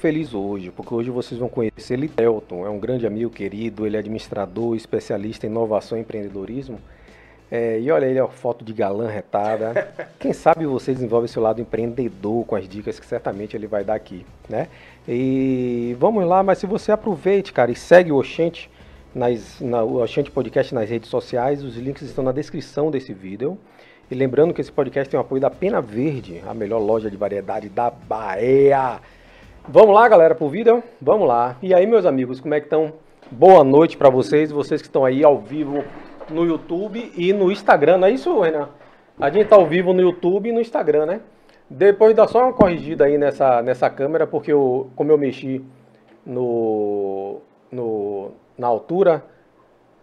feliz hoje, porque hoje vocês vão conhecer Litelton, é um grande amigo querido, ele é administrador, especialista em inovação e empreendedorismo. É, e olha ele, ó, foto de galã retada. Quem sabe você desenvolve seu lado empreendedor com as dicas que certamente ele vai dar aqui, né? E vamos lá, mas se você aproveite, cara, e segue o Oxente, nas, na, o Oxente Podcast nas redes sociais, os links estão na descrição desse vídeo. E lembrando que esse podcast tem o apoio da Pena Verde, a melhor loja de variedade da Bahia. Vamos lá, galera, pro vídeo? Vamos lá. E aí, meus amigos, como é que estão? Boa noite para vocês, vocês que estão aí ao vivo no YouTube e no Instagram, não é isso, Renan? A gente tá ao vivo no YouTube e no Instagram, né? Depois dá só uma corrigida aí nessa, nessa câmera, porque eu, como eu mexi no, no, na altura,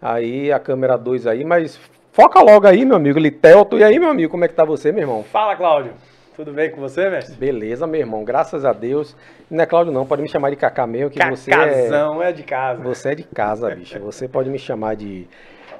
aí a câmera 2 aí, mas foca logo aí, meu amigo Litelto. E aí, meu amigo, como é que tá você, meu irmão? Fala, Cláudio. Tudo bem com você, mestre? Beleza, meu irmão. Graças a Deus. Não é Cláudio não, pode me chamar de Cacá mesmo, que você Cacazão é... é de casa. Você é de casa, bicho. Você pode me chamar de...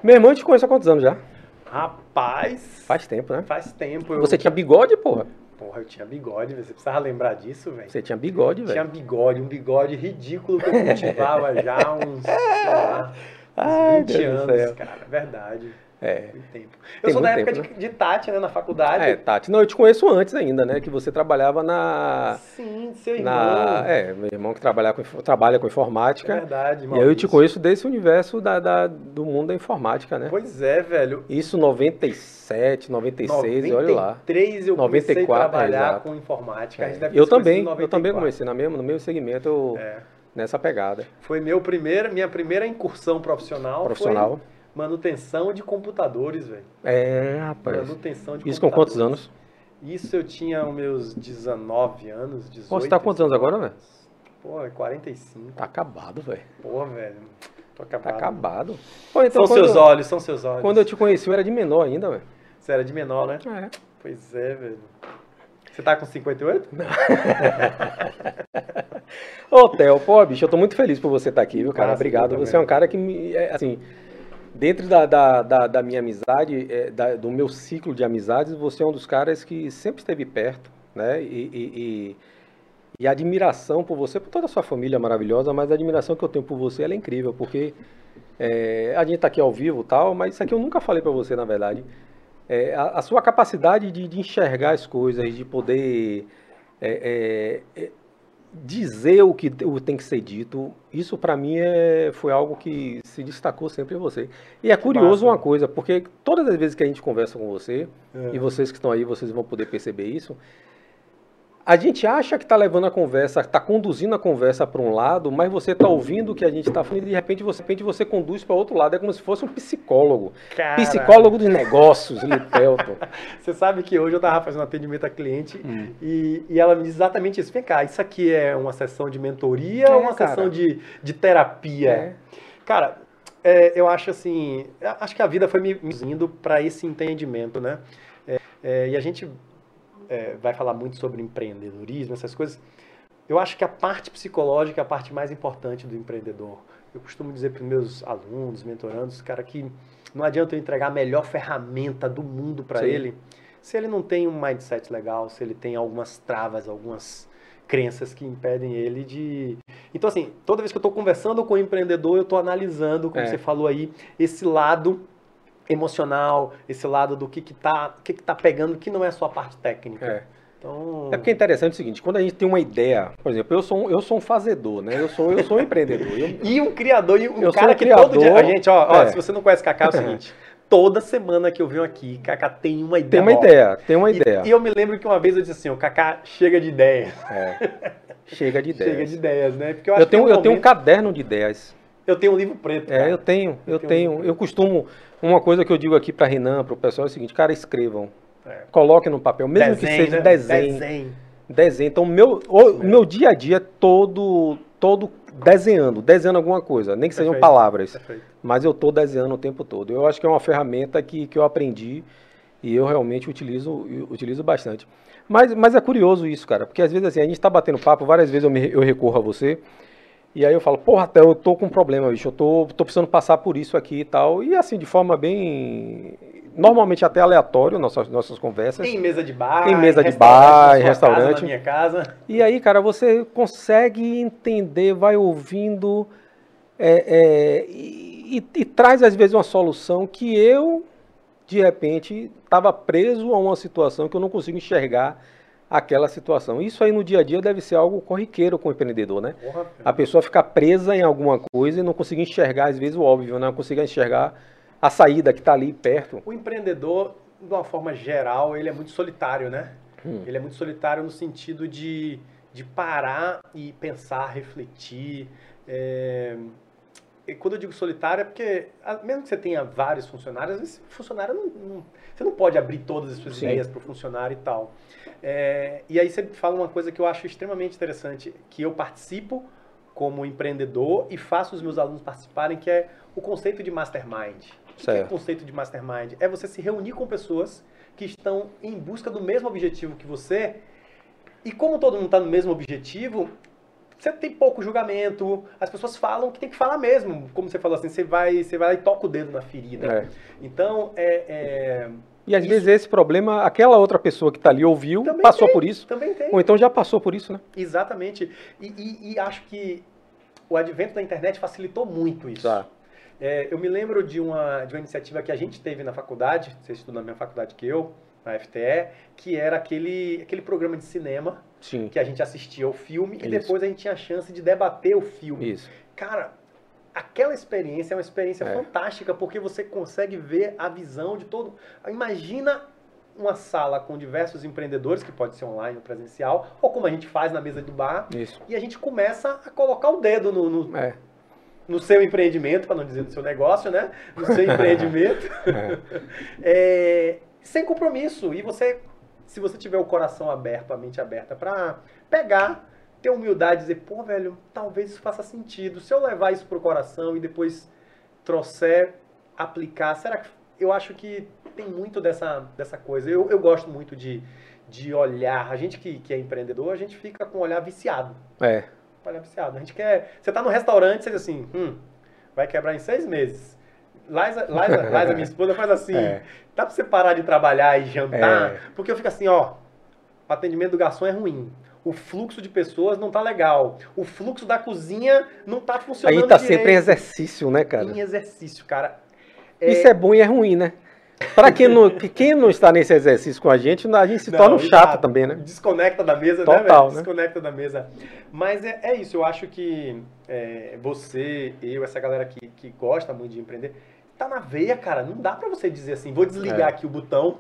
Meu irmão, te conheço há quantos anos já? Rapaz... Faz tempo, né? Faz tempo. Eu... Você tinha bigode, porra? Porra, eu tinha bigode, você precisava lembrar disso, velho. Você tinha bigode, velho. Tinha bigode, um bigode ridículo que eu cultivava já há uns, sei lá, uns Ai, 20 Deus anos, cara. Verdade. É. Tempo. Eu Tem sou da época tempo, de, de Tati, né, na faculdade. É, Tati. Não, eu te conheço antes ainda, né? Que você trabalhava na... Sim, seu irmão. na é, meu irmão que trabalha com, trabalha com É informática. verdade, e aí eu te conheço desse universo da, da- do mundo da informática, né? Pois é, velho. Isso 97, 96, e olha lá. 93 eu comecei 94, a trabalhar exato. com informática. A gente deve É. Eu também, eu também 94. comecei na mesma, no mesmo segmento, eu- É. nessa pegada. Foi meu primeiro, minha primeira incursão profissional. Profissional. Foi manutenção de computadores, velho. É, rapaz. Manutenção de Isso com quantos anos? Isso eu tinha os meus 19 anos, 18. Pô, você tá com quantos anos agora, velho? Pô, é 45. Tá acabado, velho. Pô, velho. Tô Tá acabado. acabado. Pô, então São seus olhos, são seus olhos. quando eu te conheci, eu era de menor ainda, velho. Você era de menor, né? É. Pois é, velho. Você tá com 58? Ô, Theo, pô, bicho, eu tô muito feliz por você estar aqui, viu, cara? Massa, Obrigado. Você é um cara que, me, é, assim, dentro da, da, da, da minha amizade, é, da- do meu ciclo de amizades, você é um dos caras que sempre esteve perto, né? E, e, e- e a admiração por você, por toda a sua família maravilhosa, mas a admiração que eu tenho por você, é incrível, porque é, a gente tá aqui ao vivo tal, mas isso aqui eu nunca falei pra você, na verdade. É, a, a sua capacidade de, de enxergar as coisas, de poder é, é, é, dizer o que tem que ser dito, isso pra mim é, foi algo que se destacou sempre em você. E é curioso uma coisa, porque todas as vezes que a gente conversa com você, É. e vocês que estão aí, vocês vão poder perceber isso, a gente acha que está levando a conversa, está conduzindo a conversa para um lado, mas você está ouvindo o que a gente está falando e de repente você, de repente você conduz para outro lado. É como se fosse um psicólogo. Cara, Psicólogo dos negócios, Lipelton. Você sabe que hoje eu tava fazendo atendimento a cliente Hum. e, e ela me diz exatamente isso. Vem cá, isso aqui é uma sessão de mentoria É, ou uma cara. sessão de, de terapia? É. Cara, é, eu acho assim, acho que a vida foi me me indo para esse entendimento, né? É, é, e a gente é, vai falar muito sobre empreendedorismo, essas coisas. Eu acho que a parte psicológica é a parte mais importante do empreendedor. Eu costumo dizer para os meus alunos, mentorandos, cara, que não adianta eu entregar a melhor ferramenta do mundo para ele se ele não tem um mindset legal, se ele tem algumas travas, algumas crenças que impedem ele de. Então, assim, toda vez que eu estou conversando com o empreendedor, eu estou analisando, como É. você falou aí, esse lado emocional, esse lado do que que tá, que que tá pegando, que não é só a parte técnica. É. Então, É porque é interessante o seguinte, quando a gente tem uma ideia, por exemplo, eu sou um, eu sou um fazedor, né? Eu sou, eu sou um empreendedor. Eu- E um criador, e um Eu sou cara um que criador, todo dia. A gente, ó, ó, é. se você não conhece Cacá, é o seguinte: toda semana que eu venho aqui, Cacá tem uma ideia. tem uma nova. ideia, tem uma E- ideia. E, eu me lembro que uma vez eu disse assim: o Cacá chega de ideias. É. Chega de ideias. Chega de ideias, né? Porque eu Eu tenho, é eu tenho um momento- caderno de ideias. Eu tenho um livro preto. É, cara. eu tenho, eu tenho um tenho. livro. Eu costumo. Uma coisa que eu digo aqui para Renan, para o pessoal, é o seguinte: cara, escrevam. É. Coloquem no papel, mesmo que seja né? desenho. Desenho. Desenho. Então, meu, o meu dia a dia é todo, todo desenhando, desenhando alguma coisa, nem que sejam Perfeito. palavras, Perfeito. mas eu estou desenhando o tempo todo. Eu acho que é uma ferramenta que, que eu aprendi e eu realmente utilizo, eu utilizo bastante. Mas, mas é curioso isso, cara, porque às vezes assim, a gente está batendo papo, várias vezes eu, me, eu recorro a você, e aí eu falo, porra, até eu tô com um problema, bicho, eu tô, tô precisando passar por isso aqui e tal, e assim, de forma bem normalmente até aleatório, nossas, nossas conversas. Em mesa de bar, Em mesa de bar, restaurante. Casa, minha casa. E aí, cara, você consegue entender, vai ouvindo é, é, e, e- e traz às vezes uma solução que eu, de repente, estava preso a uma situação que eu não consigo enxergar aquela situação. Isso aí no dia a dia deve ser algo corriqueiro com o empreendedor, né? Porra, A pessoa fica presa em alguma coisa e não consegue enxergar, às vezes, o óbvio, né? não consegue enxergar a saída que está ali perto. O empreendedor, de uma forma geral, ele é muito solitário, né? Hum. Ele é muito solitário no sentido de, de parar e pensar, refletir. é, e quando eu digo solitário é porque, mesmo que você tenha vários funcionários, às vezes funcionário não, não- você não pode abrir todas as suas Sim. ideias para o funcionário e tal. É, e aí você fala uma coisa que eu acho extremamente interessante, que eu participo como empreendedor e faço os meus alunos participarem, que é o conceito de mastermind. O que é o conceito de mastermind? É você se reunir com pessoas que estão em busca do mesmo objetivo que você. E como todo mundo está no mesmo objetivo, você tem pouco julgamento. As pessoas falam que tem que falar mesmo. Como você falou assim, você vai, você vai lá e toca o dedo na ferida. É. Então, é, é, E às Isso. vezes esse problema, aquela outra pessoa que está ali ouviu, Também passou tem. por isso, também tem. ou então já passou por isso, né? Exatamente. E, e- e acho que o advento da internet facilitou muito isso. Tá. É, eu me lembro de uma, de uma iniciativa que a gente teve na faculdade, você estuda na mesma faculdade que eu, na FTE, que era aquele, aquele programa de cinema Sim, que a gente assistia o filme e Isso. depois a gente tinha a chance de debater o filme. isso. Cara, aquela experiência é uma experiência É. fantástica porque você consegue ver a visão de todo. Imagina uma sala com diversos empreendedores, que pode ser online ou presencial, ou como a gente faz na mesa do bar, Isso. e a gente começa a colocar o dedo no, no, É. no seu empreendimento, para não dizer no seu negócio, né? No seu empreendimento. É, sem compromisso. E você, se você tiver o coração aberto, a mente aberta para pegar, ter humildade e dizer, pô, velho, talvez isso faça sentido. Se eu levar isso pro coração e depois trouxer, aplicar, será que. Eu acho que tem muito dessa, dessa coisa. Eu, eu gosto muito de, de olhar. A gente que, que é empreendedor, a gente fica com o olhar viciado. É. Olhar viciado. A gente quer. Você tá no restaurante, você diz assim, hum, vai quebrar em seis meses. Liza, Liza, Liza, minha esposa, faz assim. É. Dá pra você parar de trabalhar e jantar? É. Porque eu fico assim, ó. O atendimento do garçom é ruim. O fluxo de pessoas não tá legal. O fluxo da cozinha não tá funcionando Aí tá sempre em direito. exercício, né, cara? Em exercício, cara. Isso é bom e é ruim, né? Pra quem não, que- quem não está nesse exercício com a gente, a gente se Não, torna um chato exato. também, né? Desconecta da mesa, né, Total, velho? né? Desconecta da mesa. Mas é, é isso, eu acho que é, você, eu, essa galera que, que gosta muito de empreender, tá na veia, cara. Não dá pra você dizer assim, vou desligar É. aqui o botão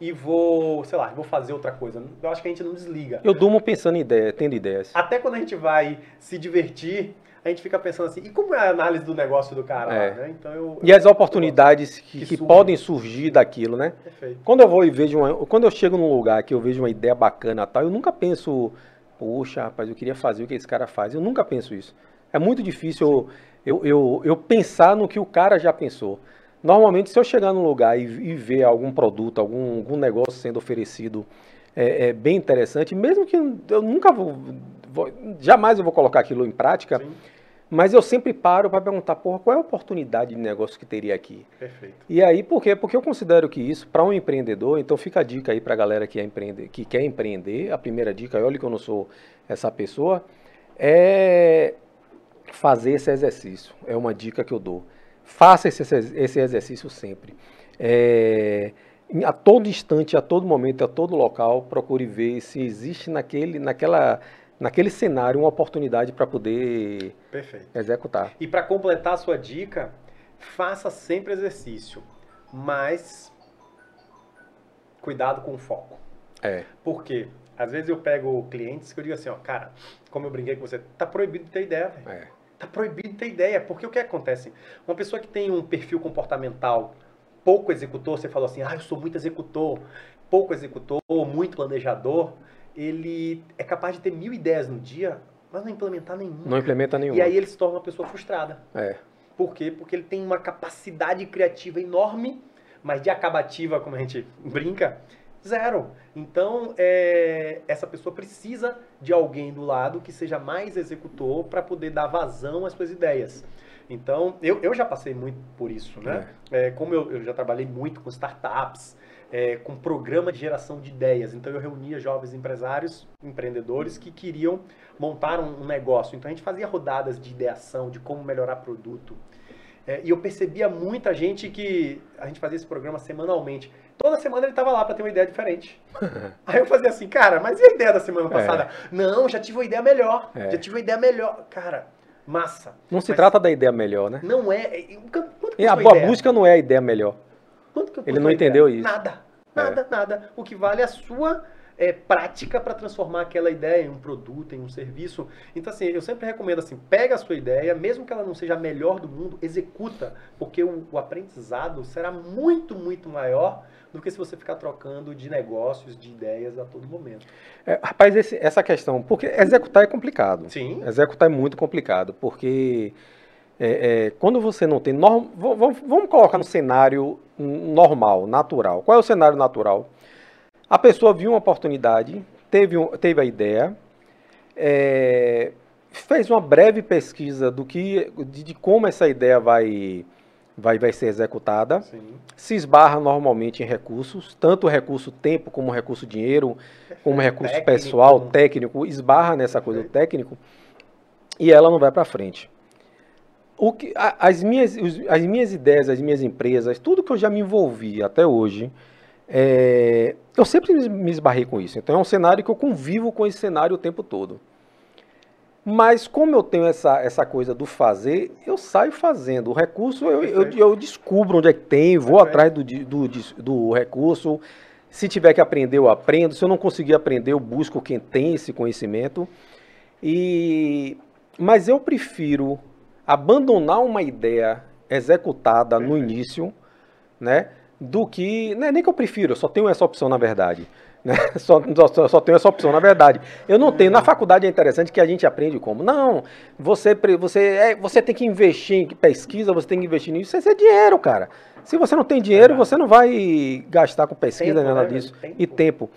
e vou, sei lá, vou fazer outra coisa. Eu acho que a gente não desliga. Eu durmo pensando em ideia, tendo ideias. Até quando a gente vai se divertir, a gente fica pensando assim, e como é a análise do negócio do cara É. lá, né? Então eu... E as oportunidades que, Que que podem surgir daquilo, né? Perfeito. Quando eu vou e vejo uma, quando eu chego num lugar que eu vejo uma ideia bacana e tal, eu nunca penso, poxa, rapaz, eu queria fazer o que esse cara faz. Eu nunca penso isso. É muito difícil eu, eu, eu, eu pensar no que o cara já pensou. Normalmente, se eu chegar num lugar e, e ver algum produto, algum, algum negócio sendo oferecido é, é bem interessante, mesmo que eu nunca vou, vou- jamais eu vou colocar aquilo em prática, Sim, mas eu sempre paro para perguntar, porra, qual é a oportunidade de negócio que teria aqui? perfeito. E aí, por quê? Porque eu considero que isso, para um empreendedor, então fica a dica aí para a galera que, é empreender, que quer empreender, a primeira dica, olha que eu não sou essa pessoa, é fazer esse exercício. É uma dica que eu dou. Faça esse, esse exercício sempre. É, a todo instante, a todo momento, a todo local, procure ver se existe naquele, naquela, naquele cenário uma oportunidade para poder Perfeito. executar. E para completar a sua dica, faça sempre exercício, mas cuidado com o foco. É, Por quê? Às vezes eu pego clientes que eu digo assim, ó, cara, como eu brinquei com você, tá proibido de ter ideia, velho. é. Tá proibido ter ideia, porque o que acontece? Uma pessoa que tem um perfil comportamental pouco executor, você falou assim, ah, eu sou muito executor, pouco executor, muito planejador, ele é capaz de ter mil ideias no dia, mas não implementar nenhuma. Não implementa nenhuma. E aí ele se torna uma pessoa frustrada. É. Por quê? Porque ele tem uma capacidade criativa enorme, mas de acabativa, como a gente brinca, zero. Então, é, essa pessoa precisa de alguém do lado que seja mais executor para poder dar vazão às suas ideias. Então, eu, eu já passei muito por isso, né? É. como eu, eu já trabalhei muito com startups, é, com programa de geração de ideias. Então eu reunia jovens empresários, empreendedores que queriam montar um, um negócio. Então a gente fazia rodadas de ideação, de como melhorar produto. É, e eu percebia muita gente que a gente fazia esse programa semanalmente. Toda semana ele estava lá para ter uma ideia diferente. Aí eu fazia assim, cara, mas e a ideia da semana é. passada? É. Não, já tive uma ideia melhor. É. Já tive uma ideia melhor. Cara, massa. Não se trata da ideia melhor, né? Não é. Quanto, quanto a boa busca não é a ideia melhor. Quanto que Ele não entendeu ideia? isso. Nada. Nada, é. nada. O que vale é a sua é, prática para transformar aquela ideia em um produto, em um serviço. Então, assim, eu sempre recomendo assim, pega a sua ideia, mesmo que ela não seja a melhor do mundo, executa, porque o, o aprendizado será muito, muito maior do que se você ficar trocando de negócios, de ideias a todo momento. É, rapaz, esse, essa questão, porque executar é complicado. Sim. Executar é muito complicado, porque é, é, quando você não tem. Norm, vamos, vamos colocar no cenário normal, natural. Qual é o cenário natural? A pessoa viu uma oportunidade, teve, teve a ideia, é, fez uma breve pesquisa do que, de, de, como essa ideia vai, vai, vai ser executada, Sim. se esbarra normalmente em recursos, tanto recurso tempo como recurso dinheiro, como recurso técnico. pessoal, técnico, esbarra nessa coisa do técnico, e ela não vai para frente o que, as, minhas, as minhas ideias, as minhas empresas, tudo que eu já me envolvi até hoje, é, eu sempre me esbarrei com isso. Então é um cenário que eu convivo com esse cenário o tempo todo. Mas como eu tenho essa, essa coisa do fazer, eu saio fazendo. O recurso eu, eu, eu descubro onde é que tem, vou atrás do, do, do recurso. Se tiver que aprender, eu aprendo. Se eu não conseguir aprender, eu busco quem tem esse conhecimento. E mas eu prefiro abandonar uma ideia executada no início, né? Do que. Não é nem que eu prefiro, eu só tenho essa opção, na verdade. Né? Só, só, só tenho essa opção, na verdade. Eu não tenho. Na faculdade é interessante que a gente aprende como. Não, você, você, é, você tem que investir em pesquisa, você tem que investir nisso. Isso é dinheiro, cara. Se você não tem dinheiro, você não vai gastar com pesquisa, tempo, nada né? disso. Tempo. E tempo.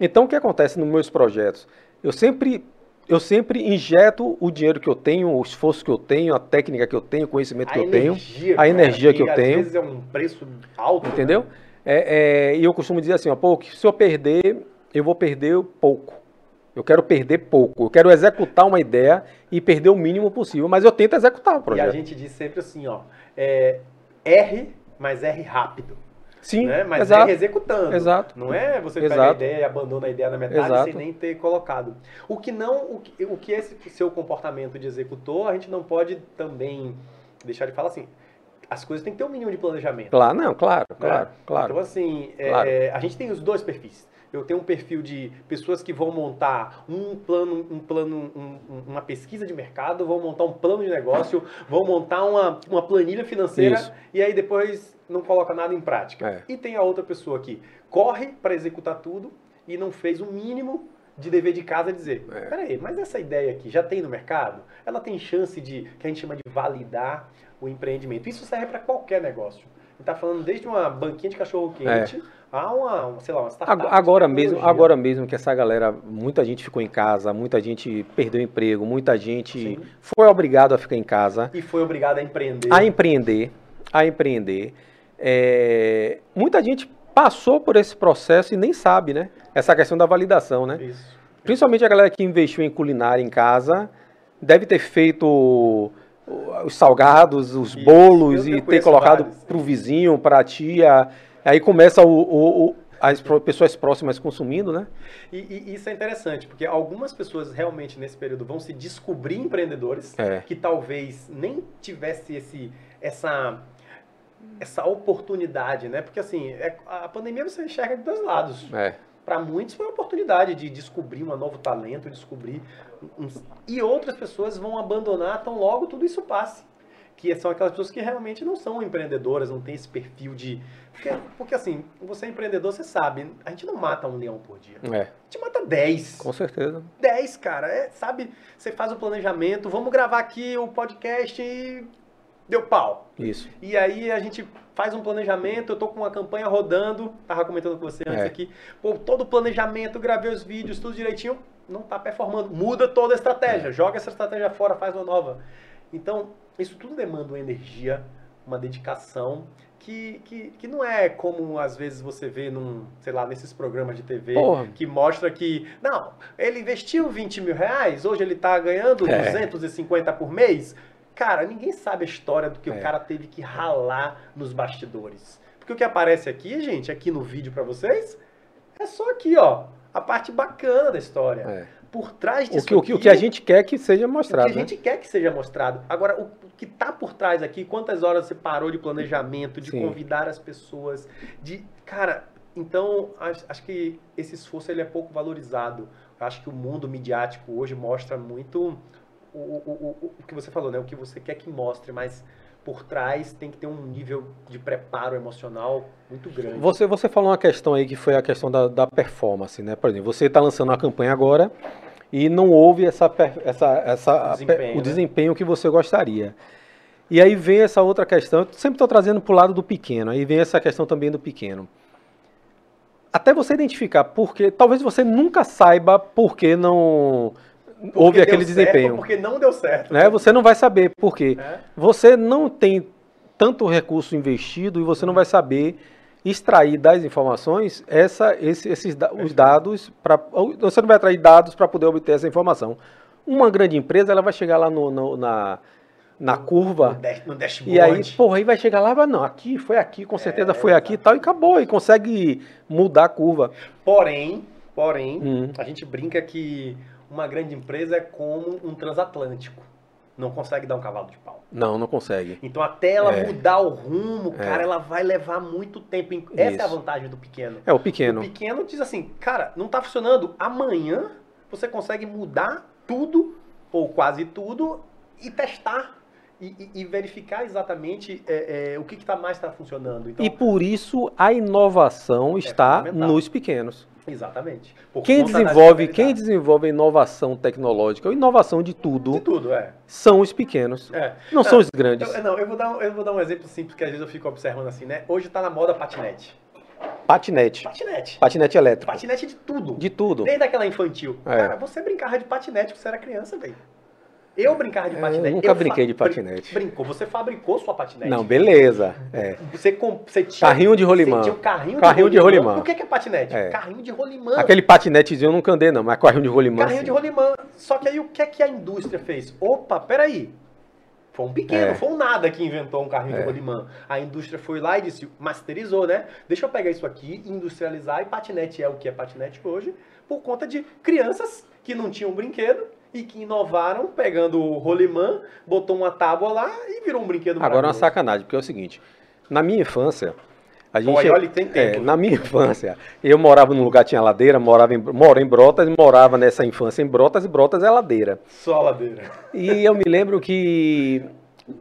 Então, o que acontece nos meus projetos? Eu sempre eu sempre injeto o dinheiro que eu tenho, o esforço que eu tenho, a técnica que eu tenho, o conhecimento a que eu tenho, a energia que, que eu tenho. Às vezes é um preço alto. Entendeu? Né? É, é, e eu costumo dizer assim, ó, pô, se eu perder, eu vou perder pouco. Eu quero perder pouco. Eu quero executar uma ideia e perder o mínimo possível, mas eu tento executar o projeto. E a gente diz sempre assim, ó, é, R, mas R rápido. Sim, né? Mas exato, é executando. Exato. Não é você exato. pega a ideia e abandona a ideia na metade exato. sem nem ter colocado. O que não, o que, o que esse seu comportamento de executor, a gente não pode também deixar de falar assim. As coisas têm que ter um mínimo de planejamento. Claro, não, claro, né? claro, claro. Então, assim, é, claro. É, a gente tem os dois perfis eu tenho um perfil de pessoas que vão montar um plano, um plano, um, uma pesquisa de mercado, vão montar um plano de negócio, vão montar uma, uma planilha financeira Isso. e aí depois não coloca nada em prática. É. E tem a outra pessoa que corre para executar tudo e não fez o mínimo de dever de casa dizer, é. peraí, mas essa ideia aqui já tem no mercado? Ela tem chance de, que a gente chama de validar o empreendimento. Isso serve para qualquer negócio. Está falando desde uma banquinha de cachorro quente é há uma, sei lá, uma startup. Agora mesmo, agora mesmo que essa galera, muita gente ficou em casa, muita gente perdeu emprego, muita gente Sim. foi obrigado a ficar em casa. E foi obrigado a empreender. A empreender, a empreender. É, muita gente passou por esse processo e nem sabe, né? Essa questão da validação, né? Isso. Principalmente a galera que investiu em culinária em casa, deve ter feito os salgados, os Isso. bolos e ter colocado para o vizinho, para a tia. Aí começa o, o, o as pessoas próximas consumindo, né? E, e, isso é interessante, porque algumas pessoas realmente nesse período vão se descobrir empreendedores é. que talvez nem tivesse esse, essa, essa oportunidade, né? Porque assim, é, a pandemia você enxerga de dois lados. É. Para muitos foi uma oportunidade de descobrir um novo talento, descobrir. Um, e outras pessoas vão abandonar tão logo tudo isso passe que são aquelas pessoas que realmente não são empreendedoras, não tem esse perfil de. Porque, porque assim, você é empreendedor, você sabe, a gente não mata um leão por dia. É. A gente mata 10. Com certeza. 10, cara. É, sabe, você faz o planejamento, vamos gravar aqui o podcast e deu pau. Isso. E aí a gente faz um planejamento, eu tô com uma campanha rodando, tava comentando com você antes é. aqui. Pô, todo o planejamento, gravei os vídeos, tudo direitinho, não tá performando. Muda toda a estratégia, é. joga essa estratégia fora, faz uma nova. Então, Isso tudo demanda uma energia, uma dedicação que, que, que não é como às vezes você vê num, sei lá, nesses programas de TV Porra. que mostra que, não, ele investiu 20 mil reais, hoje ele tá ganhando É. 250 por mês. Cara, ninguém sabe a história do que É. o cara teve que ralar nos bastidores. Porque o que aparece aqui, gente, aqui no vídeo pra vocês, é só aqui, ó, a parte bacana da história. É. Por trás O, disso o, que, o aqui, que a gente quer que seja o mostrado. que a né? gente quer que seja mostrado. Agora, o que está por trás aqui, quantas horas você parou de planejamento, de Sim. convidar as pessoas, de. Cara, então acho, acho que esse esforço ele é pouco valorizado. Eu acho que o mundo midiático hoje mostra muito o, o, o, o que você falou, né? O que você quer que mostre, mas por trás tem que ter um nível de preparo emocional muito grande. Você, você falou uma questão aí que foi a questão da, da performance, né? Por exemplo, você está lançando uma campanha agora e não houve essa, essa, essa, Desempenho, o né? desempenho que você gostaria. E aí vem essa outra questão, eu sempre estou trazendo para o lado do pequeno, aí vem essa questão também do pequeno. Até você identificar porque talvez você nunca saiba por que não Porque houve aquele desempenho. Porque não deu certo. Né? Você não vai saber por quê. É. Você não tem tanto recurso investido e você não vai saber extrair das informações essa, esse- esses, os dados para você não vai atrair dados para poder obter essa informação. Uma grande empresa ela vai chegar lá no, no- na, na No, curva no dashboard. e aí, porra, aí vai chegar lá, e vai, não, aqui foi aqui, com certeza É, foi aqui e tal, e acabou, e consegue mudar a curva. Porém, porém, Hum. a gente brinca que uma grande empresa é como um transatlântico. Não consegue dar um cavalo de pau. Não, não consegue. Então, até ela É. mudar o rumo, É. cara, ela vai levar muito tempo. Essa é a Isso. vantagem do pequeno. É o O pequeno. pequeno diz assim, cara, não tá funcionando. Amanhã você consegue mudar tudo, ou quase tudo, e testar. E, e- e verificar exatamente é, é, o que, que tá mais está funcionando. Então, E por isso a inovação está fundamental. nos pequenos. exatamente. Por Quem desenvolve, quem desenvolve a inovação tecnológica, ou inovação de De tudo, tudo, é. são os pequenos. É. Não são os grandes. Eu, não, eu vou, dar um, eu vou dar um exemplo simples que às vezes eu fico observando assim, né? Hoje tá na moda patinete. Patinete. Patinete. Patinete elétrico. Patinete de tudo. De tudo. Desde aquela infantil. É. Cara, você brincava de patinete quando você era criança, velho. Eu brincava de patinete. eu nunca fa- brinquei de patinete. Brincou. Você fabricou sua patinete. Não, beleza. É. Você, com, você tinha... Carrinho de rolimã. Você tinha um carrinho, Carrinho de rolimã. O que que é patinete? É. Carrinho de rolimã. Aquele patinetezinho eu nunca andei, não, mas carrinho de rolimã. Carrinho sim. de rolimã. Só que aí o que é que a indústria fez? Opa, peraí. Foi um pequeno, É. foi um nada que inventou um carrinho É. de rolimã. A indústria foi lá e disse, masterizou, né? Deixa eu pegar isso aqui, industrializar, e patinete é o que é patinete hoje, por conta de crianças que não tinham brinquedo e que inovaram, pegando o rolimã, botou uma tábua lá e virou um brinquedo Agora é uma sacanagem, porque é o seguinte, na minha infância, a gente... Olha, olha, tem É, tempo. na minha infância, eu morava num lugar que tinha ladeira, morava em, moro em Brotas, morava nessa infância em Brotas, e Brotas é ladeira. Só ladeira. E eu me lembro que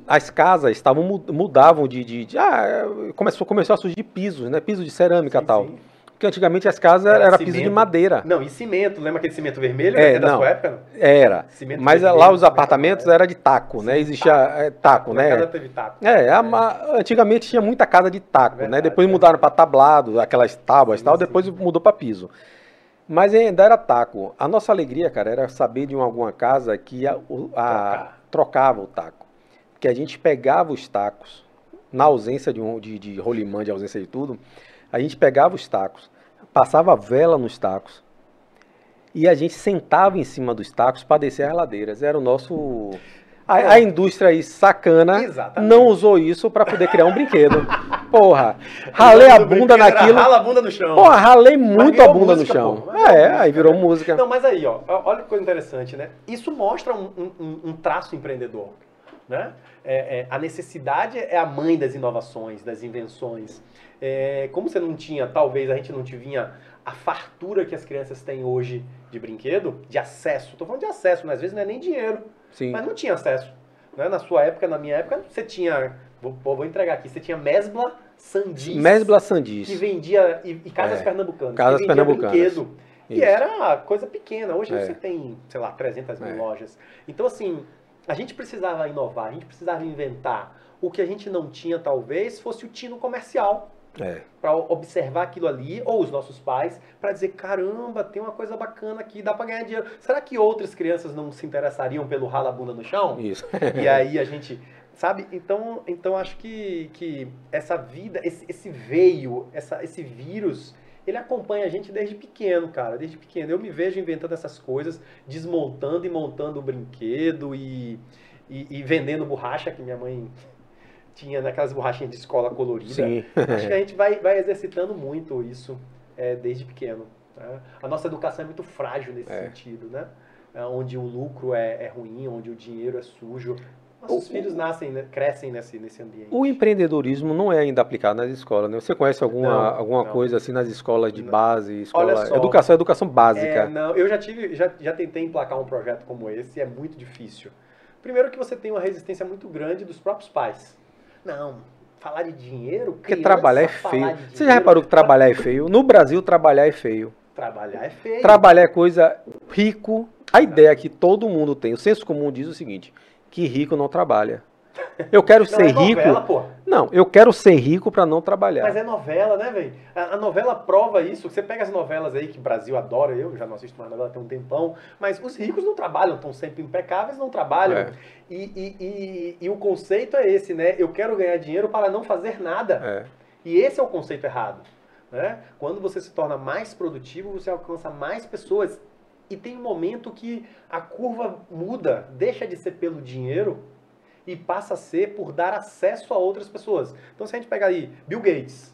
as casas estavam mu- mudavam de, de, de- ah, começou começou a surgir pisos, né? Piso de cerâmica e Sim, tal. sim. Porque antigamente as casas Era era, piso de madeira. Não, e cimento, lembra aquele cimento vermelho? É, É, da não. sua época? não? Era. Cimento Mas vermelho, lá os apartamentos era de taco, né? Existia é, taco, casa né? teve taco. É, a ma- antigamente tinha muita casa de taco, né? Verdade, Depois verdade. mudaram para tablado, aquelas tábuas e tal, depois mudou para piso. Mas ainda era taco. A nossa alegria, cara, era saber de uma- alguma casa que a- a- trocava o taco. Que a gente pegava os tacos, na ausência de, um, de, de rolimã, de ausência de tudo, a gente pegava os tacos, passava vela nos tacos e a gente sentava em cima dos tacos para descer as ladeiras. Era o nosso. A, a indústria aí sacana Exatamente. não usou isso para poder criar um brinquedo. Porra, ralei a bunda naquilo. Rala a bunda no chão. Porra, ralei muito a bunda música, no chão. pô. É, música, aí virou né? música. Não, mas aí, ó, olha que coisa interessante, né? Isso mostra um, um- um- um traço empreendedor, né? É, é, a necessidade é a mãe das inovações, das invenções. É, como você não tinha, talvez a gente não tinha a fartura que as crianças têm hoje de brinquedo, de acesso. Tô falando de acesso, mas às vezes não é nem dinheiro, Sim. mas não tinha acesso. Né? Na sua época, na minha época, você tinha, vou, vou entregar aqui, você tinha Mesbla Sandis, Mesbla que Sandis. vendia, e, e Casas É. Pernambucanas, Casas que Pernambucanas. brinquedo. E Isso. era coisa pequena. Hoje É. você tem, sei lá, 300 mil É. lojas. Então, assim, a gente precisava inovar, a gente precisava inventar. O que a gente não tinha, talvez, fosse o tino comercial É. para observar aquilo ali, ou os nossos pais, para dizer, caramba, tem uma coisa bacana aqui, dá para ganhar dinheiro. Será que outras crianças não se interessariam pelo rala bunda no chão? Isso. E aí a gente Sabe? Então, então acho que, que essa vida, esse, esse veio, essa, esse vírus, ele acompanha a gente desde pequeno, cara. Desde pequeno. Eu me vejo inventando essas coisas, desmontando e montando o brinquedo e, e, e vendendo borracha que minha mãe tinha naquelas borrachinhas de escola colorida. Sim. Acho que a gente vai, vai exercitando muito isso é, desde pequeno. Né? A nossa educação é muito frágil nesse É. sentido, né? É, Onde o lucro é, é ruim, onde o dinheiro é sujo. Nossos O- filhos nascem, né? crescem nesse, nesse ambiente. O empreendedorismo não é ainda aplicado nas escolas, né? Você conhece alguma, Não, alguma não. coisa assim nas escolas de Não. base, escola, só. educação, educação É, básica? não, eu já tive, já, já tentei emplacar um projeto como esse, é muito difícil. Primeiro que você tem uma resistência muito grande dos próprios pais. Não, falar de dinheiro, Porque trabalhar é feio. Você já reparou que trabalhar é feio? No Brasil, trabalhar é feio. Trabalhar é feio. Trabalhar é coisa rico. A ideia que todo mundo tem, o senso comum diz o seguinte: que rico não trabalha. Eu quero Não, ser é rico. novela, pô. Não, eu quero ser rico para não trabalhar. Mas é novela, né, velho? A, a novela prova isso. Você pega as novelas aí que o Brasil adora, eu já não assisto mais novela tem um tempão, mas os ricos não trabalham, estão sempre impecáveis, não trabalham. É. E, e, e, e o conceito é esse, né? Eu quero ganhar dinheiro para não fazer nada. É. E esse é o conceito errado. Né? Quando você se torna mais produtivo, você alcança mais pessoas. E tem um momento que a curva muda, deixa de ser pelo dinheiro e passa a ser por dar acesso a outras pessoas. Então, se a gente pegar aí Bill Gates,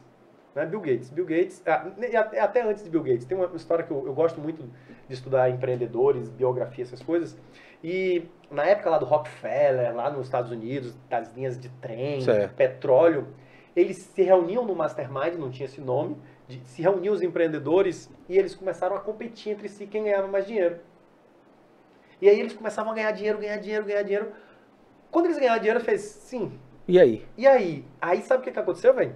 né? Bill Gates, Bill Gates, ah, até até antes de Bill Gates, tem uma história que eu, eu gosto muito de estudar empreendedores, biografia, essas coisas. E na época lá do Rockefeller, lá nos Estados Unidos, das linhas de trem, Certo. petróleo, eles se reuniam no mastermind, não tinha esse nome, de- se reuniam os empreendedores e eles começaram a competir entre si quem ganhava mais dinheiro. E aí eles começavam a ganhar dinheiro, ganhar dinheiro, ganhar dinheiro. Quando eles ganharam dinheiro, fez sim. E aí? E aí? Aí sabe o que, que aconteceu, velho?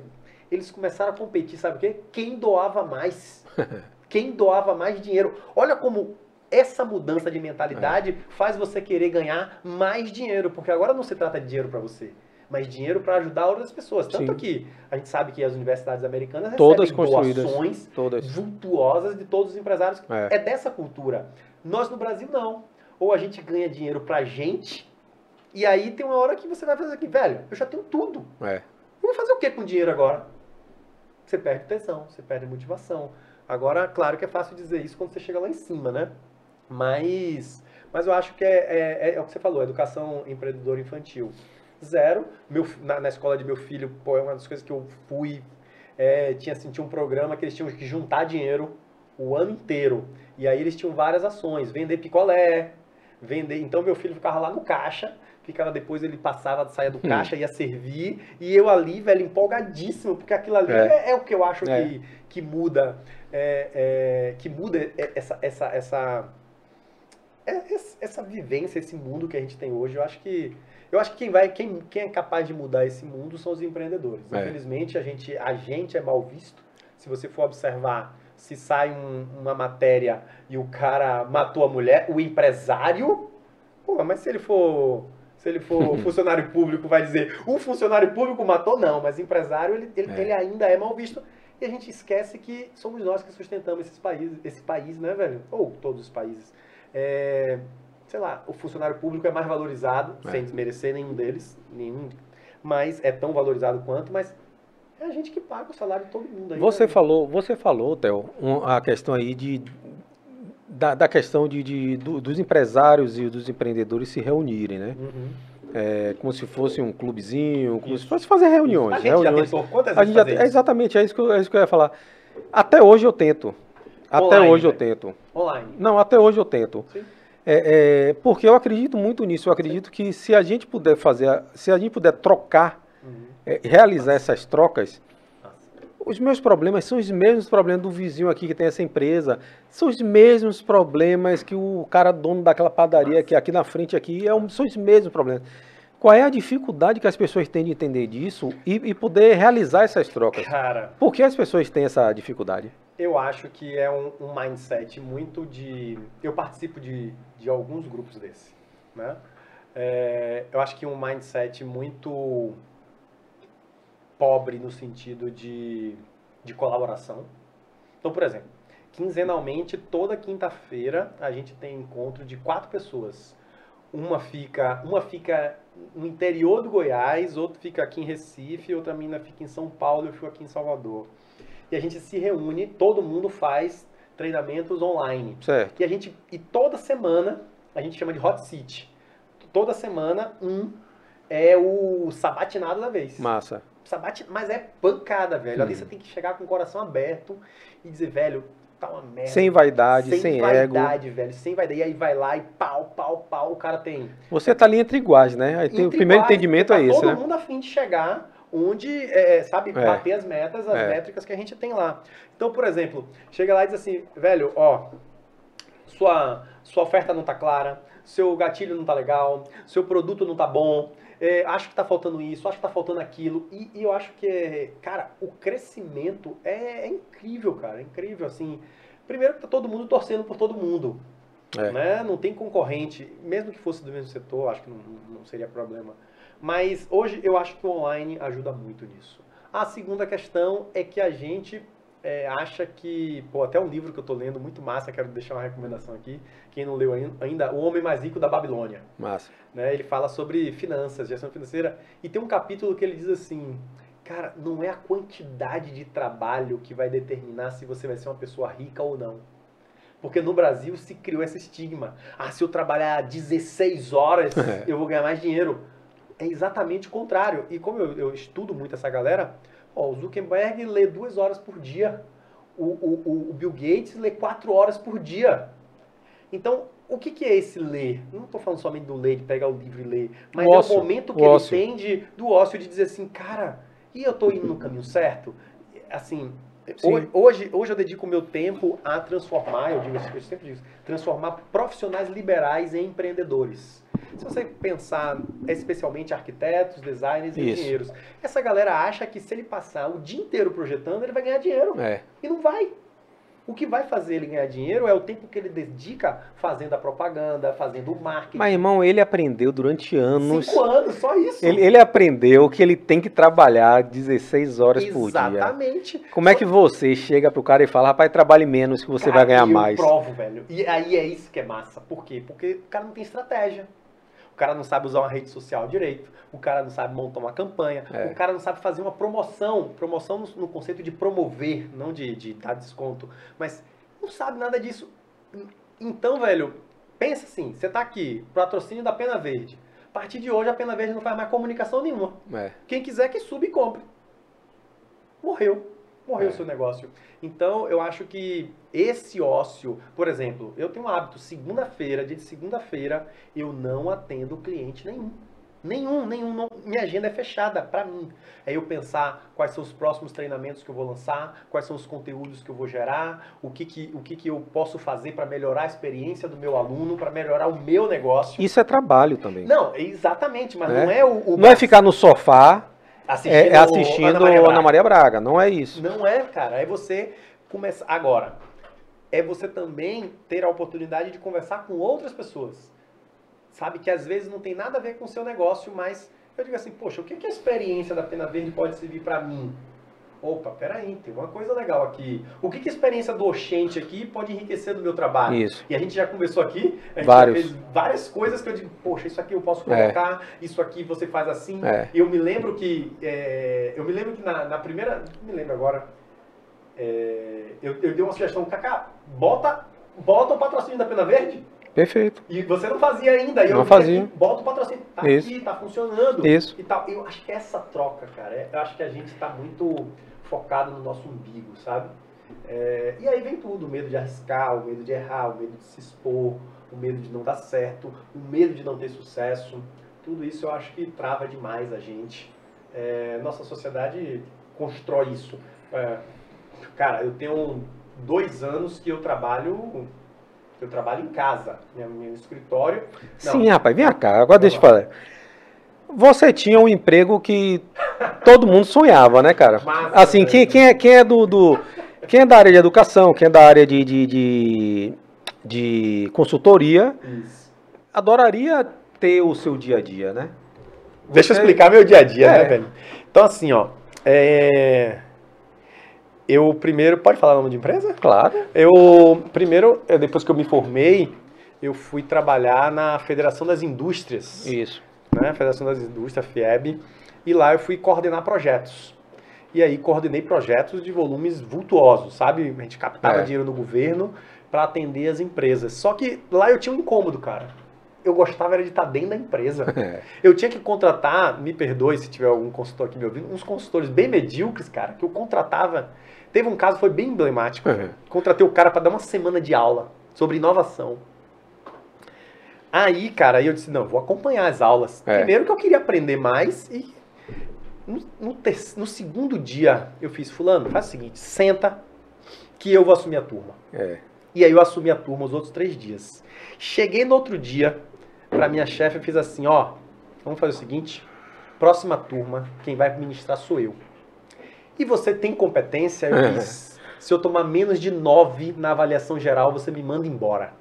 Eles começaram a competir, sabe o quê? Quem doava mais. Quem doava mais dinheiro. Olha como essa mudança de mentalidade faz você querer ganhar mais dinheiro, porque agora não se trata de dinheiro para você, mas dinheiro para ajudar outras pessoas. Tanto Sim. que a gente sabe que as universidades americanas Todas recebem doações Todas. vultuosas de todos os empresários. É. É dessa cultura. Nós no Brasil não. Ou a gente ganha dinheiro pra gente, e aí tem uma hora que você vai fazer aqui, velho, eu já tenho tudo. É. Eu vou fazer o que com dinheiro agora? Você perde tesão, você perde motivação. Agora, claro que é fácil dizer isso quando você chega lá em cima, né? Mas, mas eu acho que é, é, é o que você falou, educação empreendedora infantil. Zero. Meu, na, na escola de meu filho, pô, é uma das coisas que eu fui. é, tinha, assim, tinha um programa que eles tinham que juntar dinheiro o ano inteiro. E aí eles tinham várias ações, vender picolé, vender. Então meu filho ficava lá no caixa, ficava depois ele passava, saía do caixa, ia servir, e eu ali, velho, empolgadíssimo, porque aquilo ali É. é, é o que eu acho É. que, que muda, é, é, que muda essa, essa, essa, é, essa vivência, esse mundo que a gente tem hoje. Eu acho que eu acho que quem vai, quem, quem é capaz de mudar esse mundo são os empreendedores. Infelizmente a gente, a gente é mal visto. Se você for observar, se sai um- uma matéria e o cara matou a mulher, o empresário, pô, mas se ele for se ele for funcionário público, vai dizer o funcionário público matou, não, mas empresário ele, ele, É. ele ainda é mal visto. E a gente esquece que somos nós que sustentamos esses países, esse país, né, velho? Ou todos os países. É, sei lá, o funcionário público é mais valorizado, É. sem desmerecer nenhum deles, nenhum, mas é tão valorizado quanto, mas é a gente que paga o salário de todo mundo aí. Você né? falou, você falou, Theo, um- a questão aí de da, da questão de, de- do- dos empresários e dos empreendedores se reunirem, né? Uhum. É, como se fosse um clubezinho, como Isso. se fosse fazer reuniões. A gente já reuniões. tentou quantas A vezes gente já, é exatamente, é isso, que eu, é isso que eu ia falar. Até hoje eu tento. Até Online, hoje eu né? tento. Online. Não, até hoje eu tento. Sim. É, é, porque eu acredito muito nisso. Eu acredito que se a gente puder fazer, se a gente puder trocar, Uhum. é, realizar essas trocas. Os meus problemas são os mesmos problemas do vizinho aqui que tem essa empresa. São os mesmos problemas que o cara dono daquela padaria que aqui na frente aqui é um, são os mesmos problemas. Qual é a dificuldade que as pessoas têm de entender disso e, e poder realizar essas trocas? Cara, Por que as pessoas têm essa dificuldade? eu acho que é um, um mindset muito de. Eu participo de, de alguns grupos desse, né? É, eu acho que um mindset muito pobre no sentido de, de colaboração. Então, por exemplo, quinzenalmente, toda quinta-feira, a gente tem encontro de quatro pessoas. uma fica, uma fica no interior do Goiás, outra fica aqui em Recife, outra mina fica em São Paulo, eu fico aqui em Salvador. E a gente se reúne, todo mundo faz treinamentos online. Certo. E a gente e toda semana a gente chama de hot seat. Toda semana um é o sabatinado da vez. Massa. Mas é pancada, velho. Ali Hum. você tem que chegar com o coração aberto e dizer, velho, tá uma merda. Sem vaidade, sem, ego. vaidade, velho. Sem vaidade. E aí vai lá e pau, pau, pau. O cara tem. Você tá ali entre iguais, né? Aí tem, o primeiro iguais, entendimento tá é esse, todo né? mundo afim de chegar onde, é, sabe, É. bater as metas, as É. métricas que a gente tem lá. Então, por exemplo, chega lá e diz assim, velho, ó, sua, sua oferta não tá clara, seu gatilho não tá legal, seu produto não tá bom, é, acho que tá faltando isso, acho que tá faltando aquilo. E, e eu acho que, cara, o crescimento é, é incrível, cara, é incrível, assim. Primeiro que tá todo mundo torcendo por todo mundo. É. Né? Não tem concorrente, mesmo que fosse do mesmo setor, acho que não, não seria problema. Mas hoje eu acho que o online ajuda muito nisso. A segunda questão é que a gente é, acha que, pô, até um livro que eu tô lendo muito massa, quero deixar uma recomendação aqui, quem não leu ain- ainda, O Homem Mais Rico da Babilônia. Massa. Né? Ele fala sobre finanças, gestão financeira, e tem um capítulo que ele diz assim, cara, não é a quantidade de trabalho que vai determinar se você vai ser uma pessoa rica ou não. Porque no Brasil se criou esse estigma. Ah, se eu trabalhar 16 horas, É. eu vou ganhar mais dinheiro. É exatamente o contrário. E como eu, eu estudo muito essa galera, ó, o Zuckerberg lê duas horas por dia. O, o- o- o Bill Gates lê quatro horas por dia. Então, o que, que é esse ler? Não estou falando somente do ler, de pegar o livro e ler, mas O é ócio, o momento o que ele ócio. tem de, do ócio de dizer assim, cara, e eu estou indo no caminho certo? Assim, Sim. hoje, hoje, hoje eu dedico o meu tempo a transformar, eu digo, eu sempre digo, transformar profissionais liberais em empreendedores. Se você pensar especialmente arquitetos, designers e Isso. engenheiros, essa galera acha que se ele passar o dia inteiro projetando, ele vai ganhar dinheiro. É. E não vai. O que vai fazer ele ganhar dinheiro é o tempo que ele dedica fazendo a propaganda, fazendo o marketing. Mas, irmão, ele aprendeu durante anos. Cinco anos, só isso. Ele, ele aprendeu que ele tem que trabalhar 16 horas por dia. Exatamente. Como é que você chega pro cara e fala, rapaz, trabalhe menos que você Cara, vai ganhar eu mais? provo, velho. E aí é isso que é massa. Por quê? Porque o cara não tem estratégia. O cara não sabe usar uma rede social direito. O cara não sabe montar uma campanha. É. O cara não sabe fazer uma promoção. Promoção no, no conceito de promover, não de, de dar desconto. Mas não sabe nada disso. Então, velho, pensa assim. Você tá aqui, patrocínio da Pena Verde. A partir de hoje, a Pena Verde não faz mais comunicação nenhuma. É. Quem quiser que suba e compre. Morreu. Morreu É. o seu negócio. Então, eu acho que esse ócio, por exemplo, eu tenho um hábito, segunda-feira, dia de segunda-feira, eu não atendo cliente nenhum. Nenhum, nenhum. não- minha agenda é fechada para mim. É eu pensar quais são os próximos treinamentos que eu vou lançar, quais são os conteúdos que eu vou gerar, o que, que, o que, que eu posso fazer para melhorar a experiência do meu aluno, para melhorar o meu negócio. Isso é trabalho também. Não, exatamente, mas É. não é o, o Não é ficar no sofá assistindo, é, é assistindo Ana Maria Braga. Ana Maria Braga. Não é isso. Não é, cara. É você começar. Agora, é você também ter a oportunidade de conversar com outras pessoas. Sabe que às vezes não tem nada a ver com o seu negócio, mas eu digo assim, poxa, o que, que a experiência da Pena Verde pode servir para mim? Opa, peraí, tem uma coisa legal aqui. O que, que a experiência do Oxente aqui pode enriquecer do meu trabalho? Isso. E a gente já conversou aqui, a gente Vários. fez várias coisas que eu digo, poxa, isso aqui eu posso colocar, isso aqui você faz assim. É. Eu me lembro que. é, eu me lembro que na, na primeira. Não me lembro agora. é, eu, eu dei uma sugestão, Kaká, bota, bota o patrocínio da Pena Verde. Perfeito. E você não fazia ainda. Eu Não fazia. aqui, bota o patrocínio. Tá Isso. aqui, tá funcionando. Isso. E tal. Eu acho que essa troca, cara, é- eu acho que a gente tá muito focado no nosso umbigo, sabe? É, e aí vem tudo, o medo de arriscar, o medo de errar, o medo de se expor, o medo de não dar certo, o medo de não ter sucesso. Tudo isso eu acho que trava demais a gente. É, nossa sociedade constrói isso. É, cara, eu tenho dois anos que eu trabalho, eu trabalho em casa, meu, meu escritório. Não, Sim, rapaz, vem cá. Agora deixa eu falar. Você tinha um emprego que todo mundo sonhava, né, cara? Assim, velho. quem, quem é, quem é do, do- Quem é da área de educação, quem é da área de, de, de, de consultoria, Isso. adoraria ter o seu dia a dia, né? Deixa eu Você- explicar meu dia a dia, É. né, velho? Então, assim, ó. é, Eu primeiro. Pode falar o nome de empresa? Claro. Eu. Primeiro, eu- depois que eu me formei, eu fui trabalhar na Federação das Indústrias. Isso. Né? Federação das Indústrias, FIEB. E lá eu fui coordenar projetos. E aí coordenei projetos de volumes vultuosos, sabe? A gente captava É. dinheiro no governo para atender as empresas. Só que lá eu tinha um incômodo, cara. Eu gostava era de estar dentro da empresa. É. Eu tinha que contratar, me perdoe se tiver algum consultor aqui me ouvindo, uns consultores bem medíocres, cara, que eu contratava. Teve um caso que foi bem emblemático. Uhum. Contratei o cara para dar uma semana de aula sobre inovação. Aí, cara, eu disse, não, vou acompanhar as aulas. É. Primeiro que eu queria aprender mais e no, no ter- no segundo dia eu fiz, fulano, faz o seguinte, senta que eu vou assumir a turma. É. E aí eu assumi a turma os outros três dias. Cheguei no outro dia, pra minha chefe, eu fiz assim, ó, vamos fazer o seguinte, próxima turma, quem vai ministrar sou eu. E você tem competência? Eu fiz, se eu tomar menos de nove na avaliação geral, você me manda embora.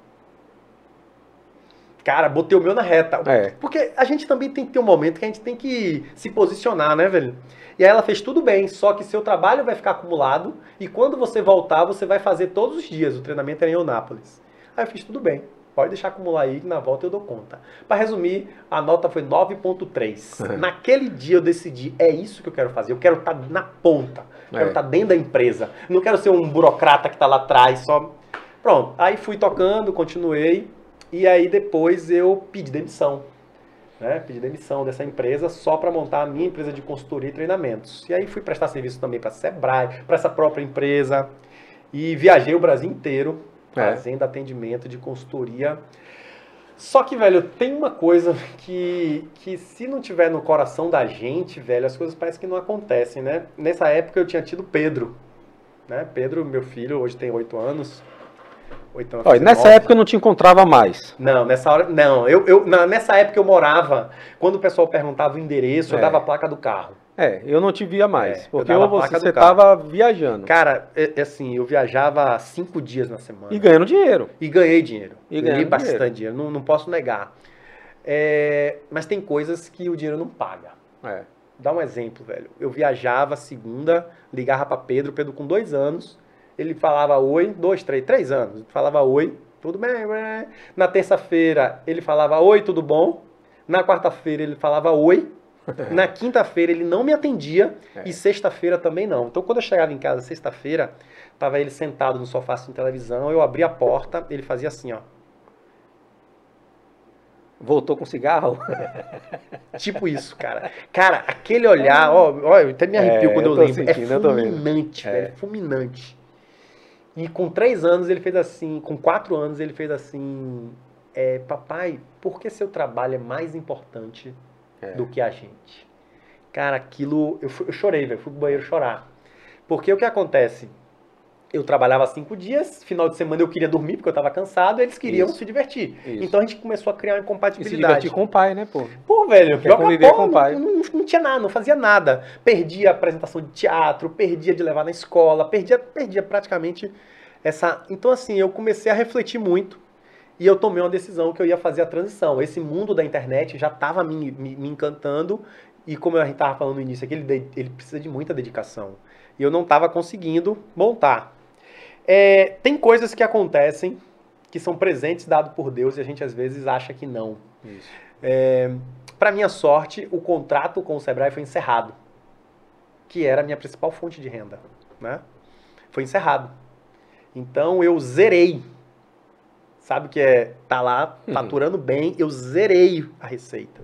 Cara, botei o meu na reta. É. Porque a gente também tem que ter um momento que a gente tem que se posicionar, né, velho? E aí ela fez tudo bem, só que seu trabalho vai ficar acumulado e quando você voltar, você vai fazer todos os dias. O treinamento era em Eunápolis. Aí eu fiz tudo bem. Pode deixar acumular aí que na volta eu dou conta. Para resumir, a nota foi 9.3. Uhum. Naquele dia eu decidi, é isso que eu quero fazer. Eu quero estar na ponta. Eu Quero É. estar dentro da empresa. Não quero ser um burocrata que está lá atrás só. Pronto. Aí fui tocando, continuei. E aí depois eu pedi demissão. Né? Pedi demissão dessa empresa só para montar a minha empresa de consultoria e treinamentos. E aí fui prestar serviço também para a Sebrae, para essa própria empresa. E viajei o Brasil inteiro É. fazendo atendimento de consultoria. Só que, velho, tem uma coisa que, que se não tiver no coração da gente, velho, as coisas parecem que não acontecem, né? Nessa época eu tinha tido Pedro. Né? Pedro, meu filho, hoje tem oito anos. Olha, nessa época eu não te encontrava mais. Não, nessa hora. Não, eu, eu, na- nessa época eu morava. Quando o pessoal perguntava o endereço, eu É. dava a placa do carro. É, eu não te via mais. É, eu porque eu, você carro. estava viajando. Cara, é, é assim, eu viajava cinco dias na semana. E ganhando dinheiro. E ganhei dinheiro. E ganhei bastante dinheiro. dinheiro, não, não posso negar. É, mas tem coisas que o dinheiro não paga. É. Dá um exemplo, velho. Eu viajava segunda, ligava pra Pedro, Pedro com dois anos, ele falava oi, dois, três, três anos, ele falava oi, tudo bem. Na terça-feira ele falava oi, tudo bom. Na quarta-feira ele falava oi. Na quinta-feira ele não me atendia É. e sexta-feira também não. Então quando eu chegava em casa sexta-feira, tava ele sentado no sofá assistindo televisão, eu abria a porta, ele fazia assim, ó. Voltou com cigarro? Tipo isso, cara. Cara, aquele olhar, ó, ó eu até me arrepio É, quando eu, eu lembro. sentindo, é tô vendo. fulminante, É. velho. Fulminante. E com três anos ele fez assim, com quatro anos ele fez assim, é, papai, por que seu trabalho é mais importante É. do que a gente? Cara, aquilo, eu, eu chorei, velho, fui pro banheiro chorar. Porque o que acontece? Eu trabalhava cinco dias, final de semana eu queria dormir porque eu tava cansado, eles queriam Isso. se divertir. Isso. Então a gente começou a criar uma E se incompatibilidade. divertir com o pai, né, pô? Pô, velho, Quer joga conviver bola, com o pai. Não, não, não tinha nada, não fazia nada. Perdia a apresentação de teatro, perdia de levar na escola, perdia, perdia praticamente essa. Então, assim, eu comecei a refletir muito e eu tomei uma decisão que eu ia fazer a transição. Esse mundo da internet já estava me, me, me encantando e, como a gente estava falando no início, aqui, ele, ele precisa de muita dedicação. E eu não estava conseguindo montar. É, tem coisas que acontecem que são presentes dados por Deus e a gente às vezes acha que não. Isso. Para minha sorte, o contrato com o Sebrae foi encerrado, que era a minha principal fonte de renda, né? Foi encerrado. Então eu zerei. Sabe o que é tá lá Uhum. faturando bem, eu zerei a receita.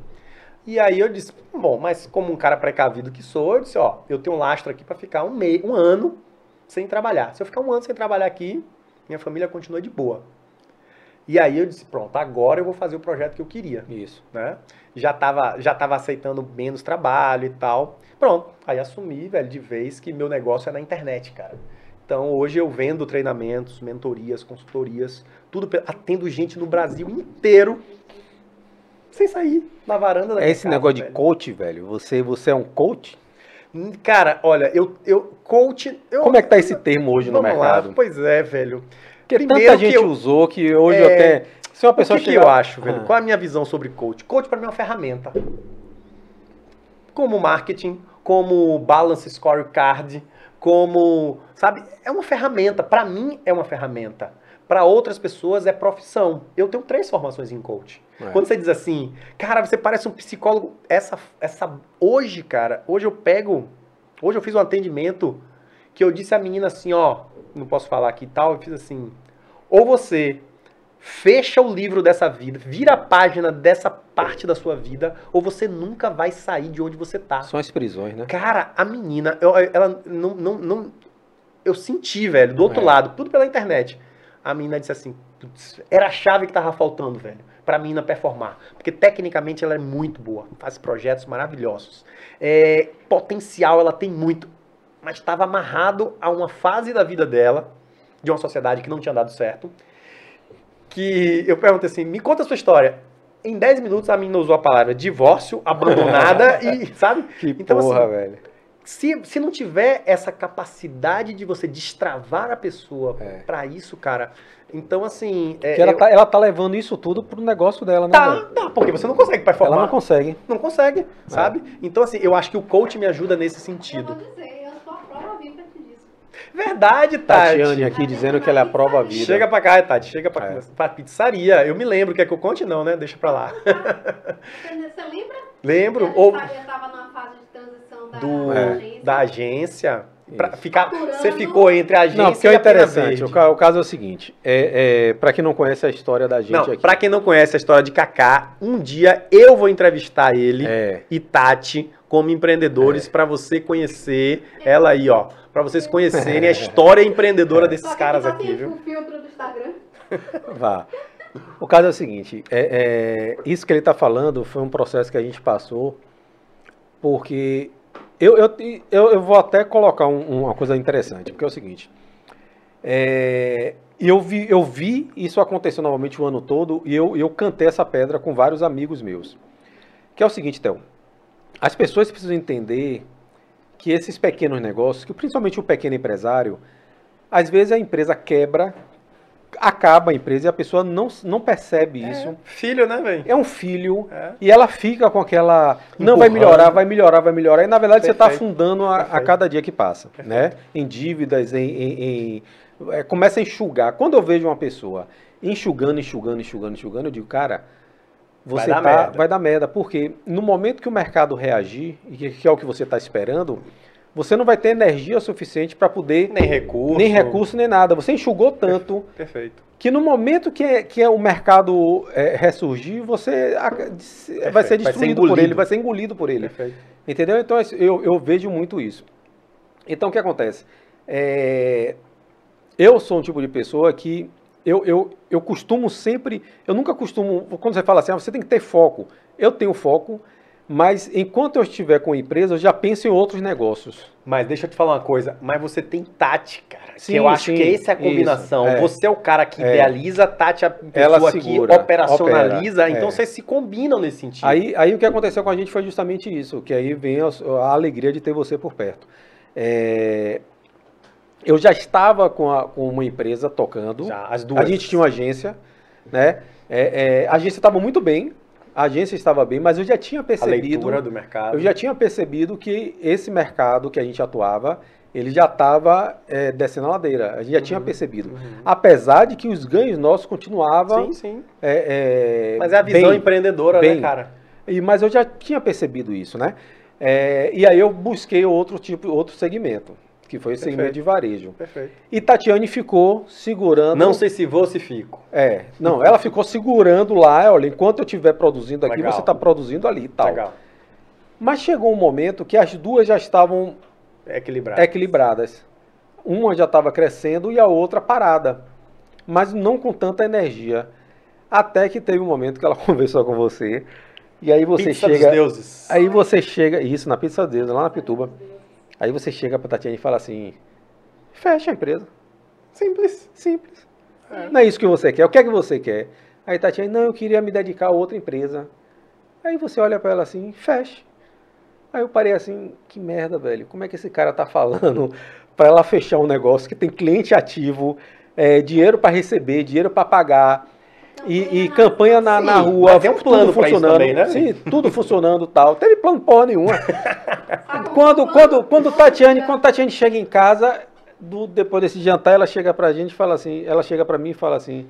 E aí eu disse, bom, mas como um cara precavido que sou, eu disse, ó, eu tenho um lastro aqui para ficar um mês, um ano sem trabalhar. Se eu ficar um ano sem trabalhar aqui, minha família continua de boa. E aí eu disse, pronto, agora eu vou fazer o projeto que eu queria Isso. né? Já tava, já tava aceitando menos trabalho e tal. Pronto, aí assumi, velho, de vez que meu negócio é na internet, cara. Então hoje eu vendo treinamentos, mentorias, consultorias, tudo, atendo gente no Brasil inteiro sem sair na varanda da É esse casa, negócio de velho. coach, velho. Você, você é um coach? Cara, olha, eu, eu coach, eu, Como é que tá esse termo hoje no Vamos lá, mercado? pois é, velho. Porque Primeiro tanta que gente eu- usou que hoje É, eu até. Se uma O pessoa que, que chegar- eu acho, velho? Ah. Qual é a minha visão sobre coach? Coach para mim é uma ferramenta. Como marketing, como balance scorecard, como, sabe, é uma ferramenta. Para mim é uma ferramenta. para outras pessoas é profissão. Eu tenho três formações em coach. É. Quando você diz assim, cara, você parece um psicólogo, essa, essa hoje, cara, hoje eu pego, hoje eu fiz um atendimento que eu disse à menina assim, ó, não posso falar aqui e tal, eu fiz assim, ou você fecha o livro dessa vida, vira a página dessa parte da sua vida, ou você nunca vai sair de onde você tá. São as prisões, né? Cara, a menina, eu, ela não, não, não, eu senti, velho, do outro é. lado, tudo pela internet. A menina disse assim, era a chave que tava faltando, velho, pra menina performar. Porque tecnicamente ela é muito boa, faz projetos maravilhosos. É, potencial ela tem muito, mas estava amarrado a uma fase da vida dela, de uma sociedade que não tinha dado certo, que eu perguntei assim, me conta a sua história. Em 10 minutos a menina usou a palavra divórcio, abandonada e, sabe? Que então, porra, assim, velho. Se, se não tiver essa capacidade de você destravar a pessoa é. para isso, cara, então, assim. É, ela, eu... tá, ela tá levando isso tudo pro negócio dela, né? Tá, tá, porque você não consegue performar. Ela não consegue. Não consegue, é. sabe? Então, assim, eu acho que o coach me ajuda nesse sentido. Eu vou dizer, eu sou a prova viva Verdade, Tati. Tatiane aqui dizendo que ela é a prova vida. Chega pra cá, Tati. Chega pra, é. pra pizzaria. Eu me lembro. Quer que eu conte? Não, né? Deixa pra lá. Você lembra? Lembro. Eu Ou... estava na fase de transição da, Do, é. agência. Da agência. Pra ficar, você ficou entre a agência não, porque é interessante. O, o, caso é o seguinte: é, é para quem não conhece a história da gente não, aqui. Para quem não conhece a história de Kaká, um dia eu vou entrevistar ele é. e Tati como empreendedores é. para você conhecer ela aí, ó para vocês conhecerem a história empreendedora desses caras aqui, viu? O filtro do Instagram. Vá. O caso é o seguinte, é, é, isso que ele está falando foi um processo que a gente passou, porque eu, eu, eu, eu vou até colocar um, uma coisa interessante, porque é o seguinte, é, eu, vi, eu vi isso acontecer novamente o ano todo e eu, eu cantei essa pedra com vários amigos meus. Que é o seguinte, Théo, as pessoas precisam entender que esses pequenos negócios, que principalmente o pequeno empresário, às vezes a empresa quebra, acaba a empresa e a pessoa não, não percebe é, isso. Filho, né, velho? É um filho é. e ela fica com aquela. Não, vai melhorar, vai melhorar, vai melhorar. E na verdade tá Perfeito. você está afundando a, a, cada dia que passa, Perfeito. né? Em dívidas, em. em, em é, começa a enxugar. Quando eu vejo uma pessoa enxugando, enxugando, enxugando, enxugando, eu digo, cara, você vai dar, tá, merda. vai dar merda. Porque no momento que o mercado reagir, e que é o que você está esperando, você não vai ter energia suficiente para poder. Nem recurso. Nem recurso, nem nada. Você enxugou tanto. Perfeito. Que no momento que, é, que é o mercado é, ressurgir, você Perfeito. vai ser destruído vai ser por ele, vai ser engolido por ele. Perfeito. Entendeu? Então eu, eu vejo muito isso. Então o que acontece? É, eu sou um tipo de pessoa que eu, eu, eu costumo sempre, eu nunca costumo, quando você fala assim, ah, você tem que ter foco. Eu tenho foco, mas enquanto eu estiver com a empresa, eu já penso em outros negócios. Mas deixa eu te falar uma coisa, mas você tem Tati, cara. Sim, eu acho sim, que essa é a combinação. Isso, é. Você é o cara que é. idealiza, Tati é a pessoa que operacionaliza, opera, então é. vocês se combinam nesse sentido. Aí, aí o que aconteceu com a gente foi justamente isso, que aí vem a, a alegria de ter você por perto. É, eu já estava com, a, com uma empresa tocando. Já, as duas. A gente tinha uma agência, né? É, a agência estava muito bem, a agência estava bem, mas eu já tinha percebido. A leitura do mercado. Eu já tinha percebido que esse mercado que a gente atuava, ele já estava é, descendo a ladeira. A gente já uhum, tinha percebido. Uhum. Apesar de que os ganhos nossos continuavam. Sim, sim. É, é, mas é a visão bem, empreendedora, né, bem. né, cara? E, mas eu já tinha percebido isso, né? É, e aí eu busquei outro tipo, outro segmento que foi o Perfeito. segmento de varejo. Perfeito. E Tatiane ficou segurando. Não sei se vou, se fico. É, não, ela ficou segurando lá, olha, enquanto eu estiver produzindo aqui, Legal. você está produzindo ali e tal. Legal. Mas chegou um momento que as duas já estavam equilibradas. equilibradas. Uma já estava crescendo e a outra parada, mas não com tanta energia. Até que teve um momento que ela conversou com você. E aí você pizza chega. Dos deuses. Aí você chega. Isso, na Pizza dos Deuses, lá na Pituba. Aí você chega para Tatiana e fala assim: fecha a empresa. Simples, simples. É. Não é isso que você quer. O que é que você quer? Aí Tatiana, não, eu queria me dedicar a outra empresa. Aí você olha para ela assim, fecha. Aí eu parei assim, que merda, velho. Como é que esse cara tá falando para ela fechar um negócio que tem cliente ativo, é, dinheiro para receber, dinheiro para pagar, e, e, campanha na, Sim, na rua, tem um plano funcionando, também, né? Sim, tudo funcionando tal. Teve plano porra nenhuma. quando, quando, quando Tatiane, quando Tatiane chega em casa, do- depois desse jantar, ela chega pra gente e fala assim, ela chega pra mim e fala assim,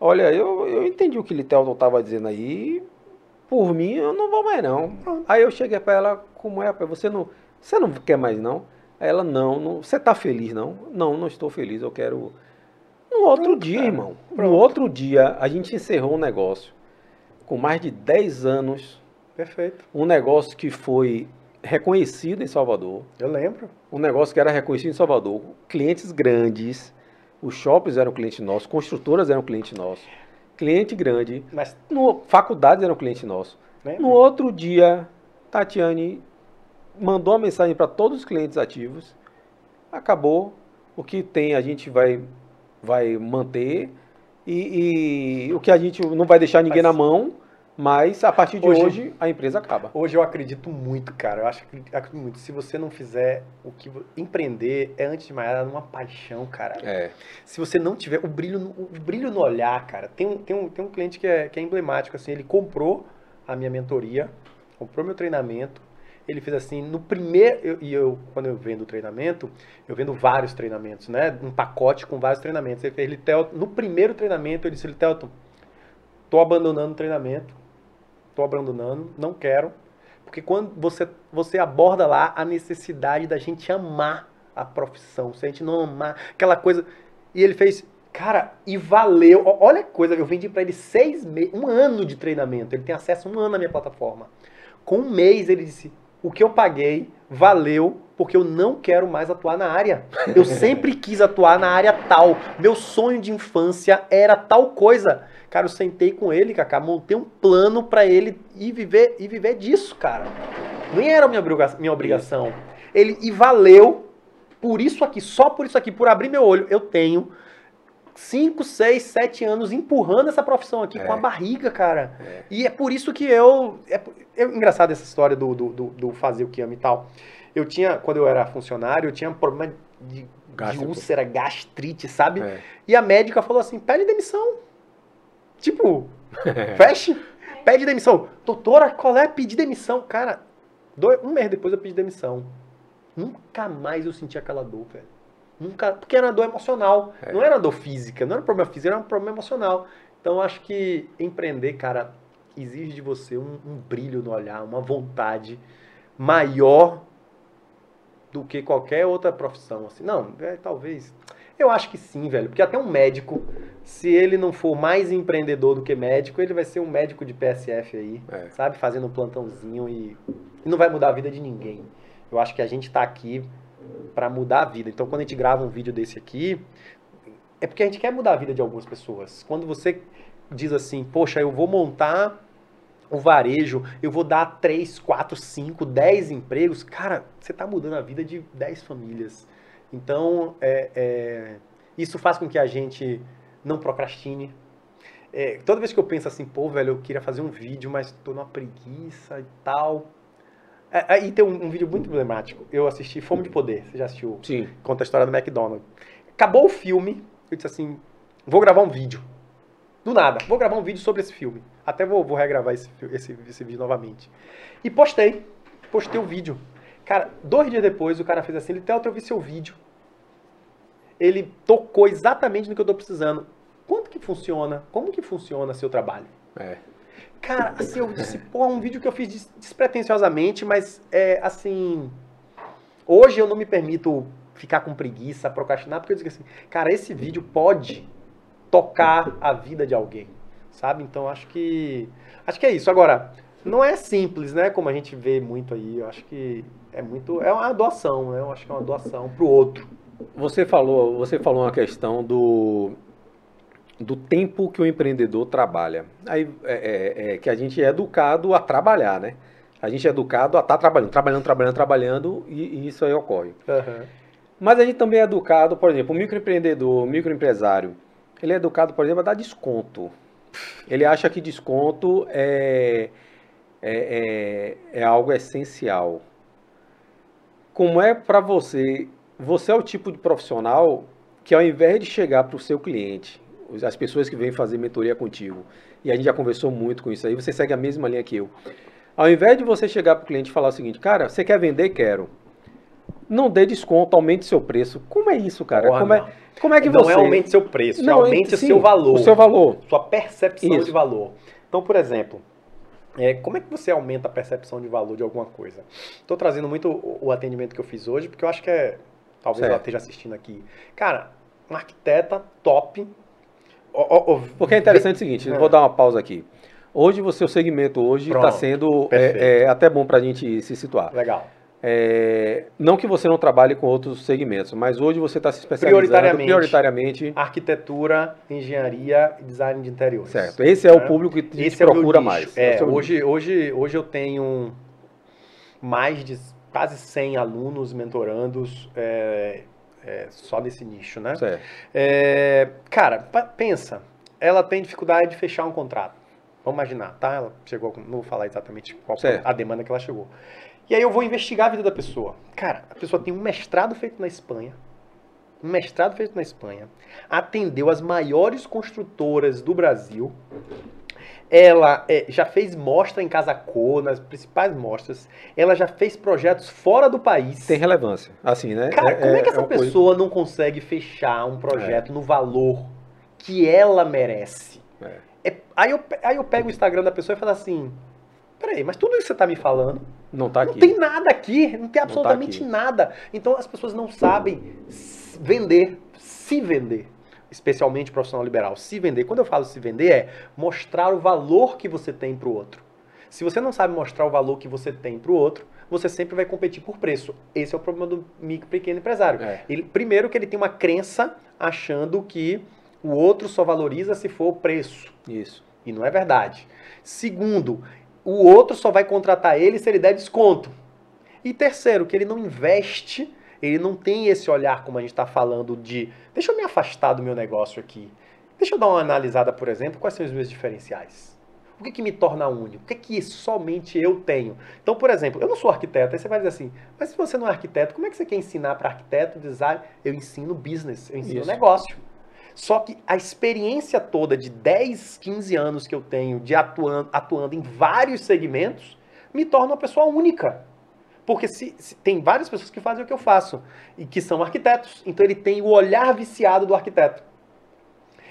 olha, eu, eu entendi o que o Litelton tava dizendo aí, por mim eu não vou mais não. Aí eu cheguei pra ela, como é, você não, você não quer mais não? Aí ela, não, não você tá feliz não? Não, não estou feliz, eu quero... No outro Pronto, dia, cara, irmão, no pronto. outro dia, a gente encerrou um negócio com mais de 10 anos, Perfeito. um negócio que foi reconhecido em Salvador, Eu lembro. um negócio que era reconhecido em Salvador, clientes grandes, os shoppings eram cliente nosso, construtoras eram cliente nosso, cliente grande, Mas no, faculdades eram cliente nosso. lembra? No outro dia, Tatiane mandou uma mensagem para todos os clientes ativos, acabou, o que tem a gente vai, vai manter e, e o que a gente não vai deixar ninguém na mão, mas a partir de Hoje- hoje, a empresa acaba. Hoje eu acredito muito, cara. Eu acho que acredito muito. Se você não fizer o que empreender é antes de mais nada uma paixão, cara. É, Se você não tiver o brilho, no- o brilho no olhar, cara. Tem um, tem um, tem um cliente que é, que é emblemático assim. Ele comprou a minha mentoria, comprou meu treinamento. Ele fez assim no primeiro eu- e eu quando eu vendo treinamento, eu vendo vários treinamentos, né? Um pacote com vários treinamentos. Ele fez Litel, no primeiro treinamento eu disse Litelton, tô abandonando o treinamento, tô abandonando, não quero, porque quando você você aborda lá a necessidade da gente amar a profissão, se a gente não amar aquela coisa e ele fez Cara, e valeu. Olha que coisa, eu vendi pra ele seis meses, um ano de treinamento. Ele tem acesso a um ano na minha plataforma. Com um mês ele disse: o que eu paguei valeu porque eu não quero mais atuar na área. Eu sempre quis atuar na área tal. Meu sonho de infância era tal coisa. Cara, eu sentei com ele, Kaká, montei um plano pra ele ir viver, e viver disso, cara. Nem era minha minha obrigação. Ele e valeu por isso aqui, só por isso aqui, por abrir meu olho, eu tenho 5, 6, 7 anos empurrando essa profissão aqui É. com a barriga, cara. É. E é por isso que eu. É, é engraçado essa história do, do, do, do fazer o que ama e tal. Eu tinha, quando eu era funcionário, eu tinha problema de, de úlcera, gastrite, sabe? é. E a médica falou assim: pede demissão. Tipo, feche, pede demissão. Doutora, qual é pedir demissão? Cara, dois, um mês depois eu pedi demissão. Nunca mais eu senti aquela dor, velho. Nunca, porque era uma dor emocional. É. Não era uma dor física, não era um problema físico, era um problema emocional. Então acho que empreender, cara, exige de você um, um brilho no olhar, uma vontade maior do que qualquer outra profissão. Assim, não, é, talvez. Eu acho que sim, velho. Porque até um médico, se ele não for mais empreendedor do que médico, ele vai ser um médico de PSF aí, É. sabe? Fazendo um plantãozinho e, e não vai mudar a vida de ninguém. Eu acho que a gente tá aqui pra mudar a vida. Então, quando a gente grava um vídeo desse aqui, é porque a gente quer mudar a vida de algumas pessoas. Quando você diz assim, poxa, eu vou montar o varejo, eu vou dar 3, 4, 5, 10 empregos, cara, você tá mudando a vida de 10 famílias. Então, é, é, isso faz com que a gente não procrastine. É, toda vez que eu penso assim, pô, velho, eu queria fazer um vídeo, mas tô numa preguiça e tal. É, Aí tem um, um vídeo muito emblemático. Eu assisti Fome de Poder. Você já assistiu? Sim. Conta a história do McDonald's. Acabou o filme, eu disse assim, vou gravar um vídeo. Do nada, vou gravar um vídeo sobre esse filme. Até vou, vou regravar esse, esse, esse vídeo novamente. E postei. Postei o vídeo. Cara, dois dias depois o cara fez assim, ele eu vi seu vídeo. Ele tocou exatamente no que eu tô precisando. Quanto que funciona? Como que funciona seu trabalho? É. Cara, assim, eu disse, pô, é um vídeo que eu fiz des- despretensiosamente, mas é assim. Hoje eu não me permito ficar com preguiça, procrastinar, porque eu digo assim, cara, esse vídeo pode tocar a vida de alguém, sabe? Então acho que. Acho que é isso. Agora, não é simples, né? Como a gente vê muito aí. Eu acho que é muito. É uma doação, né? Eu acho que é uma doação pro outro. Você falou, você falou uma questão do, do tempo que o empreendedor trabalha. Aí é, é- é que a gente é educado a trabalhar, né? A gente é educado a estar trabalhando, trabalhando, trabalhando, trabalhando, e, e isso aí ocorre. Mas a gente também é educado, por exemplo, o microempreendedor, o microempresário, ele é educado, por exemplo, a dar desconto. Ele acha que desconto é, é, é, é algo essencial. Como é para você? Você é o tipo de profissional que ao invés de chegar para o seu cliente, as pessoas que vêm fazer mentoria contigo, e a gente já conversou muito com isso aí, você segue a mesma linha que eu. Ao invés de você chegar para o cliente e falar o seguinte, cara, você quer vender? Quero. não dê desconto, aumente seu preço. Como é isso, cara? Porra, como, é, não. como é que não você... é aumente seu preço, Não, é aumente o sim, seu valor. O seu valor. Sua percepção Isso. de valor. Então, por exemplo, é, como é que você aumenta a percepção de valor de alguma coisa? Estou trazendo muito o, o atendimento que eu fiz hoje, porque eu acho que é. Talvez ela Certo. esteja assistindo aqui. Cara, um arquiteta top. Porque é interessante o seguinte, É. vou dar uma pausa aqui. Hoje, o seu segmento hoje está sendo é, é até bom para a gente se situar. Legal. É, não que você não trabalhe com outros segmentos, mas hoje você está se especializando Prioritariamente. prioritariamente. Arquitetura, engenharia e design de interiores. Certo. Esse é o Né? público que te é procura mais. É, hoje, hoje, hoje eu tenho mais de quase 100 alunos mentorandos é, só nesse nicho, né? Certo. É, cara, pensa, ela tem dificuldade de fechar um contrato. Vamos imaginar, tá? Ela chegou, não vou falar exatamente qual foi Certo. a demanda que ela chegou. E aí eu vou investigar a vida da pessoa. Cara, a pessoa tem um mestrado feito na Espanha, um mestrado feito na Espanha, atendeu as maiores construtoras do Brasil. Ela é, já fez mostra em Casa Cor, nas principais mostras. Ela já fez projetos fora do país. Tem relevância. Assim, né? Cara, como é que essa uma coisa- pessoa não consegue fechar um projeto no valor que ela merece? É. É- aí, eu, aí eu pego o Instagram da pessoa e falo assim: peraí, mas tudo isso que você tá me falando, Não está não aqui. tem nada aqui, não tem tá absolutamente aqui. nada. Então as pessoas não sabem vender, se vender. Especialmente profissional liberal. Se vender. Quando eu falo se vender, é mostrar o valor que você tem pro outro. Se você não sabe mostrar o valor que você tem pro outro, você sempre vai competir por preço. Esse é o problema do micro pequeno empresário. É. Ele, primeiro que ele tem uma crença achando que o outro só valoriza se for o preço. Isso. E não é verdade. Segundo, o outro só vai contratar ele se ele der desconto. E terceiro, que ele não investe, ele não tem esse olhar, como a gente está falando, de deixa eu me afastar do meu negócio aqui. Deixa eu dar uma analisada, por exemplo, quais são os meus diferenciais. O que, que me torna único? O que, que somente eu tenho? Então, por exemplo, eu não sou arquiteto, aí você vai dizer assim, mas se você não é arquiteto, como é que você quer ensinar para arquiteto, design? Eu ensino business, eu ensino Isso. negócio. Só que a experiência toda de 10, 15 anos que eu tenho de atuando, atuando em vários segmentos me torna uma pessoa única. Porque se, se- tem várias pessoas que fazem o que eu faço e que são arquitetos. Então ele tem o olhar viciado do arquiteto.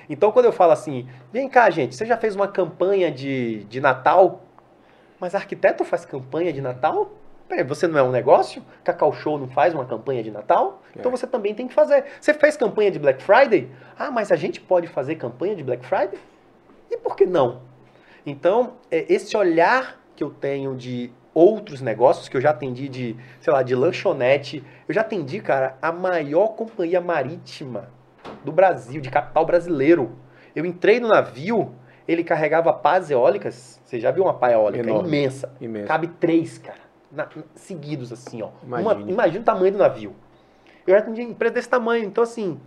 Então quando eu falo assim, vem cá, gente, você já fez uma campanha de, de Natal? Mas arquiteto faz campanha de Natal? Peraí, você não é um negócio? Cacau Show não faz uma campanha de Natal? Então É. você também tem que fazer. Você fez campanha de Black Friday? Ah, mas a gente pode fazer campanha de Black Friday? E por que não? Então, é, esse olhar que eu tenho de outros negócios, que eu já atendi de, sei lá, de lanchonete, eu já atendi, cara, a maior companhia marítima do Brasil, de capital brasileiro. Eu entrei no navio, ele carregava pás eólicas. Você já viu uma pá eólica? Enorme. Imensa. Imenso. Cabe três, cara. na- seguidos, assim, ó. Uma- Imagine. imagina o tamanho do navio. Eu já atendi empresa desse tamanho. Então, assim,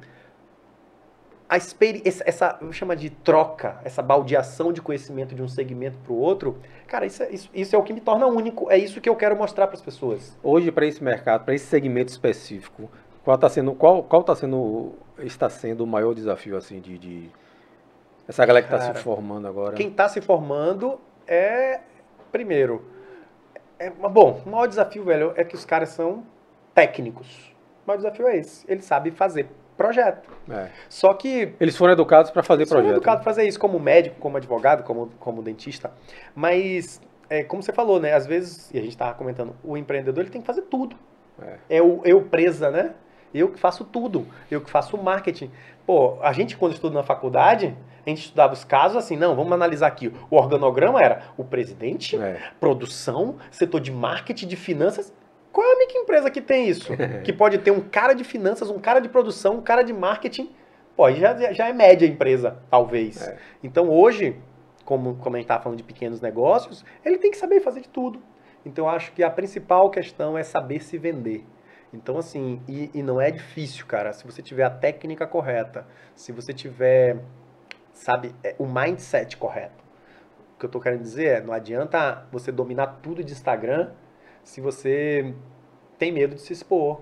a experi essa, chamar de troca, essa baldeação de conhecimento de um segmento para o outro, cara, isso, é- isso, isso é o que me torna único. É isso que eu quero mostrar para as pessoas. Hoje, para esse mercado, para esse segmento específico, qual está sendo, qual, qual tá sendo, está sendo o maior desafio, assim, de... de- essa galera que está se formando agora? Quem está se formando é, primeiro, é, bom, o maior desafio, velho, é que os caras são técnicos. O maior desafio é esse. Eles sabem fazer projeto. É. Só que Eles foram educados para fazer projeto. educado para fazer isso como médico, como advogado, como, como dentista. Mas, é, como você falou, né? Às vezes, e a gente estava comentando, o empreendedor ele tem que fazer tudo. É, o eu presa, né? Eu que faço tudo. Eu que faço marketing. Pô, a gente quando estuda na faculdade, a gente estudava os casos assim, não, vamos analisar aqui. O organograma era o presidente, É. produção, setor de marketing, de finanças. Qual é a microempresa que tem isso? que pode ter um cara de finanças, um cara de produção, um cara de marketing. Pô, já, já é média empresa, talvez. É. Então hoje, como, como a gente estava falando de pequenos negócios, ele tem que saber fazer de tudo. Então eu acho que a principal questão é saber se vender. Então, assim, e, e não é difícil, cara. Se você tiver a técnica correta, se você tiver, sabe, é, o mindset correto. O que eu tô querendo dizer é, não adianta você dominar tudo de Instagram se você tem medo de se expor.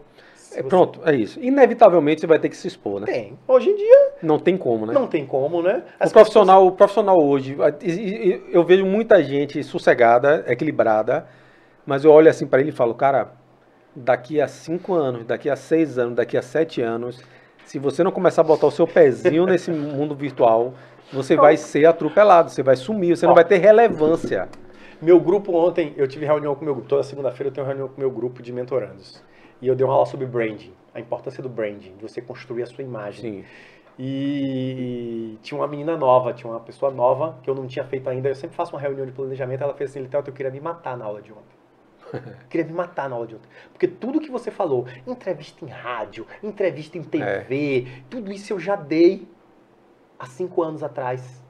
É, você- pronto, é isso. Inevitavelmente você vai ter que se expor, né? Tem. Hoje em dia Não tem como, né? não tem como, né? O As profissional, o profissional hoje, e- e- e- eu vejo muita gente sossegada, equilibrada, mas eu olho assim para ele e falo, cara, daqui a cinco anos, daqui a seis anos, daqui a sete anos, se você não começar a botar o seu pezinho nesse mundo virtual, você vai ser atropelado, você vai sumir, você não vai ter relevância. Meu grupo ontem, eu tive reunião com o meu grupo. Toda segunda-feira eu tenho reunião com o meu grupo de mentorandos. E eu dei uma aula sobre branding, a importância do branding, de você construir a sua imagem. Sim. E tinha uma menina nova, tinha uma pessoa nova que eu não tinha feito ainda. Eu sempre faço uma reunião de planejamento. Ela fez assim: Litel, eu queria me matar na aula de ontem. Eu queria me matar na aula de ontem. Porque tudo que você falou, entrevista em rádio, entrevista em TV, tudo isso eu já dei há cinco anos atrás.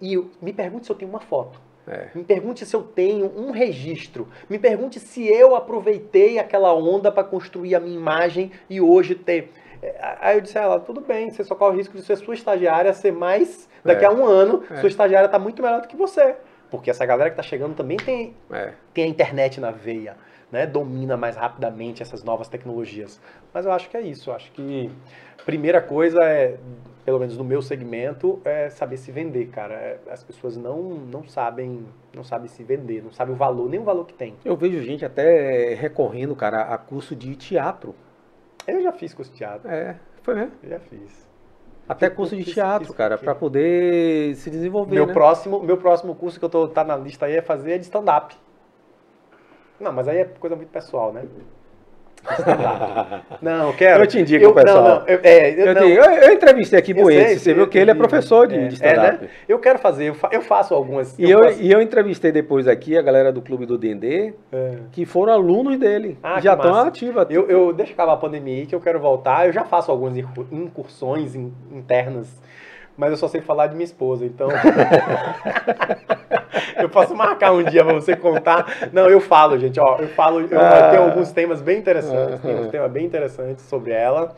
E eu- me pergunte se eu tenho uma foto. É. Me pergunte se eu tenho um registro. Me pergunte se eu aproveitei aquela onda para construir a minha imagem e hoje ter. É, Aí eu disse a ela, tudo bem, você só corre o risco de ser sua estagiária ser mais. Daqui É. a um ano, É. sua estagiária está muito melhor do que você. Porque essa galera que está chegando também tem, É. tem a internet na veia, né? Domina mais rapidamente essas novas tecnologias. Mas eu acho que é isso. Eu acho que a primeira coisa é, pelo menos no meu segmento, é saber se vender, cara. É, As pessoas não, não sabem não sabem se vender, não sabem o valor, nem o valor que tem. Eu vejo gente até recorrendo, cara, a curso de teatro. Eu já fiz curso de teatro, É, foi mesmo. eu já fiz. Até Que- curso de isso- teatro, isso cara, pra poder se desenvolver, Meu né? próximo, meu próximo curso que eu tô tá na lista aí é fazer de stand-up. Não, mas aí é coisa muito pessoal, né? Não, quero. Eu te indico, eu, pessoal. Não, não, eu, é, eu, Eu, não, te- eu- entrevistei aqui sei, você viu que ele é professor de, É, de é, stand-up. né? Eu quero fazer, eu, fa- eu faço algumas. E eu, faço- e eu entrevistei depois aqui a galera do Clube do Dendê, é. que foram alunos dele. Ah, já estão ativos. Eu, eu deixa acabar a pandemia aí que eu quero voltar. Eu já faço algumas incur- incursões in- internas, mas eu só sei falar de minha esposa, então. eu posso marcar um dia pra você contar. Não, eu falo, gente, ó, eu falo, eu Ah. tenho alguns temas bem interessantes, tem uns Ah. temas bem interessantes sobre ela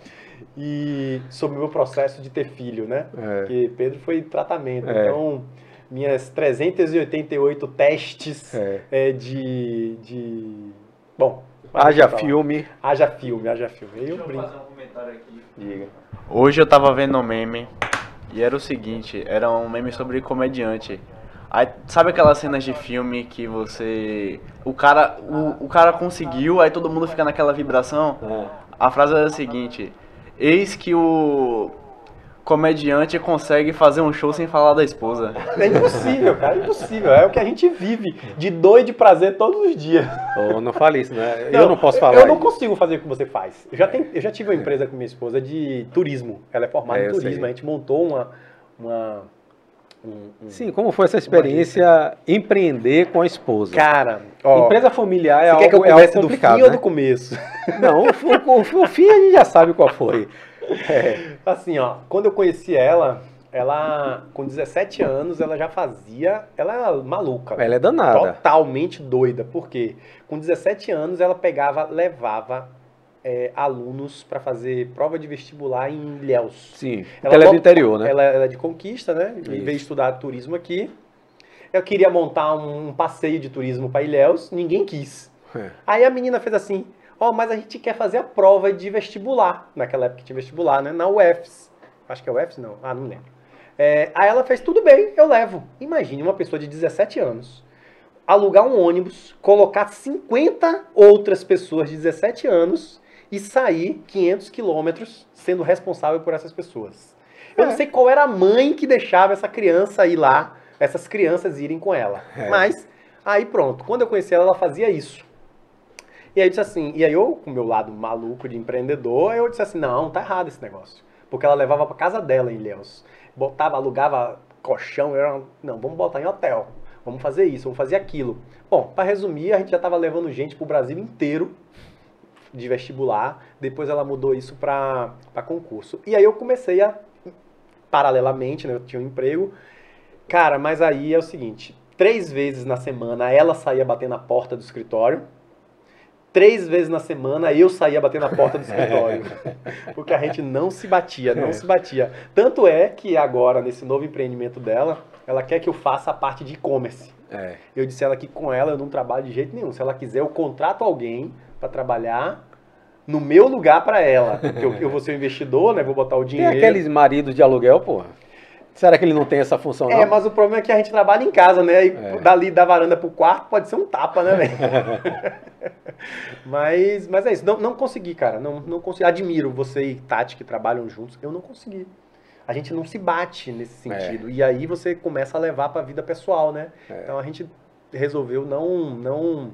e sobre o meu processo de ter filho, né? É. Porque Pedro foi tratamento, É. então minhas 388 testes É. é, de, de. Bom. Haja filme. Haja filme, haja filme. Eu Deixa eu brinco. fazer um comentário aqui. Diga. Hoje eu tava vendo um meme e era o seguinte, era um meme sobre comediante. Aí, sabe aquelas cenas de filme que você. O cara. O, o cara conseguiu, aí todo mundo fica naquela vibração? A frase era a seguinte, eis que o comediante consegue fazer um show sem falar da esposa. É impossível, cara, é impossível. É o que a gente vive de dor e de prazer todos os dias. Oh, não fale isso, né? eu não posso falar. Eu não consigo fazer o que você faz. Eu já, tenho, eu já tive uma empresa com minha esposa de turismo. Ela é formada É, em turismo. sei. A gente montou uma. uma um- um- Sim, como foi essa experiência empreender com a esposa? Cara, ó. Empresa familiar é você algo, quer que eu é algo comece do complicado, fim ou né? do começo? Não, o, o, o fim a gente já sabe qual foi. Assim, ó, quando eu conheci ela, ela, com 17 anos, ela já fazia. Ela era maluca. Ela é danada. Totalmente doida. Por quê? Com 17 anos, ela pegava, levava é, alunos para fazer prova de vestibular em Ilhéus. Sim, porque Ela ela é do interior, né? Ela, ela é de Conquista, né? Em Isso. vez de estudar turismo aqui. Eu queria montar um, passeio de turismo para Ilhéus, ninguém quis. É. Aí a menina fez assim: Ó, mas a gente quer fazer a prova de vestibular. Naquela época tinha vestibular, né? Na UFS. Acho que é UFS, não. Ah, não lembro. É, aí ela fez: tudo bem, eu levo. Imagine uma pessoa de 17 anos alugar um ônibus, colocar 50 outras pessoas de 17 anos e sair 500 quilômetros sendo responsável por essas pessoas. Eu não É. sei qual era a mãe que deixava essa criança ir lá, essas crianças irem com ela. É. Mas, aí pronto, quando eu conheci ela, ela fazia isso. E aí eu disse assim, e aí eu, com o meu lado maluco de empreendedor, eu disse assim, não, tá errado esse negócio. Porque ela levava pra casa dela em Ilhéus. Botava, alugava colchão, era, não, vamos botar em hotel. Vamos fazer isso, vamos fazer aquilo. Bom, para resumir, a gente já estava levando gente pro Brasil inteiro de vestibular. Depois ela mudou isso para concurso. E aí eu comecei a, paralelamente, né, eu tinha um emprego. Cara, mas aí é o seguinte, três vezes na semana ela saía bater na porta do escritório. Três vezes na semana eu saía bater na porta do escritório. Porque a gente não se batia, não se batia. Tanto é que agora, nesse novo empreendimento dela, ela quer que eu faça a parte de e-commerce. É. Eu disse a ela que com ela eu não trabalho de jeito nenhum. Se ela quiser, eu contrato alguém para trabalhar no meu lugar para ela. Porque eu, eu vou ser o investidor, né? Vou botar o Tem dinheiro. aqueles maridos de aluguel, porra. Será que ele não tem essa função, não? É, mas o problema é que a gente trabalha em casa, né? E É. dali da varanda pro quarto pode ser um tapa, né, velho? mas, mas é isso. Não, não consegui, cara. Não, não consegui. Admiro você e Tati que trabalham juntos. Eu não consegui. A gente não se bate nesse É. sentido. E aí você começa a levar pra vida pessoal, né? É. Então a gente resolveu não, não,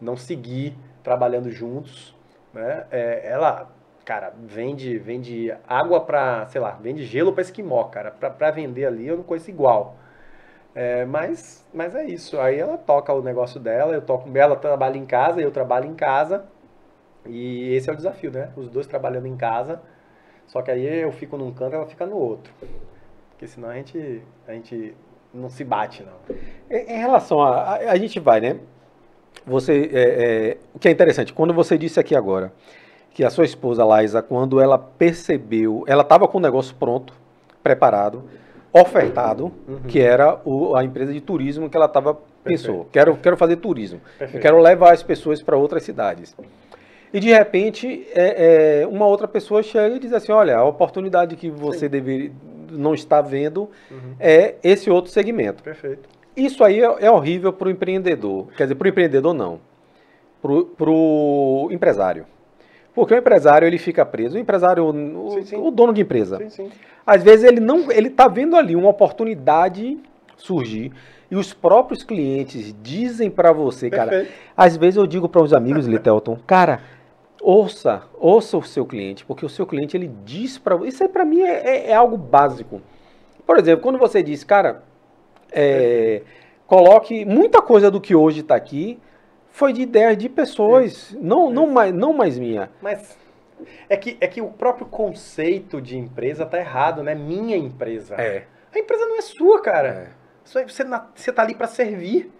não seguir trabalhando juntos, né? É, ela, cara, vende, vende água pra, sei lá, vende gelo pra esquimó, cara. Pra vender ali eu não conheço igual. É, mas, mas é isso. Aí ela toca o negócio dela, eu toco, ela trabalha em casa, eu trabalho em casa. E esse é o desafio, né? Os dois trabalhando em casa. Só que aí eu fico num canto, ela fica no outro. Porque senão a gente, a gente não se bate, não. Em relação a, a. a gente vai, né? Você. é, é, o que é interessante, quando você disse aqui agora que a sua esposa, Laisa, quando ela percebeu, ela estava com o negócio pronto, preparado, ofertado, Uhum. que era o- a empresa de turismo que ela estava pensou. Quero, quero fazer turismo. Quero levar as pessoas para outras cidades. E de repente, é, é, uma outra pessoa chega e diz assim: olha, a oportunidade que você deveria, não está vendo Uhum. é esse outro segmento. Perfeito. Isso aí é, é horrível para o empreendedor. Quer dizer, para o empreendedor não. Para o empresário. Porque o empresário ele fica preso. O empresário, o, Sim, sim. o dono de empresa. Sim, sim. Às vezes ele não, ele está vendo ali uma oportunidade surgir e os próprios clientes dizem para você, cara. Perfeito. Às vezes eu digo para os amigos, Litelton, cara, ouça, ouça o seu cliente, porque o seu cliente ele diz para você. Isso aí para mim é, é- é algo básico. Por exemplo, quando você diz, cara, é, coloque muita coisa do que hoje está aqui foi de ideias de pessoas, não, não, mais, não mais minha. Mas é que, é que o próprio conceito de empresa tá errado, né? Minha empresa. É. A empresa não é sua, cara. é. Você, você tá ali para servir.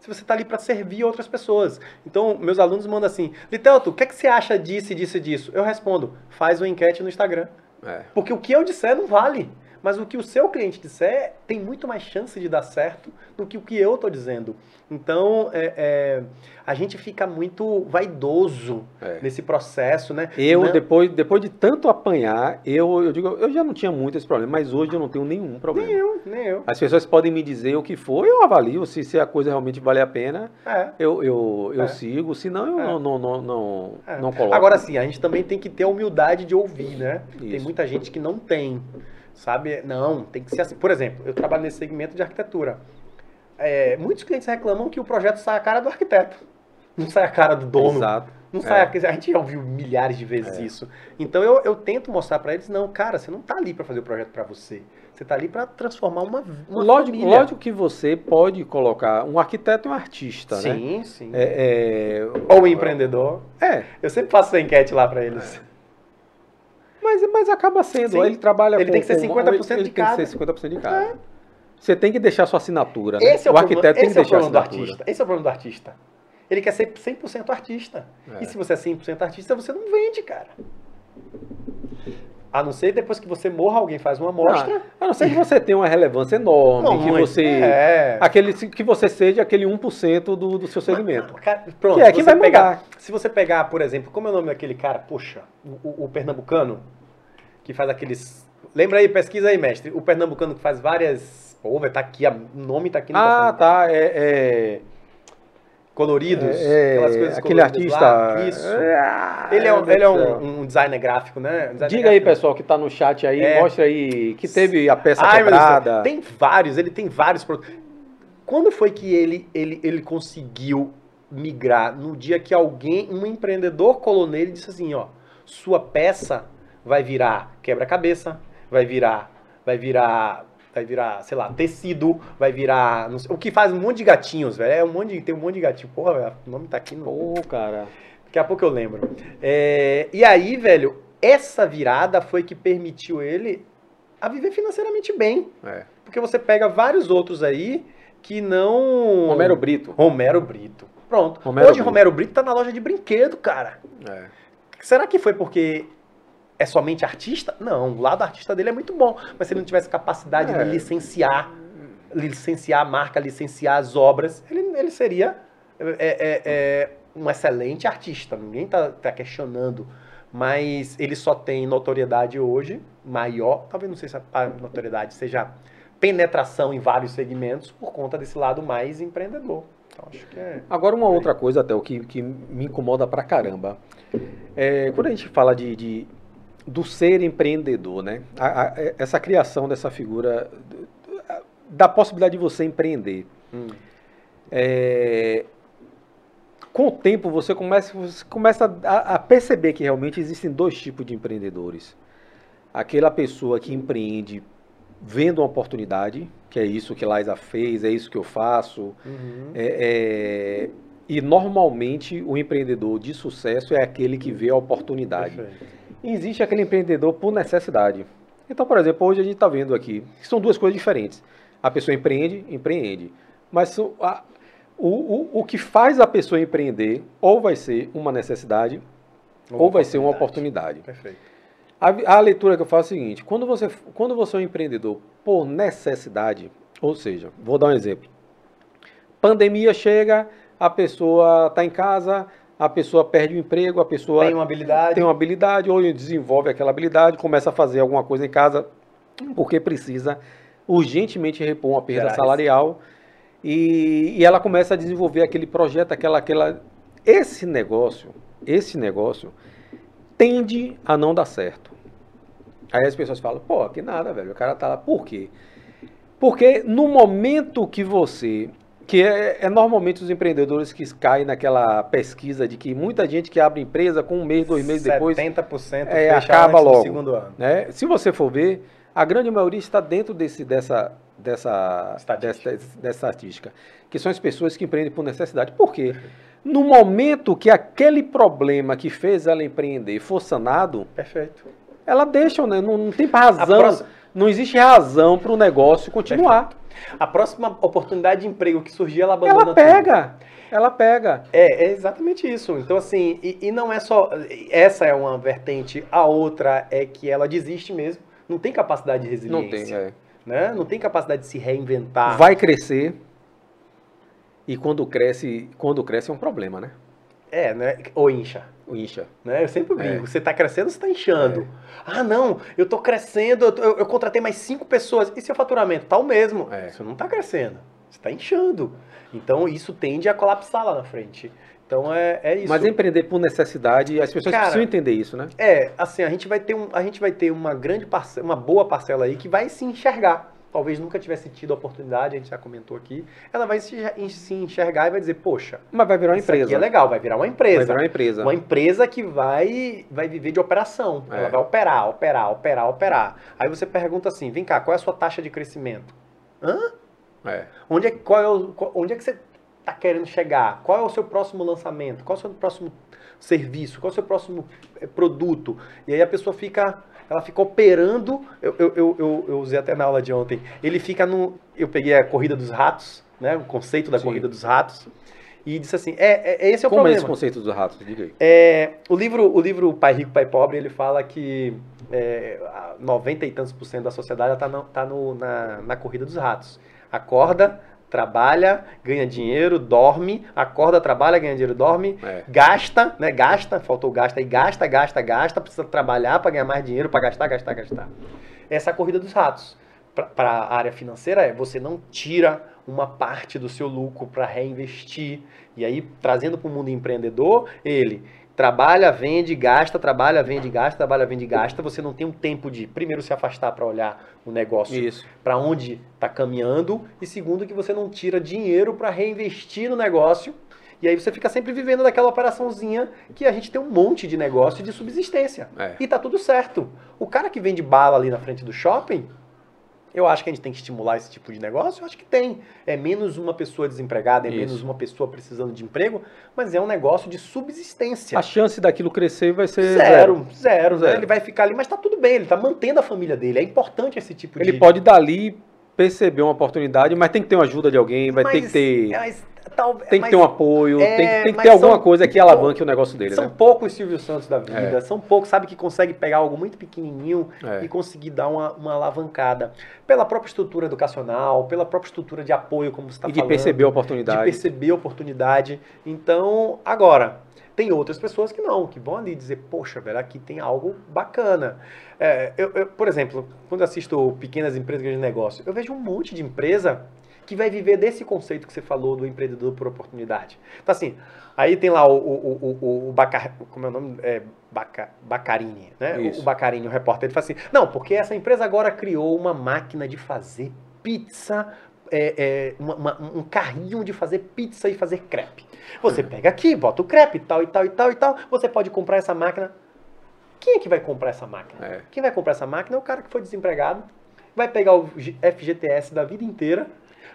Se você tá ali para servir outras pessoas. Então, meus alunos mandam assim: Litelto, o que, é que você acha disso, e disso e disso? Eu respondo: faz uma enquete no Instagram. é. Porque o que eu disser não vale. Mas o que o seu cliente disser tem muito mais chance de dar certo do que o que eu tô dizendo. Então, é, é, a gente fica muito vaidoso É. nesse processo, né? Eu, Não- depois, depois de tanto apanhar, eu, eu digo, eu já não tinha muito esse problema, mas hoje eu não tenho nenhum problema. Nem eu, nem eu. As pessoas podem me dizer o que for, eu avalio se, se a coisa realmente vale a pena, É. eu, eu, eu É. sigo, senão eu É. não, não, não, não, não coloco. Agora sim, a gente também tem que ter a humildade de ouvir, né? Tem Isso. muita gente que não tem, sabe? Não, tem que ser assim. Por exemplo, eu trabalho nesse segmento de arquitetura. É, muitos clientes reclamam que o projeto sai a cara do arquiteto, não sai a cara do dono. Exato. Não É. sai, a gente já ouviu milhares de vezes É. isso. Então eu, eu tento mostrar pra eles, não, cara, você não tá ali pra fazer o projeto pra você. Você tá ali pra transformar uma, uma Lógico, família. lógico que você pode colocar um arquiteto e um artista, né? Sim, sim. É, é, Ou um empreendedor. é, Eu sempre faço essa enquete lá pra eles. Mas, mas acaba sendo. Sim. Ele trabalha Ele com- tem que ser com- 50% ele de tem cada. que ser 50% de cada. Você tem que deixar sua assinatura, né? Esse é o, arquiteto problema, tem que é o deixar a problema do assinatura. artista. Esse é o problema do artista. Ele quer ser 100% artista. É. E se você é 100% artista, você não vende, cara. A não ser depois que você morra, alguém faz uma amostra. Ah, a não ser que você tenha uma relevância enorme, Não, que muito. você É. aquele que você seja aquele 1% do, do seu segmento. Cara, Pronto, Que é você vai pegar, mudar. Se você pegar, por exemplo, como é o nome daquele cara? Poxa, o, o- pernambucano, que faz aqueles. Lembra aí, pesquisa aí, mestre. O pernambucano que faz várias. Pô, vai tá aqui, o nome tá aqui no Ah, tá, é, é, Coloridos, é, aquelas coisas aquele coloridas artista. lá. Isso. Ah, Ele é, um- meu ele é do céu. um, um designer gráfico, né? Um designer Diga aí, gráfico. pessoal, que tá no chat aí, É. mostra aí que teve a peça Ai, quebrada. Tem vários, ele tem vários produtos. Quando foi que ele, ele, ele conseguiu migrar? No dia que alguém, um empreendedor colou nele e disse assim, ó, sua peça vai virar quebra-cabeça, vai virar, vai virar, vai virar, sei lá, tecido, vai virar, sei, o que faz um monte de gatinhos, velho, é um monte de, tem um monte de gatinho, porra, velho, o nome tá aqui no... Pô, cara. Daqui a pouco eu lembro. É, e aí, velho, essa virada foi que permitiu ele a viver financeiramente bem. É. Porque você pega vários outros aí que não. Romero Brito. Romero Brito. Pronto. Romero Hoje Brito. Romero Brito tá na loja de brinquedo, cara. É. Será que foi porque é somente artista? Não, o lado artista dele é muito bom. Mas se ele não tivesse capacidade É. de licenciar, licenciar a marca, licenciar as obras, ele, ele seria é, é, é, um excelente artista. Ninguém tá, tá questionando. mas ele só tem notoriedade hoje maior, talvez não sei se a notoriedade seja penetração em vários segmentos por conta desse lado mais empreendedor. Então, acho que é... Agora uma outra coisa, até o que, que me incomoda pra caramba. É, quando a gente fala de, de- do ser empreendedor, né? A- a- essa criação dessa figura da possibilidade de você empreender. Hum. É, com o tempo você começa, você começa a, a perceber que realmente existem dois tipos de empreendedores. Aquela pessoa que empreende vendo uma oportunidade, que é isso que Liza fez, é isso que eu faço. Uhum. é- é, e normalmente o empreendedor de sucesso é aquele que vê a oportunidade. Perfeito. Existe aquele empreendedor por necessidade. Então, por exemplo, hoje a gente está vendo aqui que são duas coisas diferentes. A pessoa empreende, empreende. Mas a- o, o, o que faz a pessoa empreender ou vai ser uma necessidade ou vai ser uma oportunidade. Perfeito. A, a leitura que eu faço é a seguinte: quando você, quando você é um empreendedor por necessidade, ou seja, vou dar um exemplo. Pandemia chega, a pessoa está em casa, a pessoa perde o emprego, a pessoa Tem uma habilidade. tem uma habilidade ou desenvolve aquela habilidade, começa a fazer alguma coisa em casa porque precisa urgentemente repor uma perda salarial e, e ela começa a desenvolver aquele projeto, aquela, aquela. Esse negócio, esse negócio tende a não dar certo. Aí as pessoas falam, pô, que nada, velho, o cara tá lá. Por quê? Porque no momento que você. Que é, é normalmente os empreendedores que caem naquela pesquisa de que muita gente que abre empresa com um mês, dois meses depois, 70% é, acaba logo. segundo ano. né? Se você for ver, a grande maioria está dentro desse, dessa, dessa, Estatística. dessa, dessa estatística, que são as pessoas que empreendem por necessidade. Por quê? No momento que aquele problema que fez ela empreender for sanado, Perfeito. ela deixa, né? não, não tem razão, A próxima- não existe razão para o negócio continuar. A próxima oportunidade de emprego que surgir, ela abandona Ela tudo. pega, ela pega. É, é exatamente isso. Então, assim, e, e não é só. Essa é uma vertente, a outra é que ela desiste mesmo. Não tem capacidade de resiliência. Não tem, é. Né? Não tem capacidade de se reinventar. Vai crescer e quando cresce, quando cresce é um problema, né? É, né? Ou incha. O incha. Né? Eu sempre É. brinco, você está crescendo, você está inchando. Ah, não, eu estou crescendo, eu, eu- eu contratei mais cinco pessoas. E seu faturamento? Tá o mesmo. É. Você não está crescendo, você está inchando. Então isso tende a colapsar lá na frente. Então é, é isso. Mas empreender por necessidade, as pessoas Cara, precisam entender isso, né? É, assim, a gente vai ter, um, a gente vai ter uma grande parcela, uma boa parcela aí que vai se enxergar. Talvez nunca tivesse tido a oportunidade, a gente já comentou aqui. Ela vai se, enxergar e vai dizer, poxa, Mas vai virar uma isso aqui empresa. é legal, vai virar uma Vai empresa. virar uma empresa. Uma empresa que vai, vai viver de operação. É. Ela vai operar, operar, operar, operar. Aí você pergunta assim, vem cá, qual é a sua taxa de crescimento? Hã? É. Onde é, qual é o, onde é que você está querendo chegar? Qual é o seu próximo lançamento? Qual é o seu próximo serviço? Qual é o seu próximo eh, produto? E aí a pessoa fica, ela fica operando. Eu, eu, eu, eu, usei até na aula de ontem. Ele fica no. Eu peguei a corrida dos ratos, né? O conceito da Sim. corrida dos ratos. E disse assim: é, é- esse é o Como é problema. esse conceito dos ratos? Diga aí. É, o livro, o livro Pai Rico, Pai Pobre, ele fala que é, a 90 e tantos por cento da sociedade está tá no- na, na corrida dos ratos. Acorda, trabalha, ganha dinheiro, dorme, acorda, trabalha, ganha dinheiro, dorme, É. gasta, né? Gasta, faltou gasta aí, gasta, gasta, gasta, precisa trabalhar para ganhar mais dinheiro, para gastar, gastar, gastar. Essa é a corrida dos ratos. Para a área financeira é você não tira uma parte do seu lucro para reinvestir. E aí, trazendo para o mundo empreendedor, ele trabalha, vende, gasta, trabalha, vende, gasta, trabalha, vende, gasta. Você não tem um tempo de, primeiro, se afastar para olhar o negócio para onde está caminhando e segundo que você não tira dinheiro para reinvestir no negócio. E aí você fica sempre vivendo daquela operaçãozinha que a gente tem um monte de negócio de subsistência. É. E tá tudo certo. O cara que vende bala ali na frente do shopping, eu acho que a gente tem que estimular esse tipo de negócio, eu acho que tem. É menos uma pessoa desempregada, é Isso. menos uma pessoa precisando de emprego, mas é um negócio de subsistência. A chance daquilo crescer vai ser Zero, zero, Zero. Ele vai ficar ali, mas tá tudo bem, ele tá mantendo a família dele. É importante esse tipo de Ele pode dali perceber uma oportunidade, mas tem que ter uma ajuda de alguém, vai ter que Mas- ter, mas, talvez- tem que mas ter um apoio, é, tem que, tem que ter alguma são- coisa que alavanque o negócio dele, São né? poucos Silvio Santos da vida, É. são poucos, sabe, que consegue pegar algo muito pequenininho É. e conseguir dar uma, uma alavancada. Pela própria estrutura educacional, pela própria estrutura de apoio, como você está E de falando. perceber a de oportunidade. perceber a oportunidade. Então, agora, Tem outras pessoas que não, que vão ali dizer, poxa, velho, aqui tem algo bacana. É, eu, eu, por exemplo, quando assisto pequenas empresas de negócio, eu vejo um monte de empresa que vai viver desse conceito que você falou do empreendedor por oportunidade. Então, assim, aí tem lá o, o, o, o Bacar, como é o nome? É, Baca, Bacarini, né? Isso. O Bacarini, o repórter, ele fala assim, não, porque essa empresa agora criou uma máquina de fazer pizza, é, é, uma- uma- um carrinho de fazer pizza e fazer crepe. Você pega aqui, bota o crepe, tal e tal e tal e tal, você pode comprar essa máquina. Quem é que vai comprar essa máquina? É. Quem vai comprar essa máquina é o cara que foi desempregado, vai pegar o FGTS da vida inteira,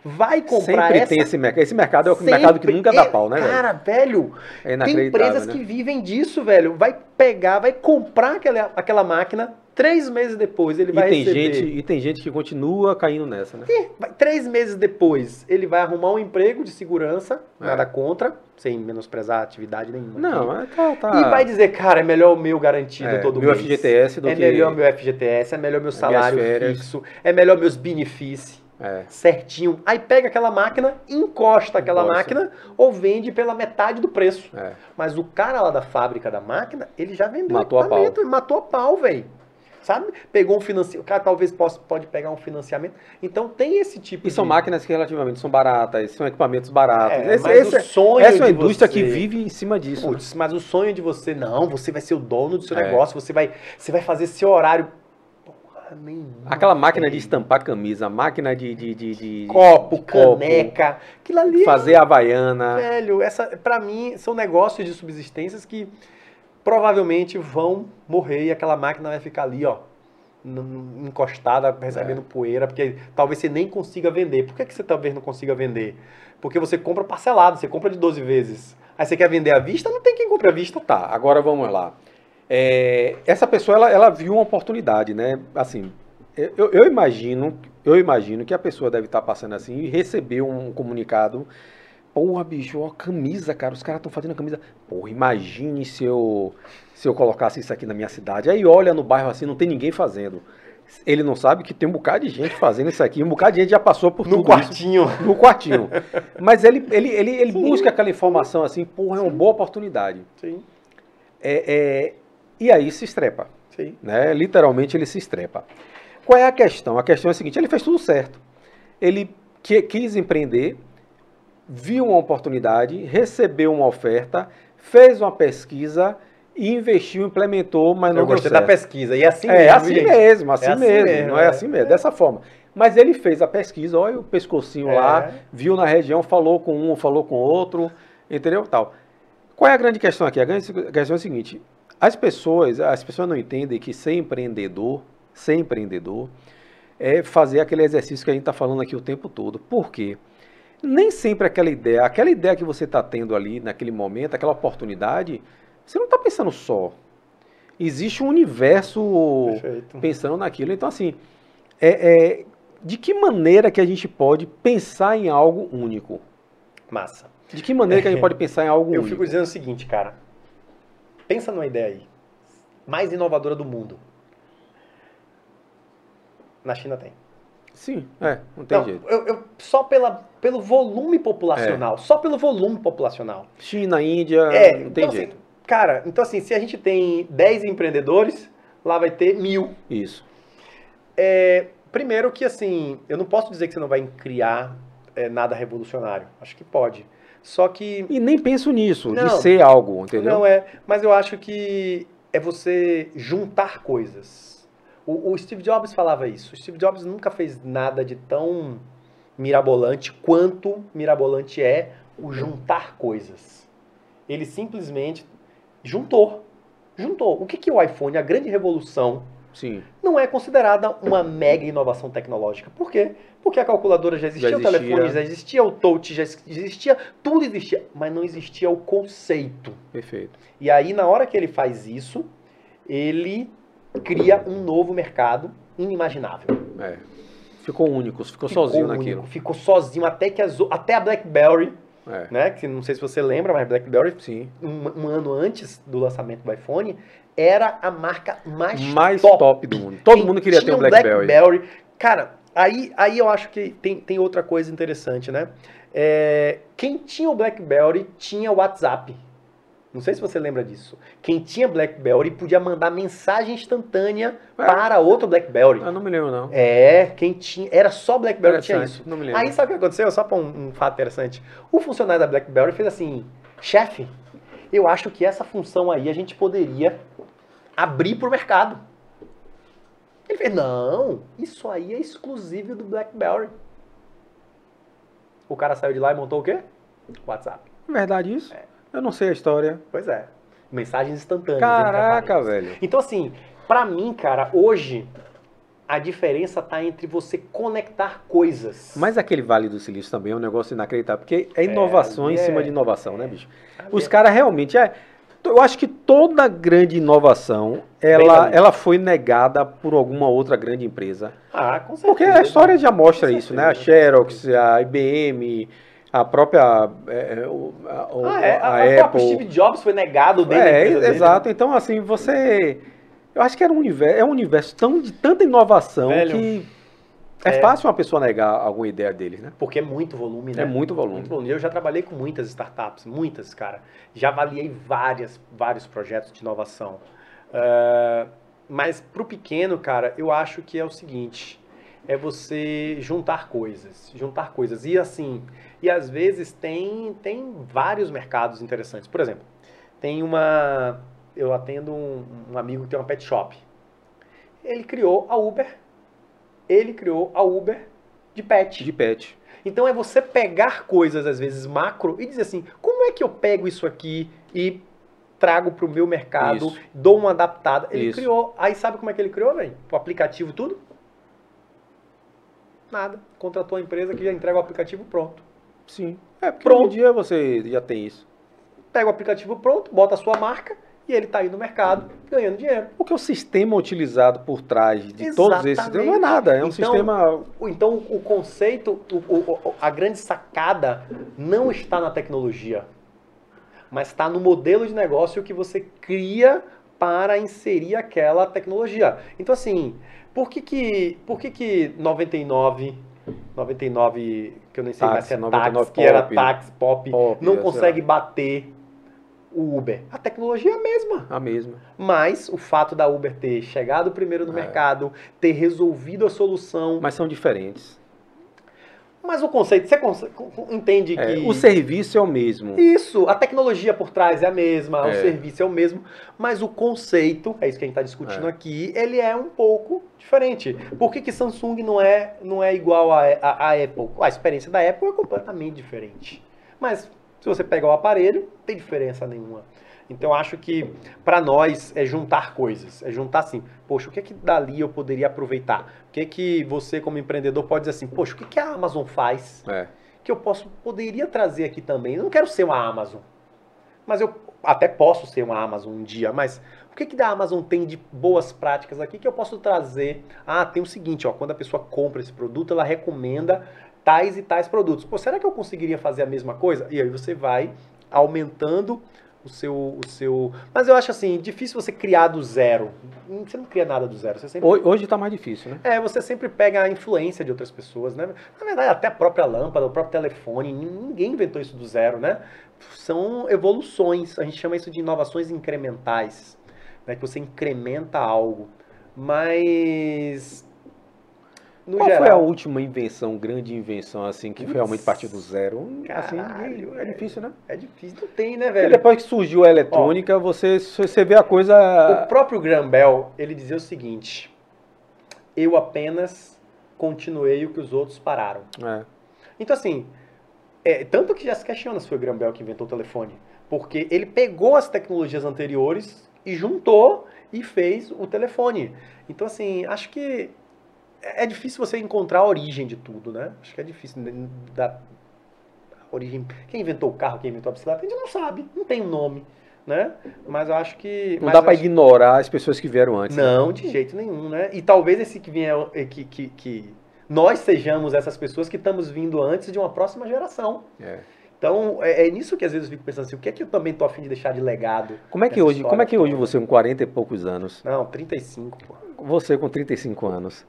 vai comprar Sempre essa... tem esse mercado. Esse mercado é o Sempre- mercado que nunca dá E, pau, né? Cara, velho, É tem empresas né? que vivem disso, velho. Vai pegar, vai comprar aquela, aquela máquina, três meses depois ele E vai tem, receber... gente, e tem gente que continua caindo nessa, né? Vai- Três meses depois, ele vai arrumar um emprego de segurança, É. nada contra, sem menosprezar atividade nenhuma. Não, aqui. é, tá, tá. E vai dizer, cara, é melhor o meu garantido É, todo meu mês. FGTS do é que- melhor meu FGTS, é melhor meu salário fixo, é melhor meus benefícios. É. Certinho. Aí pega aquela máquina, encosta aquela Encosta. máquina ou vende pela metade do preço. É. Mas o cara lá da fábrica da máquina, ele já vendeu Matou a equipamento, ele matou a pau, velho. Sabe? Pegou um financiamento. O cara talvez possa, pode pegar um financiamento. Então tem esse tipo E são de. máquinas que relativamente são baratas, são equipamentos baratos. É, Esse- esse- o sonho essa é uma indústria você- que vive em cima disso. né? Putz, mas o sonho de você, não, você vai ser o dono do seu É. negócio, você vai, você vai fazer seu horário. Nenhuma. Aquela máquina de estampar camisa, máquina de, de, de, de- Copo, de copo, caneca. Aquilo ali. fazer havaiana. Velho, essa, pra mim, são negócios de subsistências que provavelmente vão morrer e aquela máquina vai ficar ali, ó, encostada, recebendo É. poeira, porque talvez você nem consiga vender. Por que, que você talvez não consiga vender? Porque você compra parcelado, você compra de 12 vezes. Aí você quer vender à vista, não tem quem compre à vista. Tá, agora vamos lá. É, essa pessoa, ela, ela viu uma oportunidade, né? Assim, eu, eu imagino, eu imagino que a pessoa deve estar passando assim e recebeu um comunicado. Porra, bicho, ó, camisa, cara, os caras estão fazendo camisa. Porra, imagine se eu, se eu colocasse isso aqui na minha cidade. Aí olha no bairro assim, não tem ninguém fazendo. Ele não sabe que tem um bocado de gente fazendo isso aqui, um bocado de gente já passou por No tudo isso quartinho. no quartinho. Mas ele, ele, ele, ele busca aquela informação assim, porra, é uma boa oportunidade. Sim, É, é, e aí se estrepa, sim. né? Literalmente ele se estrepa. Qual é a questão? A questão é a seguinte, ele fez tudo certo. Ele que- quis empreender, viu uma oportunidade, recebeu uma oferta, fez uma pesquisa e investiu, implementou, mas não Eu gostei certo. da pesquisa. E é assim É mesmo, assim gente. mesmo, assim, assim mesmo, mesmo, não é é. assim mesmo, dessa forma. Mas ele fez a pesquisa, olha o pescocinho É. lá, viu na região, falou com um, falou com outro, entendeu? Tal. Qual é a grande questão aqui? A grande questão é a seguinte: as pessoas, as pessoas não entendem que ser empreendedor, ser empreendedor, é fazer aquele exercício que a gente está falando aqui o tempo todo. Por quê? Nem sempre aquela ideia, aquela ideia que você está tendo ali naquele momento, aquela oportunidade, você não está pensando só. Existe um universo Perfeito. pensando naquilo. Então, assim, é, é, de que maneira que a gente pode pensar em algo único? Massa. De que maneira que a gente pode pensar em algo Eu único? fico dizendo o seguinte, cara. Pensa numa ideia aí. Mais inovadora do mundo. Na China tem. Sim, é, não tem Não, jeito. eu, eu- só pela, pelo volume populacional. Só pelo volume populacional. China, Índia, É, não tem então, jeito. assim, cara, então assim, se a gente tem 10 empreendedores, lá vai ter mil. Isso. É, primeiro que assim, eu não posso dizer que você não vai criar é, nada revolucionário. Acho que pode. Só que E nem penso nisso, de Não. ser algo, entendeu? Não é, mas eu acho que é você juntar coisas. O, o Steve Jobs falava isso. O Steve Jobs nunca fez nada de tão mirabolante quanto mirabolante é o juntar coisas. Ele simplesmente juntou. Juntou. O que, que o iPhone? A grande revolução Sim. não é considerada uma mega inovação tecnológica. Por quê? Porque a calculadora já existia, Já o telefone existia. já existia, o touch já existia, tudo existia, mas não existia o conceito. Perfeito. E aí, na hora que ele faz isso, ele cria um novo mercado inimaginável. É. Ficou único, ficou, Ficou sozinho único, naquilo. Ficou sozinho até que as até a BlackBerry, É. né? Que não sei se você lembra, mas BlackBerry, Sim. um, um ano antes do lançamento do iPhone, era a marca mais, Mais top. top. do mundo. Todo Quem mundo queria ter um BlackBerry. BlackBerry. Cara, aí, aí eu acho que tem, tem outra coisa interessante, né? É, quem tinha o BlackBerry tinha o WhatsApp. Não sei se você lembra disso. Quem tinha BlackBerry podia mandar mensagem instantânea É. para outro BlackBerry. Eu não me lembro, não. É, quem tinha. Era só BlackBerry que tinha isso. Não me lembro. Aí sabe o que aconteceu? Só para um, um fato interessante. O funcionário da BlackBerry fez assim: chefe, eu acho que essa função aí a gente poderia abrir para o mercado. Ele fez: não, isso aí é exclusivo do BlackBerry. O cara saiu de lá e montou o quê? WhatsApp. Verdade isso? É. Eu não sei a história. Pois é. Mensagens instantâneas. Caraca, velho. Então, assim, pra mim, cara, hoje a diferença tá entre você conectar coisas. Mas aquele Vale do Silício também é um negócio inacreditável, porque é inovação ali em cima é- de inovação, né, bicho? Os é- caras realmente. É, eu acho que toda grande inovação ela, ela foi negada por alguma outra grande empresa. Ah, com certeza. Porque a história já mostra Com isso, né? A certeza. Xerox, a IBM, a própria é, é, o- a, Ah, é, a a, a próprio Apple. Steve Jobs foi negado dentro da É, empresa dele. exato. Então, assim, você. Eu acho que era um universo, é um universo tão, de tanta inovação Velho, que é, é- fácil uma pessoa negar alguma ideia deles, né? Porque é muito volume, né? É muito volume. Muito volume. Eu já trabalhei com muitas startups, muitas, cara. Já avaliei várias, vários projetos de inovação. Ah, mas pro pequeno, cara, eu acho que é o seguinte: é você juntar coisas. Juntar coisas. E assim, e às vezes tem, tem vários mercados interessantes. Por exemplo, tem uma. Eu atendo um, um amigo que tem uma pet shop. Ele criou a Uber. Ele criou a Uber de pet. De pet. Então é você pegar coisas, às vezes, macro, e dizer assim, como é que eu pego isso aqui e trago para o meu mercado, Isso. dou uma adaptada. Ele Isso. criou. Aí sabe como é que ele criou, velho? O aplicativo tudo? Nada. Contratou a empresa que já entrega o aplicativo pronto. Sim. É, porque Pronto. em dia você já tem isso. Pega o aplicativo pronto, bota a sua marca e ele tá aí no mercado ganhando dinheiro. Porque o sistema utilizado por trás de todos esses Exatamente. não é nada. É um Então, sistema. O- Então, o conceito, o- o- a grande sacada não está na tecnologia, mas está no modelo de negócio que você cria para inserir aquela tecnologia. Então, assim, por que que, por que, que 99, 99, que eu nem sei mais se é Táxi, táxi, 99 que era pop. táxi, pop, Pop, não sei consegue bater o Uber? A tecnologia é a mesma. A mesma. Mas o fato da Uber ter chegado primeiro no É. mercado, ter resolvido a solução. Mas são diferentes. Mas o conceito, você entende É, que. o serviço é o mesmo. Isso, a tecnologia por trás é a mesma, o É. serviço é o mesmo, mas o conceito, é isso que a gente está discutindo É. aqui, ele é um pouco diferente. Por que, que Samsung não é, não é igual a, a, a Apple? A experiência da Apple é completamente diferente. Mas se você pegar o aparelho, não tem diferença nenhuma. Então acho que para nós é juntar coisas, é juntar assim, poxa, o que é que dali eu poderia aproveitar? O que é que você como empreendedor pode dizer assim, poxa, o que, que a Amazon faz É. que eu posso poderia trazer aqui também. Eu não quero ser uma Amazon, mas eu até posso ser uma Amazon um dia. Mas o que que da Amazon tem de boas práticas aqui que eu posso trazer? Ah, tem o seguinte, ó, quando a pessoa compra esse produto, ela recomenda tais e tais produtos. Pô, será que eu conseguiria fazer a mesma coisa? E aí você vai aumentando o seu, o seu. Mas eu acho assim, difícil você criar do zero. Você não cria nada do zero. Você sempre Ho- Hoje tá mais difícil, né? é, você sempre pega a influência de outras pessoas, né? Na verdade, até a própria lâmpada, o próprio telefone, ninguém inventou isso do zero, né? São evoluções, a gente chama isso de inovações incrementais, né? Que você incrementa algo. Mas. No Qual geral, foi a última invenção, grande invenção, assim, que realmente partiu do zero? Assim, caralho, é é. difícil, né? É difícil, não tem, né, Porque velho? depois que surgiu a eletrônica, você, você vê a O coisa. próprio Graham Bell, ele dizia o seguinte: Eu apenas continuei o que os outros pararam. É. Então, assim, é, tanto que já se questiona se foi o Graham Bell que inventou o telefone. Porque ele pegou as tecnologias anteriores e juntou e fez o telefone. Então, assim, acho que é difícil você encontrar a origem de tudo, né? Acho que é difícil né, da origem. Quem inventou o carro, quem inventou a bicicleta, a gente não sabe, não tem um nome, né? Mas eu acho que. Não dá pra acho- ignorar as pessoas que vieram antes. né? não, de jeito nenhum, né? E talvez esse que vier, que, que, que nós sejamos essas pessoas que estamos vindo antes de uma próxima geração. É. Então, é, é nisso que às vezes eu fico pensando assim, o que é que eu também tô afim de deixar de legado? Como é que hoje, como é que hoje você, com 40 e poucos anos, Não, 35, pô. você com 35 anos,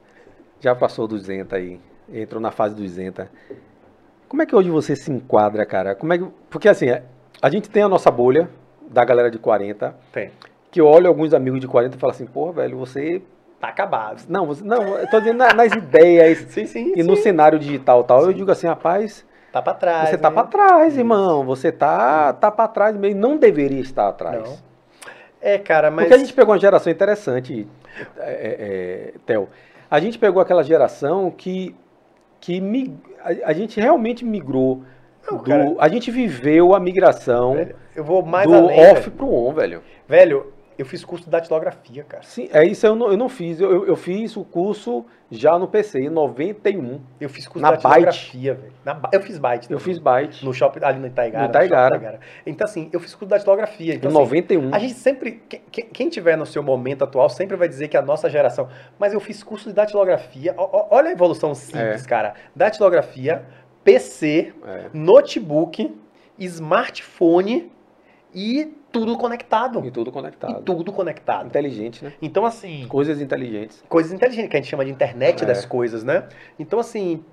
já passou dos 200 aí, entrou na fase dos 200. Como é que hoje você se enquadra, cara? Como é que, porque assim, a gente tem a nossa bolha, da galera de 40, Tem. que eu olho alguns amigos de 40 e falo assim, porra, velho, você. Tá acabado. Não, você, não, eu tô dizendo na- nas ideias Sim, sim. e no sim. cenário digital e tal. Eu Sim. digo assim, rapaz, Tá pra trás. você tá né? pra trás, Isso. irmão. Você tá, tá pra trás mesmo. Não deveria estar atrás. Não. É, cara, mas. Porque a gente pegou uma geração interessante, é, é, é, Theo. A gente pegou aquela geração que, que mig- a, a gente realmente migrou. Não, do- cara. a gente viveu a migração Velho, eu vou mais do além. off velho. pro on, velho. Velho, eu fiz curso de datilografia, cara. Sim, é isso eu não, eu não fiz. Eu, eu- eu fiz o curso já no PC, em 91. Eu fiz curso Na de datilografia, velho. Eu fiz Byte. Eu fiz Byte. No shopping, ali no Itaigara. No Itaigara. shopping Então, assim, eu fiz curso de datilografia. Então, em assim, 91. A gente sempre, que- que- quem tiver no seu momento atual, sempre vai dizer que é a nossa geração. Mas eu fiz curso de datilografia. Olha a evolução simples, cara. Datilografia, PC, É, notebook, smartphone e tudo conectado. e tudo E conectado. tudo conectado. Inteligente, né? Então, assim, Coisas inteligentes. coisas inteligentes, que a gente chama de internet É. das coisas, né? Então, assim,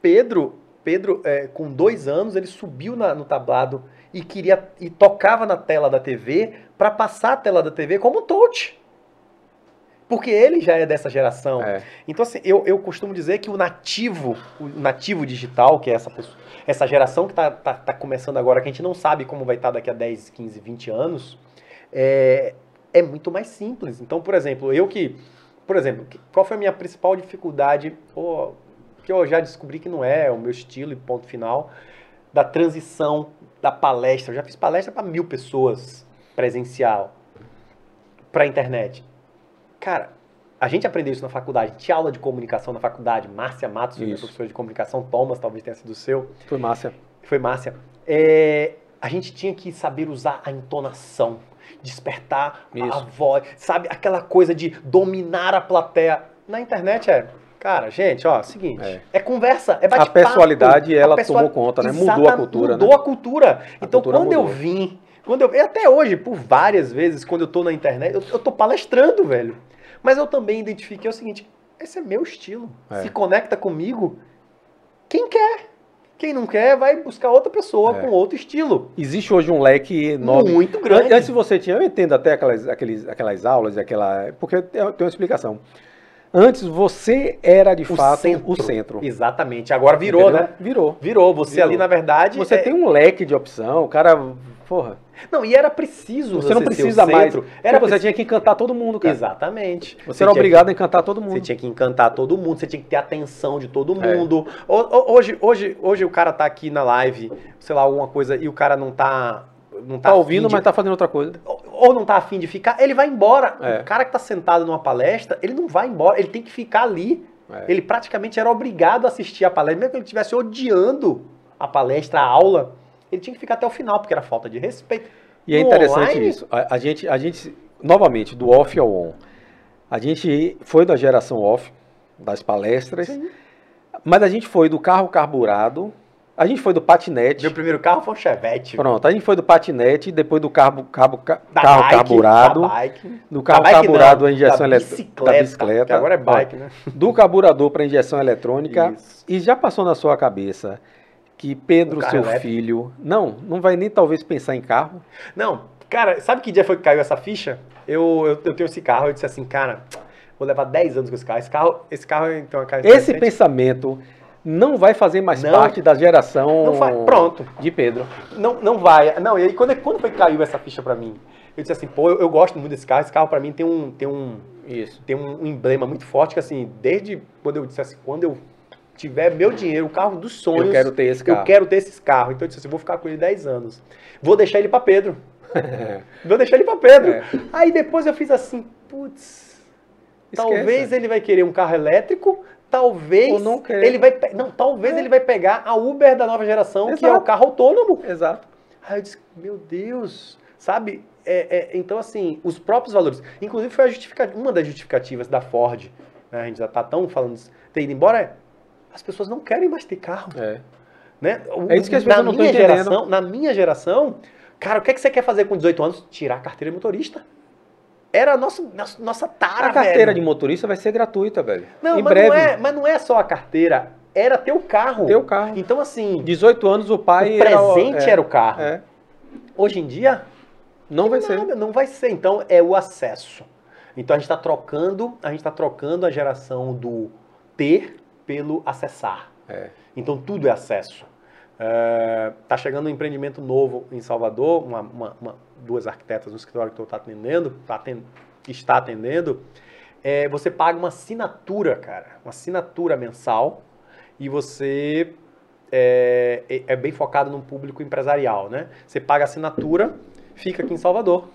Pedro, Pedro é, com dois anos, ele subiu na- no tablado e queria e tocava na tela da TV para passar a tela da TV como touch. Porque ele já é dessa geração. É. Então, assim, eu, eu costumo dizer que o nativo, o nativo digital, que é essa, pessoa, essa geração que está tá, tá começando agora, que a gente não sabe como vai estar daqui a 10, 15, 20 anos, é, é muito mais simples. Então, por exemplo, eu que. Por exemplo, qual foi a minha principal dificuldade, ou, que eu já descobri que não é o meu estilo e ponto final, da transição da palestra. Eu já fiz palestra para mil pessoas presencial, para internet. Cara, a gente aprendeu isso na faculdade. Tinha aula de comunicação na faculdade. Márcia Matos, minha professora de comunicação. Thomas, talvez tenha sido o seu. Foi massa. Foi Márcia. É, a gente tinha que saber usar a entonação, despertar a Isso. voz, sabe? Aquela coisa de dominar a plateia. Na internet é. Cara, gente, ó, seguinte, é, É. conversa, é A bate-papo. personalidade, A ela pessoa- tomou conta, né? Mudou a cultura, Mudou né? a cultura. então, cultura quando eu mudou. vim, quando eu, e até hoje, por várias vezes, quando eu tô na internet, eu, eu tô palestrando, velho. Mas eu também identifiquei o seguinte, esse é meu estilo. É. Se conecta comigo quem quer. Quem não quer, vai buscar outra pessoa É. com outro estilo. Existe hoje um leque enorme. Muito grande. Antes você tinha, eu entendo até aquelas, aqueles, aquelas aulas, aquela, porque tem, tem uma explicação. Antes você era de O fato centro. o centro. Exatamente. Agora virou, Entendeu? né? Virou. Virou. Você Virou. ali, na verdade. Você é- tem um leque de opção, o cara, porra, Não, e era preciso. você não ser o precisa mais. Era Era você tinha que encantar todo mundo, cara. Exatamente. Você era tinha obrigado que- a encantar todo mundo. Você tinha que encantar todo mundo, você tinha que ter a atenção de todo É. mundo. Ho- Hoje, hoje, hoje o cara tá aqui na live, sei lá, alguma coisa, e o cara não tá. Não tá Tá ouvindo, de- mas tá fazendo outra coisa. ou não tá afim de ficar, ele vai embora. É. O cara que tá sentado numa palestra, ele não vai embora, ele tem que ficar ali. É. Ele praticamente era obrigado a assistir a palestra, mesmo que ele estivesse odiando a palestra, a aula, ele tinha que ficar até o final, porque era falta de respeito. E é interessante online- isso. A, a gente, a gente, novamente, do off ao on. A gente foi da geração off, das palestras, Sim. mas a gente foi do carro carburado, a gente foi do patinete. Meu primeiro carro foi um Chevette. Pronto, a gente foi do patinete, depois do carro, carro, carro bike, carburado, bike. do carro bike carburado não, a injeção bicicleta, da bicicleta, que agora é bike, né? do carburador para injeção eletrônica. Isso. E já passou na sua cabeça que Pedro, Um seu elétrico? filho, não, não vai nem talvez pensar em carro? Não, cara, sabe que dia foi que caiu essa ficha? Eu, eu, eu tenho esse carro, eu disse assim, cara, vou levar 10 anos com esse carro. Esse carro, esse carro então, é um carro Esse pensamento não vai fazer mais Não. parte da geração Não faz- pronto. de Pedro. Não, não vai. Não, e aí quando, quando foi que caiu essa ficha pra mim? Eu disse assim, pô, eu, eu gosto muito desse carro. Esse carro pra mim tem um, tem um, Isso. tem um emblema muito forte que assim, desde quando eu disse assim, quando eu tiver meu dinheiro, o carro dos sonhos, Eu quero ter esse carro. eu quero ter esses carros. Então eu disse assim, vou ficar com ele 10 anos. Vou deixar ele pra Pedro. Vou deixar ele pra Pedro. É. Aí depois eu fiz assim, putz, talvez ele vai querer um carro elétrico, talvez ele vai não, talvez É. ele vai pegar a Uber da nova geração, que é o Exato. carro autônomo. Exato. Aí eu disse, meu Deus, sabe? É, é, então, assim, os próprios valores. Inclusive, foi uma das justificativas da Ford, né? a gente já tá tão falando isso, ter ido embora, é, as pessoas não querem mais ter carro. É. Né? O- É isso que as na pessoas não tão minha entendendo. geração, Na minha geração, cara, o que, é que você quer fazer com 18 anos? Tirar a carteira de motorista. Era a nossa, nossa, nossa tara, A carteira velho. de motorista vai ser gratuita, velho. Não, em mas, breve. Não é, mas não é só a carteira, era ter o carro. Ter o carro. Então, assim, 18 anos o pai o presente é, era o carro. É. Hoje em dia, Não vai ser. Nada, não vai ser. Então é o acesso. Então a gente está trocando, a gente está trocando a geração do ter pelo acessar. É. Então tudo é acesso. Está chegando um empreendimento novo em Salvador, uma, uma- uma- duas arquitetas no escritório que eu estou atendendo, tá está atendendo. É, você paga uma assinatura, cara, uma assinatura mensal e você é, é- é bem focado no público empresarial, né? Você paga a assinatura, fica aqui em Salvador.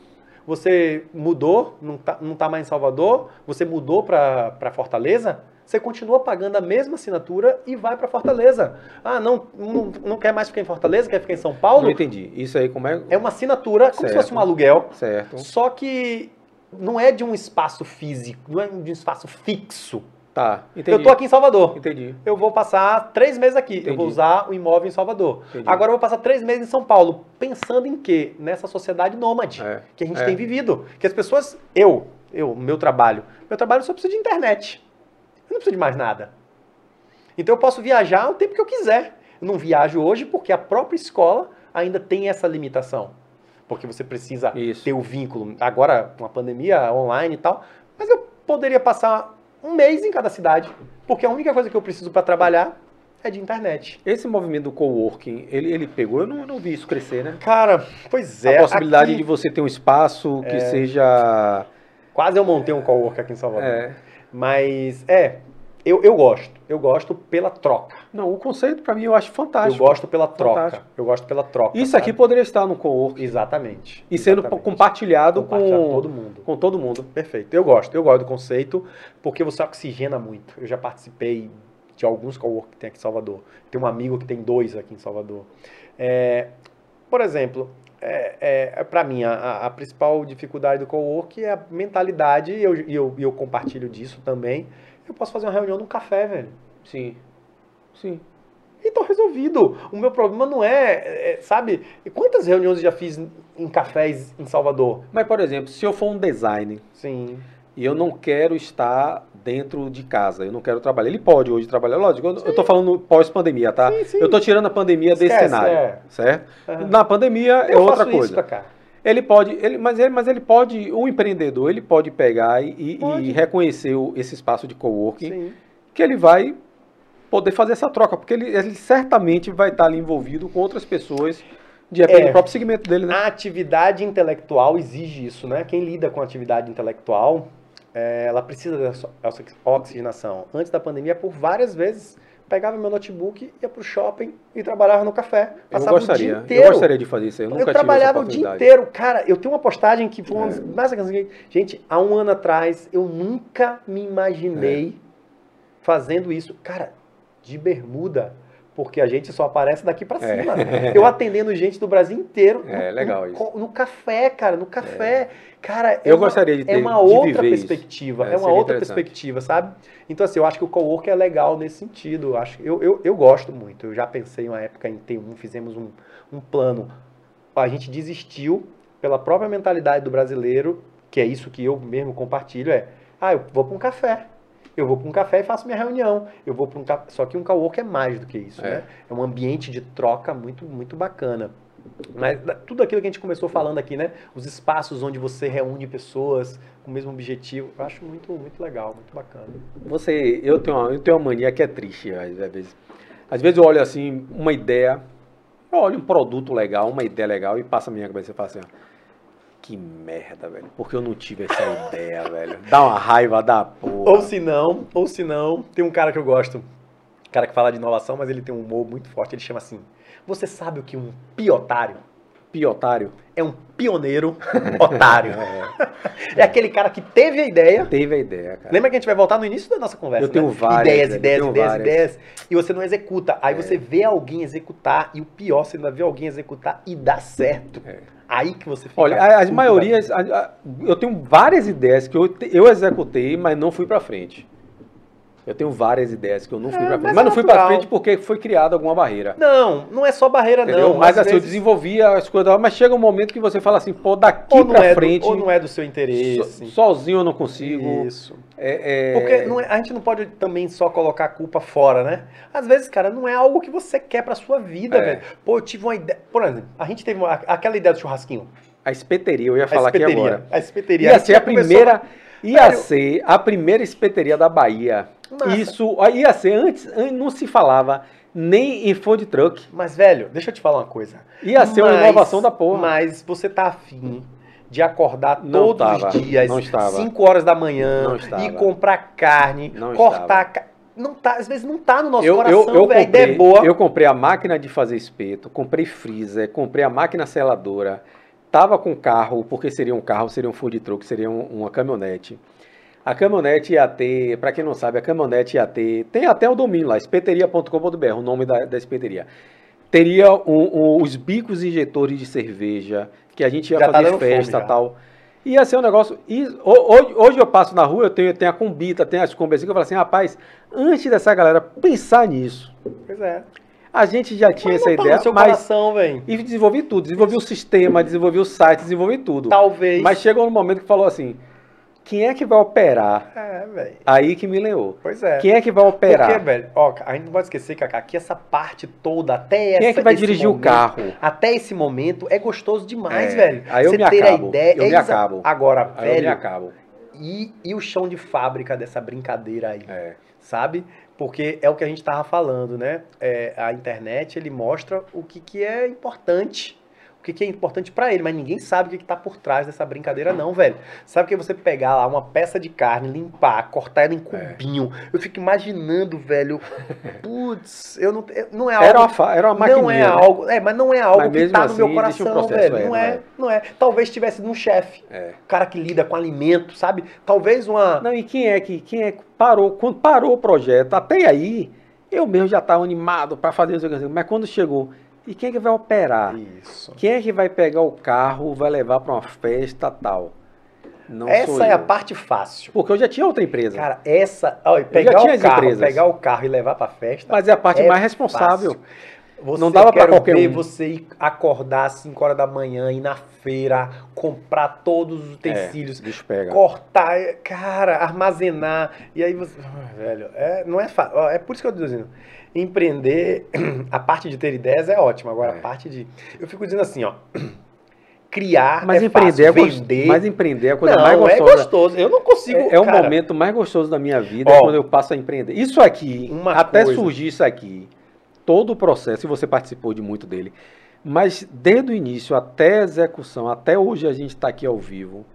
Você mudou, não tá, não tá mais em Salvador, você mudou para Fortaleza, você continua pagando a mesma assinatura e vai para Fortaleza. Ah, não, não, não quer mais ficar em Fortaleza, quer ficar em São Paulo? Não entendi. Isso aí como é? É uma assinatura, como se Certo. fosse um aluguel, Certo. só que não é de um espaço físico, não é de um espaço fixo. Tá, entendi. Eu tô aqui em Salvador. Entendi. Eu vou passar três meses aqui. Eu Entendi. vou usar o imóvel em Salvador. Entendi. Agora eu vou passar três meses em São Paulo. Pensando em quê? Nessa sociedade nômade É. que a gente É. tem vivido. Que as pessoas, eu, eu, meu trabalho, meu trabalho só precisa de internet. Eu não preciso de mais nada. Então eu posso viajar o tempo que eu quiser. Eu não viajo hoje porque a própria escola ainda tem essa limitação. Porque você precisa Isso. ter o vínculo. Agora, com a pandemia online e tal. Mas eu poderia passar um mês em cada cidade. Porque a única coisa que eu preciso para trabalhar é de internet. Esse movimento do coworking, ele, ele pegou, eu não, eu não vi isso crescer, né? Cara, pois é. a possibilidade aqui- de você ter um espaço que seja. Quase eu montei um cowork aqui em Salvador. É. Mas, é, eu, eu gosto. Eu gosto pela troca. Não, o conceito pra mim eu acho fantástico. Eu gosto pela troca. Fantástico. Eu gosto pela troca. Isso aqui sabe? poderia estar no coworking Exatamente. e sendo Exatamente. compartilhado, Compartilhar com todo mundo. com todo mundo. Perfeito. Eu gosto. Eu gosto do conceito porque você oxigena muito. Eu já participei de alguns cowork que tem aqui em Salvador. Tem um amigo que tem dois aqui em Salvador. É, por exemplo, é, é, para mim, a- a, principal dificuldade do cowork é a mentalidade, e eu, e eu, eu compartilho disso também. Eu posso fazer uma reunião num café, velho. Sim. Sim. E tô resolvido. O meu problema não é, é, sabe? E quantas reuniões eu já fiz em- em cafés em Salvador? Mas, por exemplo, se eu for um designer Sim. E eu não quero estar dentro de casa, eu não quero trabalhar. Ele pode hoje trabalhar, lógico, eu, eu tô falando pós-pandemia, tá? Sim, sim. Eu tô tirando a pandemia desse Esquece, cenário, é. certo? Aham. Na pandemia é Eu outra faço coisa. Isso pra cá. Ele pode, ele, mas, ele, mas ele pode, o empreendedor, ele pode pegar e, Pode. e reconhecer o- esse espaço de coworking, Sim. que ele vai poder fazer essa troca, porque ele, ele certamente vai estar ali envolvido com outras pessoas, de repente, É. próprio segmento dele, né? A atividade intelectual exige isso, né? Quem lida com atividade intelectual, é, ela precisa dessa ox- oxigenação. Antes da pandemia, por várias vezes, pegava meu notebook, ia pro shopping e trabalhava no café. eu Passava o gostaria, dia inteiro. eu gostaria de fazer isso eu Eu, nunca essa trabalhava o dia inteiro. Cara, eu tenho uma postagem que foi uma das É. mais bacanas. Gente, há um ano atrás, eu nunca me imaginei É. fazendo isso. Cara, de bermuda. Porque a gente só aparece daqui pra É. cima. Eu atendendo gente do Brasil inteiro. É, no- legal no, isso. co- No café, cara, no café. Cara, é Eu uma- gostaria de ter, é uma outra perspectiva. É, É, uma outra perspectiva, sabe? Então, assim, eu acho que o cowork é legal nesse sentido. Eu, acho, eu, eu, eu gosto muito. Eu já pensei uma época em ter um, fizemos um, um plano. A gente desistiu pela própria mentalidade do brasileiro, que é isso que eu mesmo compartilho, é, ah, eu vou para um café. Eu vou para um café e faço minha reunião. Eu vou para um café. Só que um cowork é mais do que isso, É. né? É um ambiente de troca muito, muito bacana. Mas tudo aquilo que a gente começou falando aqui, né? Os espaços onde você reúne pessoas com o mesmo objetivo, eu acho muito, muito legal, muito bacana. Você, eu tenho, uma, eu tenho uma mania que é triste às vezes. Às vezes eu olho assim, uma ideia, eu olho um produto legal, uma ideia legal e passa a minha cabeça e falo assim, ó, que merda, velho. Porque eu não tive essa ideia, velho. Dá uma raiva da porra. Ou se não, ou se não, tem um cara que eu gosto, cara que fala de inovação, mas ele tem um humor muito forte, ele chama assim, você sabe o que um piotário? Piotário. É um pioneiro otário. É aquele cara que teve a ideia, Teve a ideia, cara. Lembra que a gente vai voltar no início da nossa conversa? Eu tenho né? várias, ideias, ideias, ideias, várias. ideias, e você não executa. Aí É. você vê alguém executar e o pior, você ainda vê alguém executar e dá certo. É. Aí que você fica. Olha, as maiorias, a- a- eu tenho várias ideias que eu, eu executei, mas não fui pra frente. Eu tenho várias ideias que eu não fui É, pra frente. mas Mas, é não fui pra frente porque foi criada alguma barreira. Não, não é só barreira, Entendeu? não. Mas assim, eu vezes, desenvolvia as coisas, mas chega um momento que você fala assim, pô, daqui ou pra é frente, do, ou não é do seu so- interesse. sozinho eu não consigo. Isso. É, é- Porque não é- a gente não pode também só colocar a culpa fora, né? Às vezes, cara, não é algo que você quer pra sua vida, É. velho. Pô, eu tive uma ideia. Por exemplo, a gente teve uma- aquela ideia do churrasquinho. a espeteria, eu ia falar aqui agora. A espeteria. Ia ser a começou- primeira, ia ser a primeira espeteria da Bahia. Massa. Isso, ia ser antes, an- não se falava nem em food truck. Mas, velho, deixa eu te falar uma coisa. Ia ser uma inovação da porra. Mas você tá afim de acordar Não todos tava, os dias, não estava. 5 horas da manhã, e comprar carne, Não cortar ca- não tá, às vezes não tá no nosso eu, coração, eu, eu velho. A ideia comprei, é boa. eu comprei a máquina de fazer espeto, comprei freezer, comprei a máquina seladora, tava com carro, porque seria um carro, seria um food truck, seria um- uma caminhonete. A caminhonete ia ter, para quem não sabe, a caminhonete ia ter, tem até o domínio lá, espeteria.com.br, o nome da, da espeteria. Teria um- um- os bicos injetores de cerveja, que a gente ia Já tá fazer fome festa e tal. Ia ser um negócio. e ho- hoje, hoje eu passo na rua, eu tenho, tenho a combita, tenho as combis assim, que eu falo assim, rapaz, antes dessa galera pensar nisso, Pois é. A gente já tinha Mas essa tá ideia, seu mas. coração, velho. E desenvolvi tudo, desenvolvi o sistema, desenvolvi o site, desenvolvi tudo. Talvez. Mas chegou no momento que falou assim: quem é que vai operar? É, velho. Aí que me leou. Pois é. Quem é que vai operar? Porque, velho, ó, a gente não pode esquecer, Cacá, que essa parte toda, até essa, Quem é que vai dirigir o momento, carro? Até esse momento é gostoso demais, É, velho. aí eu Você me ter acabo, a ideia. eu é me exa- acabo. Agora, Aí eu me velho, acabo. e, e o chão de fábrica dessa brincadeira aí, É. sabe? Porque é o que a gente tava falando, né? É, a internet, ele mostra o que, que é importante. O que, que é importante pra ele, mas ninguém sabe o que, que tá por trás dessa brincadeira, não, velho. Sabe que você pegar lá uma peça de carne, limpar, cortar ela em É. cubinho. Eu fico imaginando, velho. Putz, eu não, não é algo. Era uma, era uma não é né? algo, é, mas não é algo Mas que mesmo tá no meu assim, existe um coração, processo, velho. é, não é, é. não é. Talvez tivesse num chefe, É. cara que lida com alimento, sabe? Talvez uma Não, e quem é que quem é que parou? Quando parou o projeto, até aí, eu mesmo já estava animado para fazer isso. Mas quando chegou, e quem é que vai operar? isso. Quem é que vai pegar o carro, vai levar para uma festa tal? Não Essa é a parte fácil. Porque eu já tinha outra empresa. Cara, essa, olha, já pegar tinha o as carro, empresas. pegar o carro e levar pra festa. mas é a parte é mais responsável. Você, Não dava pra quero qualquer ver um. você ir acordar às 5 horas da manhã, ir na feira, comprar todos os utensílios, É, bicho pega. cortar, cara, armazenar. E aí você. Velho, é, não é fácil. É por isso que eu tô dizendo. Empreender, a parte de ter ideias é ótima. Agora, É. a parte de. Eu fico dizendo assim, ó. Criar. Mas é empreender, é fácil, gos- vender. mas empreender é a coisa não, mais é gostosa. gostoso. Eu não consigo. É, é o momento mais gostoso da minha vida Ó. é quando eu passo a empreender. Isso aqui, até coisa. surgir isso aqui, todo o processo, e você participou de muito dele, mas desde o início até a execução, até hoje a gente está aqui ao vivo.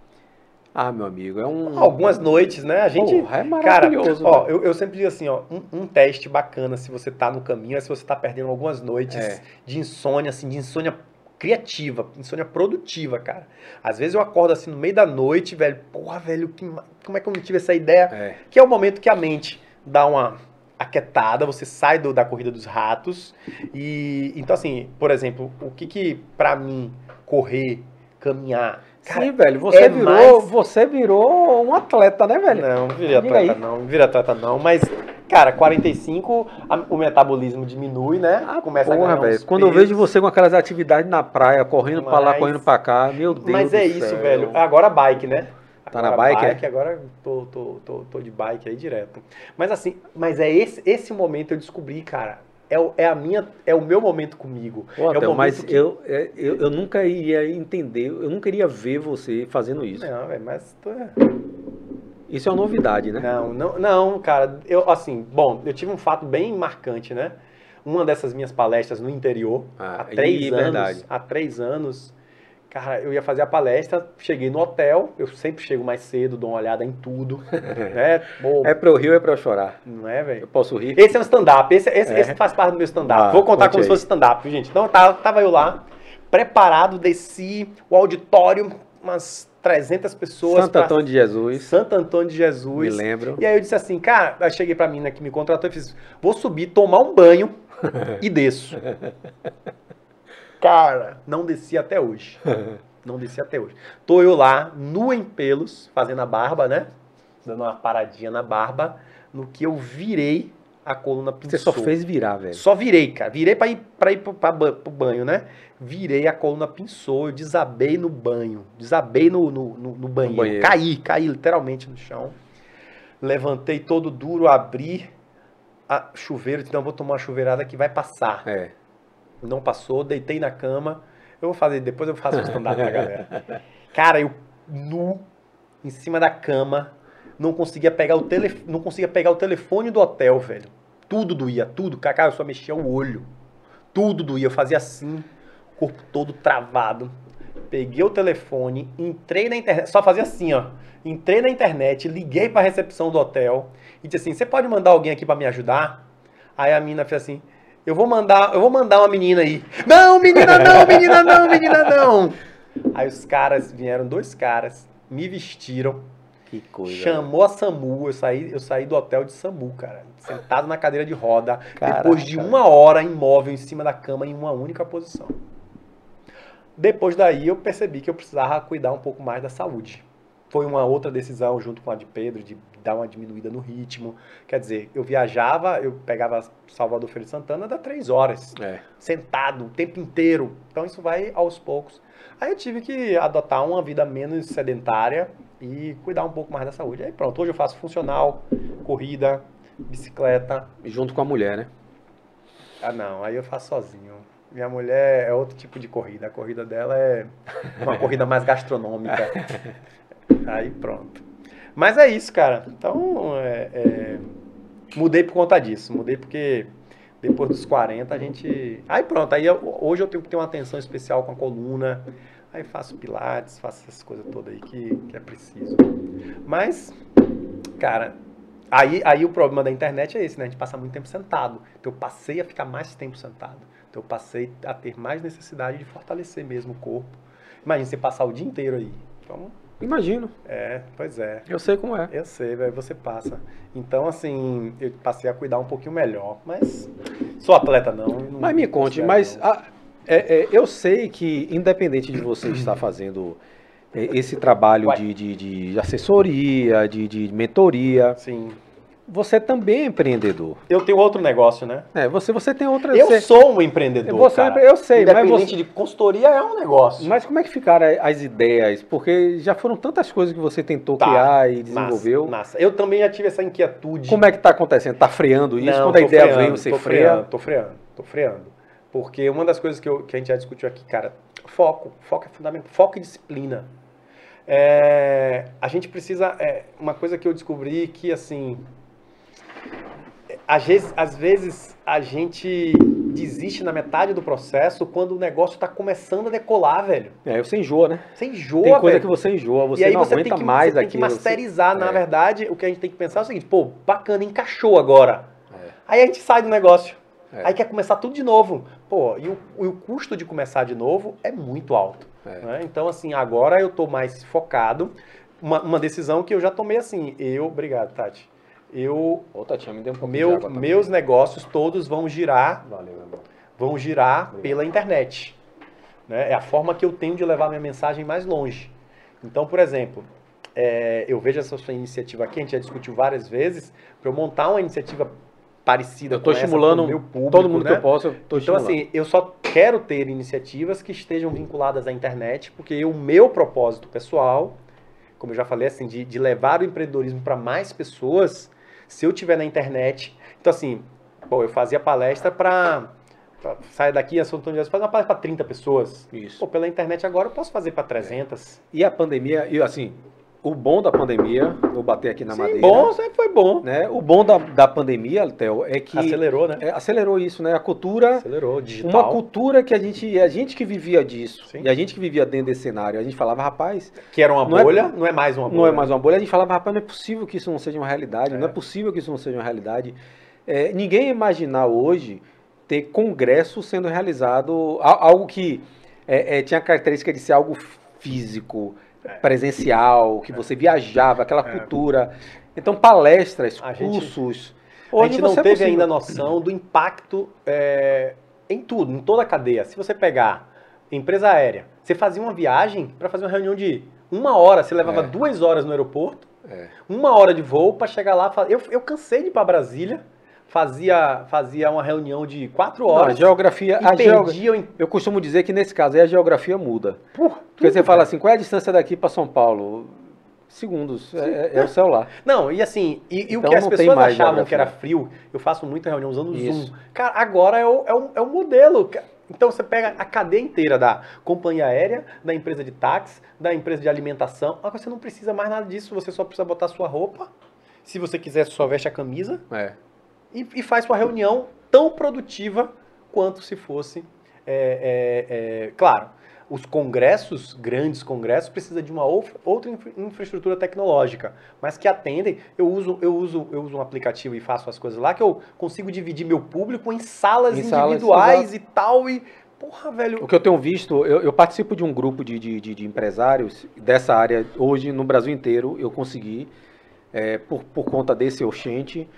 Ah, meu amigo, é um. Algumas noites, né? A gente. Porra, é Cara, maravilhoso. ó, velho. eu, eu sempre digo assim, ó, um, um teste bacana se você tá no caminho é se você tá perdendo algumas noites É. de insônia, assim, de insônia criativa, insônia produtiva, cara. Às vezes eu acordo assim no meio da noite, velho, porra, velho, que como é que eu não tive essa ideia? É. Que é o momento que a mente dá uma aquietada, você sai do- da corrida dos ratos e então assim, por exemplo, o que que para mim correr, caminhar, cara, Sim, velho, você é virou, mais- você virou um atleta, né, velho? Não, não virei atleta aí. não, não virei atleta não, mas, cara, 45, a- o metabolismo diminui, né? Ah, Começa a porra, ganhar uns velho. Quando eu vejo você com aquelas atividades na praia, correndo pra lá, Mas- correndo pra cá, meu Deus Mas é isso, céu. velho. Agora bike, né? Tá na Agora bike, é? agora tô, tô, tô, tô de bike aí direto. Mas assim, mas é esse, esse momento eu descobri, cara. É, o- é a minha, é o meu momento comigo. Pô, é momento mas que- eu, é, eu, eu nunca iria entender, eu nunca iria ver você fazendo isso. Não, velho, mas tu é- Isso é uma novidade, né? Não, não, não, cara. Eu, assim, bom, eu tive um fato bem marcante, né? Uma dessas minhas palestras no interior, Ah, há três e anos. verdade. Há três anos, cara, eu ia fazer a palestra, cheguei no hotel, eu sempre chego mais cedo, dou uma olhada em tudo, né? Pô, É pra eu rir ou é pra eu chorar? Não é, velho? Eu posso rir? Esse é um stand-up, esse, esse, É. esse faz parte do meu stand-up. Ah, Vou contar como se aí. fosse stand-up, gente. Então, tava, tava eu lá, preparado, desci o auditório, umas 300 pessoas. Santo pra- Antônio de Jesus, Santo Antônio de me Jesus. lembro. E aí eu disse assim, cara, aí cheguei pra mina que me contratou e fiz, vou subir, tomar um banho e desço. Cara, não desci até hoje. Não desci até hoje. Tô eu lá, nu em pelos, fazendo a barba, né? Dando uma paradinha na barba, no que eu virei a coluna pinçou. Você só fez virar, velho. Só virei, cara. Virei pra ir, pra ir pro, pra pro banho, né? Virei, a coluna pinçou, eu desabei no banho. Desabei no, no, no- no banheiro. banheiro. Caí, caí literalmente no chão. Levantei todo duro, abri a chuveiro, não, vou tomar uma chuveirada que vai passar. É. Não passou, deitei na cama. Eu vou fazer, depois eu faço o stand-up pra galera. Cara, eu nu, em cima da cama, não conseguia pegar o telefone, não conseguia pegar o telefone do hotel, velho. Tudo doía, tudo. Cara, eu só mexia o olho. Tudo doía, eu fazia assim, corpo todo travado. Peguei o telefone, entrei na internet, só fazia assim, ó. Entrei na internet, liguei pra recepção do hotel e disse assim: "Você pode mandar alguém aqui pra me ajudar?" Aí a menina fez assim: "Eu vou mandar, eu vou mandar uma menina aí". Não, menina não, menina não, menina não. Aí os caras vieram, dois caras, me vestiram, Que coisa. chamou a SAMU, eu saí, eu saí do hotel de SAMU, cara, sentado na cadeira de roda, Caraca. depois de uma hora imóvel em cima da cama em uma única posição. Depois daí eu percebi que eu precisava cuidar um pouco mais da saúde. Foi uma outra decisão junto com a de Pedro de dar uma diminuída no ritmo. Quer dizer, eu viajava, eu pegava Salvador Feira de Santana dá três horas, É. sentado o tempo inteiro. Então isso vai aos poucos. Aí eu tive que adotar uma vida menos sedentária e cuidar um pouco mais da saúde. Aí pronto, hoje eu faço funcional, corrida, bicicleta. Junto com a mulher, né? Ah não, aí eu faço sozinho. Minha mulher é outro tipo de corrida. A corrida dela é uma corrida mais gastronômica. Aí pronto. Mas é isso, cara. Então, é, é, mudei por conta disso. Mudei porque depois dos 40 a gente. Aí pronto, aí eu- hoje eu tenho que ter uma atenção especial com a coluna. Aí faço pilates, faço essas coisas todas aí que, que é preciso. Mas, cara, aí, aí o problema da internet é esse, né? A gente passa muito tempo sentado. Então eu passei a ficar mais tempo sentado. Então eu passei a ter mais necessidade de fortalecer mesmo o corpo. Imagina você passar o dia inteiro aí. Então, Imagino. é, pois é. Eu sei como é. Eu sei, velho, você passa. Então, assim, eu passei a cuidar um pouquinho melhor. Mas sou atleta não. não Mas me conte, mas não. ah, é, é, eu sei que, independente de você estar fazendo é, esse trabalho de, de, de assessoria, de, de mentoria, Sim. Você também é empreendedor. Eu tenho outro negócio, né? É, você, você tem outra. Eu você- sou um empreendedor. Você é cara. eu sei, mas Independente você- de consultoria é um negócio. Mas como é que ficaram as ideias? Porque já foram tantas coisas que você tentou Tá, criar e desenvolveu. Massa, massa. Eu também já tive essa inquietude. Como é que tá acontecendo? Tá freando isso? Não, Quando a ideia freando, vem, você tô freia? freando, tô freando, tô freando. Porque uma das coisas que, eu- que a gente já discutiu aqui, cara, foco. Foco é fundamental. Foco e disciplina. É, a gente precisa. é, uma coisa que eu descobri que, assim. Às vezes, às vezes a gente desiste na metade do processo quando o negócio tá começando a decolar, velho. É, você enjoa, né? Você enjoa, tem coisa velho. que você enjoa, você e aí não você aguenta tem que, mais você tem que aquilo. você- masterizar. Na É. verdade, o que a gente tem que pensar é o seguinte, pô, bacana, encaixou agora. É. Aí a gente sai do negócio. É. Aí quer começar tudo de novo. Pô, e o, e o custo de começar de novo é muito alto. É. né? Então, assim, agora eu tô mais focado. Uma, uma decisão que eu já tomei assim. Eu, obrigado, Tati. Eu, Ô, me dê um de meu, também. meus negócios todos vão girar Valeu, vão girar Obrigado. pela internet. né? É a forma que eu tenho de levar minha mensagem mais longe. Então, por exemplo, é, eu vejo essa sua iniciativa aqui, a gente já discutiu várias vezes, para eu montar uma iniciativa parecida Eu tô com essa estimulando pro meu público, todo mundo né? que eu posso, eu tô Então, estimulando. assim, eu só quero ter iniciativas que estejam vinculadas à internet, porque o meu propósito pessoal, como eu já falei, assim, de, de levar o empreendedorismo para mais pessoas, se eu tiver na internet. Então, assim, pô, eu fazia palestra para. Sai daqui, a São Antônio de Jesus, faz uma palestra para 30 pessoas. Isso. Pô, pela internet agora eu posso fazer para 300. E a pandemia, e assim, o bom da pandemia, vou bater aqui na Sim, madeira. bom, sempre foi bom. Né? O bom da, da pandemia, Theo, é que Acelerou, né? é, acelerou isso, né? A cultura, Acelerou, digital. uma cultura que a gente, a gente que vivia disso, Sim. e a gente que vivia dentro desse cenário, a gente falava, rapaz, Que era uma Não é- bolha, não é mais uma bolha. não é mais uma bolha, a gente falava, rapaz, não é possível que isso não seja uma realidade, É. não é possível que isso não seja uma realidade. É, ninguém imaginar hoje ter congresso sendo realizado, algo que é, é, tinha a característica de ser algo físico, presencial, que você viajava, aquela É. cultura. Então, palestras, A gente- cursos. A Hoje gente não é teve possível. ainda noção do impacto é, em tudo, em toda a cadeia. Se você pegar empresa aérea, você fazia uma viagem para fazer uma reunião de uma hora, você levava É. duas horas no aeroporto, É. uma hora de voo para chegar lá. Eu, eu cansei de ir para Brasília, fazia, fazia uma reunião de quatro Não, a horas. geografia, a geogra- perdia em... eu costumo dizer que nesse caso aí a geografia muda. Por Porque tudo, você fala cara. assim, qual é a distância daqui para São Paulo? Segundos, é, é o celular. Não, e assim, e, e o Então que as pessoas achavam geografia. que era frio, eu faço muita reunião usando o Zoom. Cara, agora é o, é o, é o modelo. Então você pega a cadeia inteira da companhia aérea, da empresa de táxi, da empresa de alimentação. Agora você não precisa mais nada disso, você só precisa botar sua roupa. Se você quiser, só veste a camisa É. e, e faz sua reunião tão produtiva quanto se fosse. é, é, é, claro, os congressos, grandes congressos, precisa de uma ou- outra infra- infraestrutura tecnológica, mas que atendem. Eu uso, eu uso, eu uso um aplicativo e faço as coisas lá que eu consigo dividir meu público em salas Em salas, individuais e tal e porra, velho. O que eu tenho visto, eu, eu participo de um grupo de, de, de- de empresários dessa área. Hoje, no Brasil inteiro, eu consegui, é, por, por conta desse Oxente,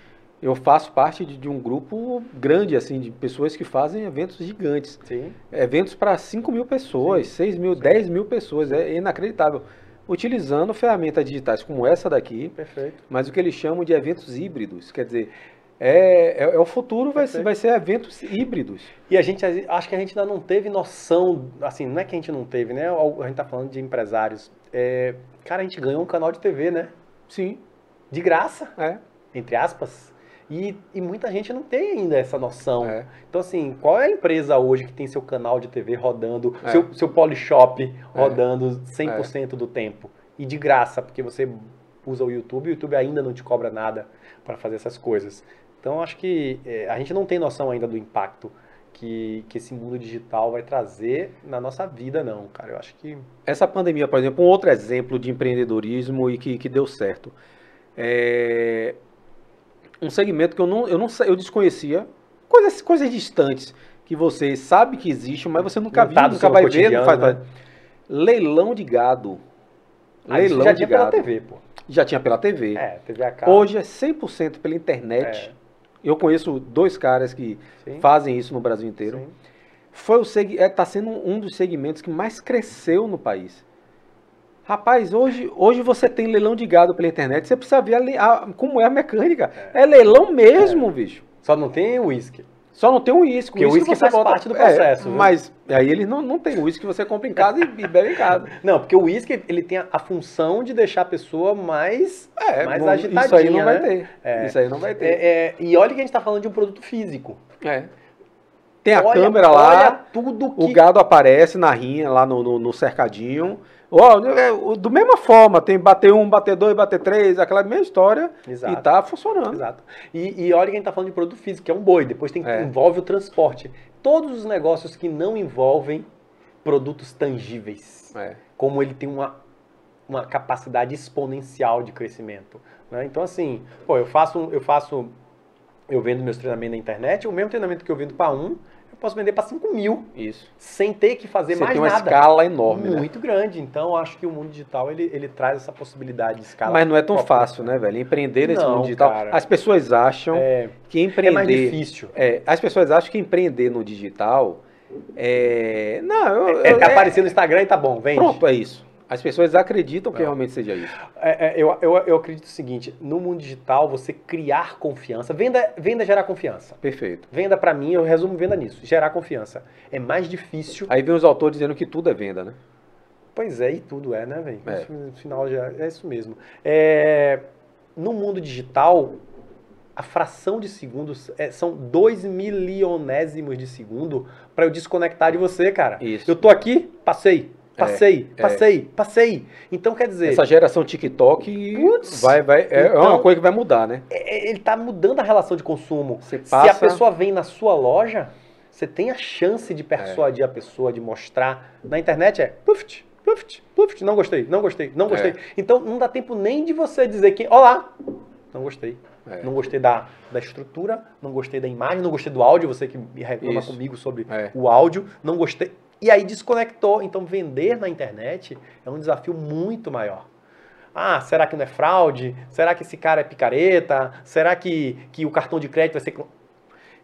eu faço parte de, de um grupo grande, assim, de pessoas que fazem eventos gigantes. Sim. Eventos para 5 mil pessoas, 6 mil, 10 mil pessoas. É inacreditável. Utilizando ferramentas digitais como essa daqui, Perfeito. mas o que eles chamam de eventos híbridos. Quer dizer, é, é, é o futuro, vai ser, vai ser eventos híbridos. E a gente, acho que a gente ainda não teve noção, assim, não é que a gente não teve, né? A gente tá falando de empresários. É, cara, a gente ganhou um canal de TV, né? Sim, De graça, é. entre aspas. E, e muita gente não tem ainda essa noção. é. Então, assim, qual é a empresa hoje que tem seu canal de TV rodando, É. seu, seu Polishop rodando 100% do tempo? E de graça, porque você usa o YouTube e o YouTube ainda não te cobra nada para fazer essas coisas. Então, acho que é, a gente não tem noção ainda do impacto que, que esse mundo digital vai trazer na nossa vida, não, cara. Eu acho que. Essa pandemia, por exemplo, um outro exemplo de empreendedorismo e que, que deu certo. É um segmento que eu não, eu não eu desconhecia, coisas, coisas distantes que você sabe que existe, mas você nunca Não viu, tá nunca vai ver, não faz, né? faz. Leilão de gado. Ah, Leilão já de tinha pela gado. TV, pô. Já tinha pela TV. É, TV a cabo. Hoje é 100% pela internet. É. Eu conheço dois caras que Sim, fazem isso no Brasil inteiro. sim. foi o seg... é, tá sendo um dos segmentos que mais cresceu no país. Rapaz, hoje, hoje você tem leilão de gado pela internet, você precisa ver a a- como é a mecânica. É, leilão mesmo, bicho. Só não tem uísque. Só não tem o uísque. Porque o uísque faz parte do é, processo, viu? mas aí ele não, não tem uísque que você compra em casa e, e bebe em casa. Não, porque o uísque ele tem a, a função de deixar a pessoa mais. É, Mais não- agitadinha, isso aí não vai né? ter. É. Isso aí não vai ter. É, é, e olha que a gente tá falando de um produto físico. É. Tem a olha, câmera Olha lá, tudo que. o gado aparece na rinha, lá no, no, no cercadinho. Ó, é, do mesma forma, tem bater um, bater dois, bater três, aquela mesma história. Exato. E tá funcionando. Exato. E, e olha que a gente tá falando de produto físico, que é um boi. Depois tem É. envolve o transporte. Todos os negócios que não envolvem produtos tangíveis. É. como ele tem uma, uma capacidade exponencial de crescimento. né? Então, assim, pô, eu faço, eu faço, eu vendo meus treinamentos na internet, o mesmo treinamento que eu vendo para um, eu posso vender para 5 mil, Isso. sem ter que fazer Você mais tem uma nada. escala enorme, né? muito grande. Então, eu acho que o mundo digital ele, ele traz essa possibilidade de escala. Mas não é tão própria. fácil, né, velho? Empreender nesse Não, mundo digital. cara. As pessoas acham É, que é empreender. mais difícil. É, as pessoas acham que empreender no digital é. Não, eu, É, é aparecer no Instagram e tá bom, vende. Pronto, é isso. As pessoas acreditam que Não. realmente seja isso. É, é, eu, eu, eu acredito o seguinte: no mundo digital, você criar confiança, venda, venda gerar confiança. Perfeito. Venda pra mim, eu resumo venda nisso, gerar confiança. É mais difícil. Aí vem os autores dizendo que tudo é venda, né? Pois é, e tudo é, né, velho? É. No final já é isso mesmo. É, no mundo digital, a fração de segundos é- são 2 milionésimos de segundo pra eu desconectar de você, cara. Isso. Eu tô aqui, passei, passei, é. passei, passei. Então quer dizer, Essa geração TikTok Putz, vai, vai, é, é então- uma coisa que vai mudar, né? é- ele tá mudando a relação de consumo. Você Se a passa. pessoa vem na sua loja, você tem a chance de persuadir a pessoa, de mostrar. Na internet é pluft, pluft, pluft, não gostei, não gostei, não gostei. É. Então não dá tempo nem de você dizer que, olá, não gostei. É. Não gostei da, da estrutura, não gostei da imagem, não gostei do áudio, você que me reclama Isso. comigo sobre É. o áudio, não gostei. E aí desconectou. Então vender na internet é um desafio muito maior. Ah, será que não é fraude? Será que esse cara é picareta? Será que, que o cartão de crédito vai ser.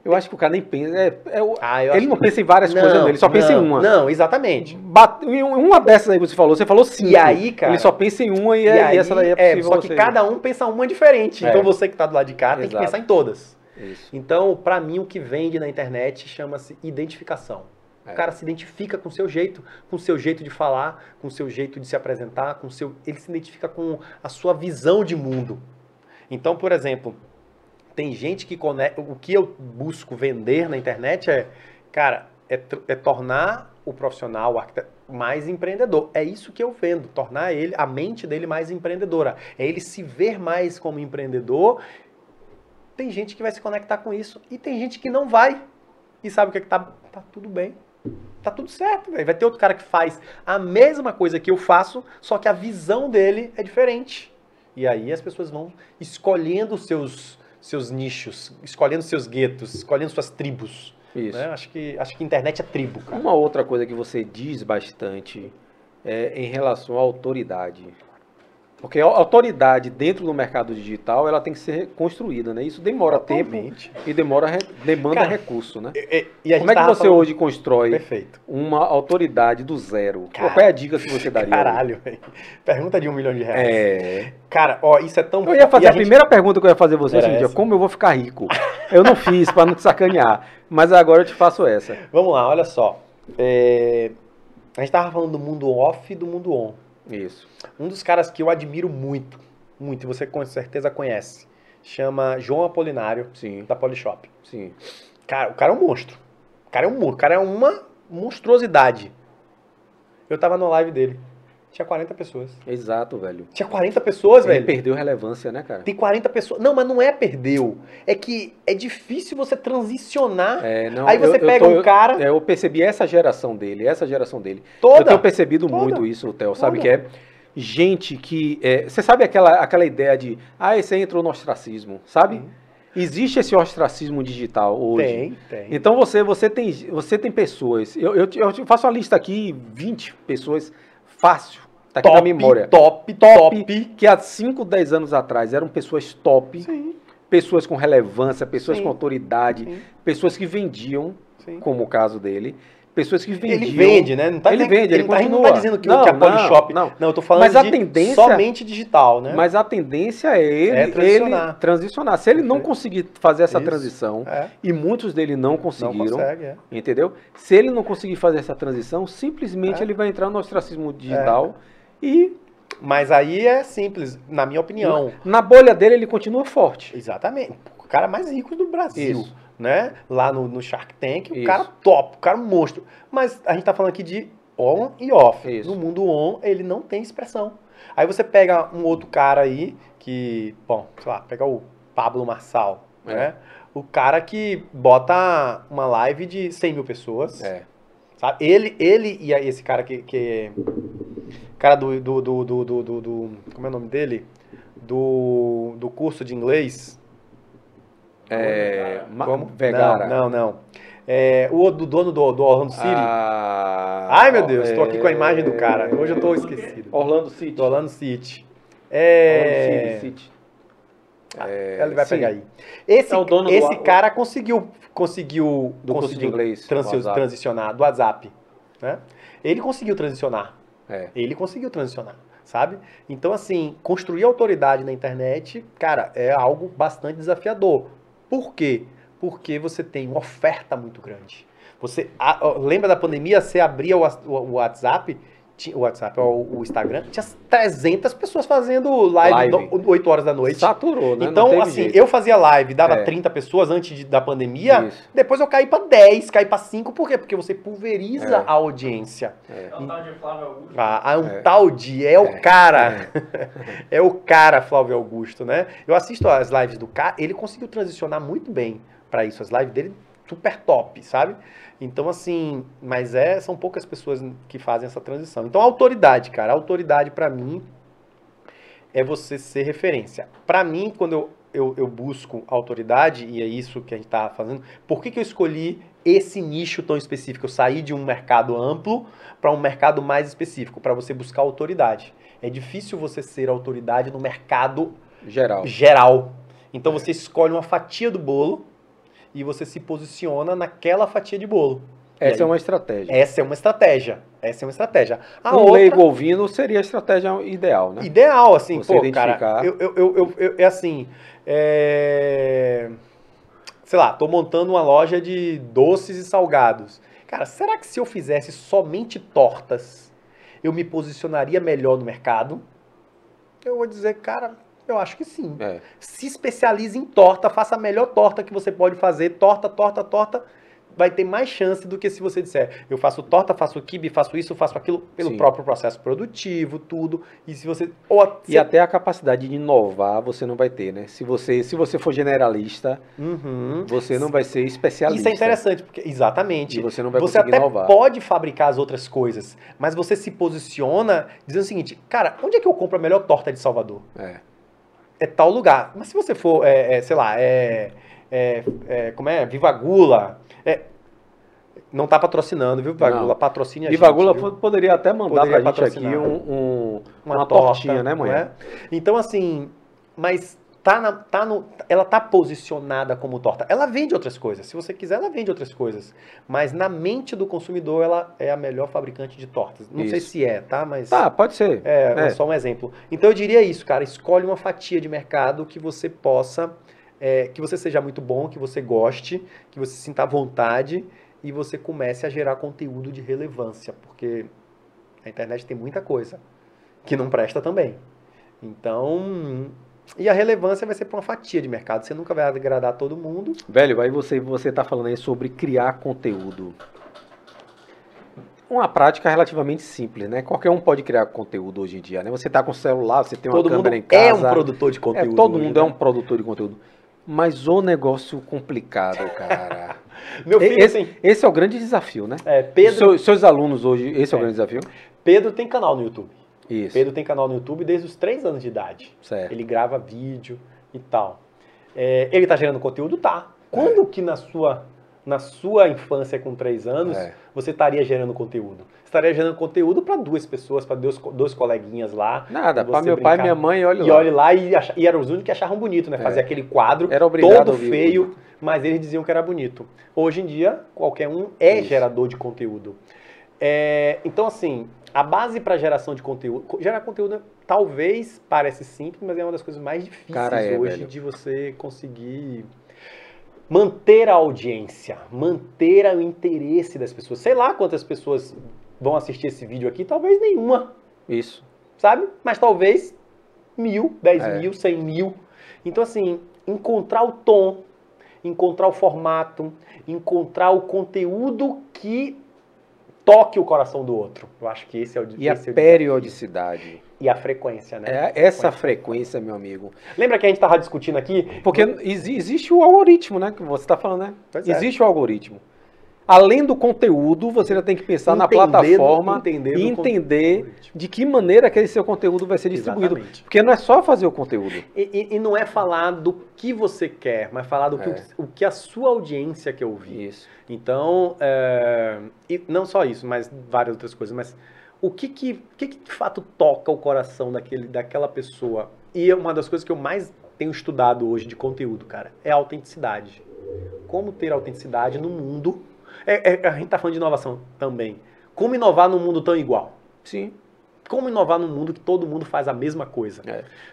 Eu acho que o cara nem pensa. é- é o- Ah, ele não que- pensa em várias coisas nele, ele só pensa em não, uma. Não, exatamente. Bate- uma dessas aí que você falou, você falou cinco. E aí, cara- Ele só pensa em uma e, E é- aí, e essa daí é é, possível só que você- cada um pensa uma diferente. É. Então você que tá do lado de cá tem que Exato. pensar em todas. Isso. Então, pra mim, o que vende na internet chama-se identificação. É. O cara se identifica com o seu jeito, com o seu jeito de falar, com o seu jeito de se apresentar, com seu, ele se identifica com a sua visão de mundo. Então, por exemplo, tem gente que conecta, o que eu busco vender na internet é, cara, é, é tornar o profissional, o arquiteto, mais empreendedor. É isso que eu vendo, tornar ele, a mente dele mais empreendedora. É ele se ver mais como empreendedor. Tem gente que vai se conectar com isso e tem gente que não vai. E sabe o que, é que tá, tá tudo bem. Tá tudo certo, velho. Vai ter outro cara que faz a mesma coisa que eu faço, só que a visão dele é diferente. E aí as pessoas vão escolhendo seus, seus nichos, escolhendo seus guetos, escolhendo suas tribos. Isso. né? Acho, que, acho que internet é tribo, cara. Uma outra coisa que você diz bastante é em relação à autoridade. Porque a autoridade dentro do mercado digital, ela tem que ser construída, né? Isso demora tempo Totalmente. e demora, re- demanda Cara, recurso, né? E, e- a Como é que você falando- hoje constrói Perfeito. uma autoridade do zero? Cara, Qual é a dica que você daria? Caralho, velho. Pergunta de um milhão de reais. É. Cara, ó, isso é tão Eu ia fazer e a, gente- primeira pergunta que eu ia fazer a você, é seguinte, ó, essa. como eu vou ficar rico? Eu não fiz para não te sacanear, mas agora eu te faço essa. Vamos lá, olha só. É, A gente tava falando do mundo off e do mundo on. Isso. Um dos caras que eu admiro muito, muito, e você com certeza conhece, chama João Apolinário, Sim, da Polishop. sim. Cara, o cara é um monstro. O cara é um monstro. O cara é uma monstruosidade. Eu tava na live dele. Tinha 40 pessoas. Exato, velho. Tinha 40 pessoas, Ele velho. perdeu relevância, né, cara? Tem 40 pessoas. Não, mas não é perdeu. É que é difícil você transicionar. É, não, Aí você eu- eu pega tô- um cara. É, eu percebi essa geração dele, essa geração dele. Toda. Eu tenho percebido Toda. muito isso, Theo. Sabe que é gente que. é, você sabe aquela, aquela ideia de. Ah, esse aí entrou no ostracismo, sabe? Existe esse ostracismo digital hoje. Tem, tem. Então você, você, tem, você tem pessoas. Eu, eu, eu faço uma lista aqui, 20 pessoas, fácil. Tá aqui top, na memória. top, Top, top. que há 5, 10 anos atrás eram pessoas top, Sim, pessoas com relevância, pessoas Sim. com autoridade, sim, pessoas que vendiam, como o caso dele, pessoas que vendiam. Ele vende, né? Não tá Ele dizendo- vende, ele não tá- não continua. tá dizendo que, Não, que a não, Polishop. não. Não, eu tô falando Mas a tendência- somente digital, né? Mas a tendência é ele, É transicionar. ele transicionar. Se ele não conseguir fazer essa Isso. transição, É, e muitos dele não não conseguiram, consegue, é. entendeu? Se ele não conseguir fazer essa transição, simplesmente É. ele vai entrar no ostracismo digital e Mas aí é simples, na minha opinião. na bolha dele ele continua forte. Exatamente. O cara mais rico do Brasil, Isso. Né? Lá no, no Shark Tank, o Isso. cara top, o cara monstro. Mas a gente tá falando aqui de on e off. Isso. No mundo on, ele não tem expressão. Aí você pega um outro cara aí, que, bom, sei lá, pega o Pablo Marçal, É. né? O cara que bota uma live de 100 mil pessoas. É. Sabe? Ele, ele e esse cara que. que cara do, do, do, do, do, do- do- Como é o nome dele? Do, do curso de inglês. É, Ma- Como? Vegara. Não, não, não. É, o do dono do, do Orlando City. Ah, Ai, meu Deus, tô aqui com a é, imagem do cara. Hoje eu tô esquecido. Orlando City. Do Orlando City. É. Orlando City. É, Ele vai sim. pegar aí. Esse, É o dono do- esse cara conseguiu, conseguiu, Do conseguiu inglês, transi- do WhatsApp. transicionar do WhatsApp. Né? Ele conseguiu transicionar. É. Ele conseguiu transicionar, sabe? Então, assim, construir autoridade na internet, cara, é algo bastante desafiador. Por quê? Porque você tem uma oferta muito grande. Você a- lembra da pandemia? Você abria o, o- WhatsApp, o WhatsApp, ó, o, Instagram, tinha 300 pessoas fazendo live, Live. do- 8 horas da noite. Saturou, né? Então, assim, jeito. eu fazia live, dava É. 30 pessoas antes de- da pandemia, Isso. depois eu caí pra 10, caí pra 5, por quê? Porque você pulveriza É. a audiência. É. É o tal de Flávio Augusto. Ah, ah, um É. tal de, é o É. cara. É. o cara, Flávio Augusto, né? Eu assisto as lives do cara, ele conseguiu transicionar muito bem pra isso. As lives dele super top, sabe? Então, assim, mas é, são poucas pessoas que fazem essa transição. Então, autoridade, cara, autoridade pra mim é você ser referência. Pra mim, quando eu, eu, eu busco autoridade, e é isso que a gente tá fazendo, por que, que eu escolhi esse nicho tão específico? Eu saí de um mercado amplo para um mercado mais específico, para você buscar autoridade. É difícil você ser autoridade no mercado Geral. geral. Então você escolhe uma fatia do bolo e você se posiciona naquela fatia de bolo. Essa é uma estratégia. essa é uma estratégia. Essa é uma estratégia. A um outra, leigo ouvindo seria a estratégia ideal, né? Ideal, assim, Você pô, identificar. cara, eu, eu, eu, eu- eu- é assim, é... sei lá, tô montando uma loja de doces e salgados. Cara, será que se eu fizesse somente tortas, eu me posicionaria melhor no mercado? Eu vou dizer, cara, eu acho que sim. É. Se especialize em torta, faça a melhor torta que você pode fazer, torta, torta, torta. vai ter mais chance do que se você disser, eu faço torta, faço quibe, faço isso, faço aquilo, pelo Sim. próprio processo produtivo, tudo. E se você. Ou E até a capacidade de inovar você não vai ter, né? Se você, se você for generalista, Uhum. você não vai ser especialista. Isso é interessante, porque exatamente. E você não vai você conseguir até inovar. pode fabricar as outras coisas, mas você se posiciona dizendo o seguinte, cara, onde é que eu compro a melhor torta de Salvador? É. É tal lugar. Mas se você for, é, é, sei lá, é, é, é, como é, Viva Gula, é, não tá patrocinando, viu, Viva Não. Gula? Patrocine a Viva gente. Gula viu? po- poderia até mandar pra gente aqui um, um- uma, uma torta, tortinha, né, mulher? Então, assim, mas tá na, tá no, ela tá posicionada como torta. Ela vende outras coisas. Se você quiser, ela vende outras coisas. Mas na mente do consumidor, ela é a melhor fabricante de tortas. Não sei Isso. se é, tá? Mas Tá, pode ser. é, É. só um exemplo. Então eu diria isso, cara. Escolhe uma fatia de mercado que você possa, é, que você seja muito bom, que você goste, que você sinta à vontade e você comece a gerar conteúdo de relevância, porque a internet tem muita coisa que não presta também. Então, e a relevância vai ser para uma fatia de mercado. Você nunca vai agradar todo mundo. Velho, aí você, você tá falando aí sobre criar conteúdo. Uma prática relativamente simples, né? Qualquer um pode criar conteúdo hoje em dia, né? Você tá com o celular, você tem uma todo mundo câmera em casa. é um produtor de É, conteúdo. todo hoje, mundo né? é um produtor de conteúdo. Mas o negócio complicado, cara. Meu filho, esse, assim, esse é o grande desafio, né? é, Pedro, Seu- seus alunos hoje, esse é, o É. grande desafio? Pedro tem canal no YouTube. Isso. Pedro tem canal no YouTube desde os 3 anos de idade. Certo. Ele grava vídeo e tal. É, ele tá gerando conteúdo? Tá. Quando que na sua, na sua infância com 3 anos É. você estaria gerando conteúdo? Estaria gerando conteúdo para duas pessoas, para dois, dois coleguinhas lá. Nada, E para meu pai e brincar. minha mãe, olha E lá. olhe lá e, e eram os únicos que achavam bonito, né? É. Fazer aquele quadro todo feio, mas eles diziam que era bonito. Hoje em dia, qualquer um é Isso. gerador de conteúdo. É, então, assim, a base para geração de conteúdo. co- Gerar conteúdo talvez parece simples, mas é uma das coisas mais difíceis Cara, é, hoje velho. de você conseguir manter a audiência, manter o interesse das pessoas. Sei lá quantas pessoas vão assistir esse vídeo aqui, talvez nenhuma Isso. sabe? Mas talvez mil, dez É. mil, cem mil. Então, assim, encontrar o tom, encontrar o formato, encontrar o conteúdo que toque o coração do outro. Eu acho que esse é o E a é periodicidade. E a frequência, né? É essa frequência, meu amigo. Lembra que a gente estava discutindo aqui? Porque exi- existe o algoritmo, né? Que você está falando, né? Pois é. Existe o algoritmo. Além do conteúdo, você já tem que pensar na Entender plataforma entender e entender de que maneira aquele seu conteúdo vai ser distribuído. Exatamente. Porque não é só fazer o conteúdo. E, e- e não é falar do que você quer, mas falar do que, É. o, o que a sua audiência quer ouvir. Isso. Então, é, e não só isso, mas várias outras coisas. Mas o que que, que, que de fato toca o coração daquele, daquela pessoa? E é uma das coisas que eu mais tenho estudado hoje de conteúdo, cara, é a autenticidade. Como ter autenticidade no mundo. É- é- a gente tá falando de inovação também. Como inovar num mundo tão igual? Sim. Como inovar num mundo que todo mundo faz a mesma coisa?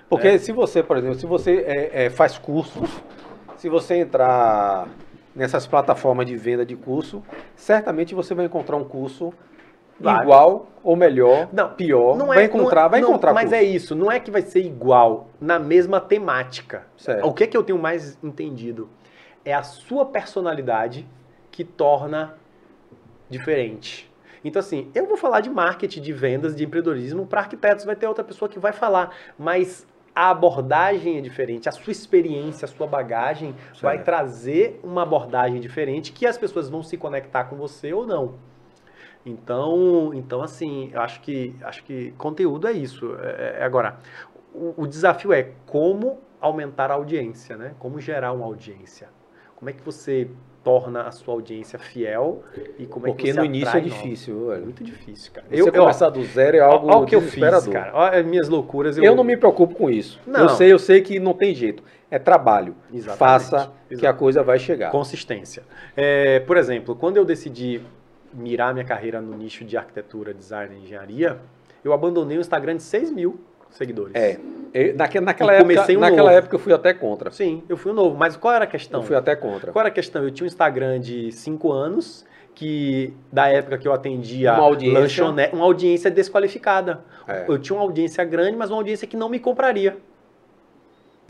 Porque É. se você, por exemplo, se você é, é, faz cursos, se você entrar nessas plataformas de venda de curso, certamente você vai encontrar um curso Vai. igual ou melhor, Não, pior. Não vai é- encontrar, não- vai não, encontrar Mas curso. é isso, não é que vai ser igual na mesma temática. Certo. O que, que eu tenho mais entendido? É a sua personalidade que torna diferente. Então, assim, eu vou falar de marketing, de vendas, de empreendedorismo. Para arquitetos vai ter outra pessoa que vai falar, mas a abordagem é diferente, a sua experiência, a sua bagagem vai Certo. trazer uma abordagem diferente que as pessoas vão se conectar com você ou não. Então, então assim, eu acho que acho que conteúdo é isso. É, é- agora, o, o desafio é como aumentar a audiência, né? Como gerar uma audiência. Como é que você torna a sua audiência fiel e como é que Porque você no início é difícil, É velho. muito difícil, cara. Você ó, começar do zero é algo Olha o que eu fiz, cara. Olha as minhas loucuras. Eu não me preocupo com isso. Não. Eu sei, eu sei que não tem jeito. É trabalho. Exatamente. Faça que a Exatamente. coisa vai chegar. Consistência. É, por exemplo, quando eu decidi mirar minha carreira no nicho de arquitetura, design e engenharia, eu abandonei o Instagram de 6 mil seguidores. É. Eu- naquela E época, um naquela novo. época eu fui até contra. Sim, eu fui o novo. Mas qual era a questão? Eu fui até contra. Qual era a questão? Eu tinha um Instagram de 5 anos, que da época que eu atendia Uma audiência. lanchonete, uma audiência desqualificada. É. Eu tinha uma audiência grande, mas uma audiência que não me compraria.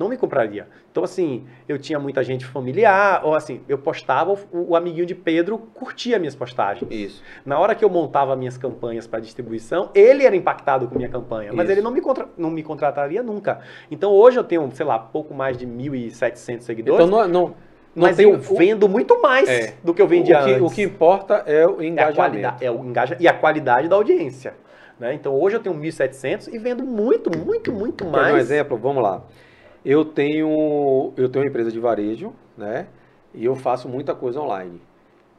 Não me compraria. Então, assim, eu tinha muita gente familiar, ou assim, eu postava, o, o amiguinho de Pedro curtia minhas postagens. Isso. Na hora que eu montava minhas campanhas para distribuição, ele era impactado com minha campanha, mas Isso. ele não me, contra- não me contrataria nunca. Então hoje eu tenho, sei lá, pouco mais de 1.700 seguidores, Então não, não, não mas eu o- vendo muito mais É. do que eu vendia o que, antes. o que importa é o é a engajamento. qualidade, é o engaja e a qualidade da audiência. Né? Então hoje eu tenho 1.700 e vendo muito, muito, muito Quer dar um mais. exemplo? Vamos lá. Eu tenho, eu tenho uma empresa de varejo, né? E eu faço muita coisa online.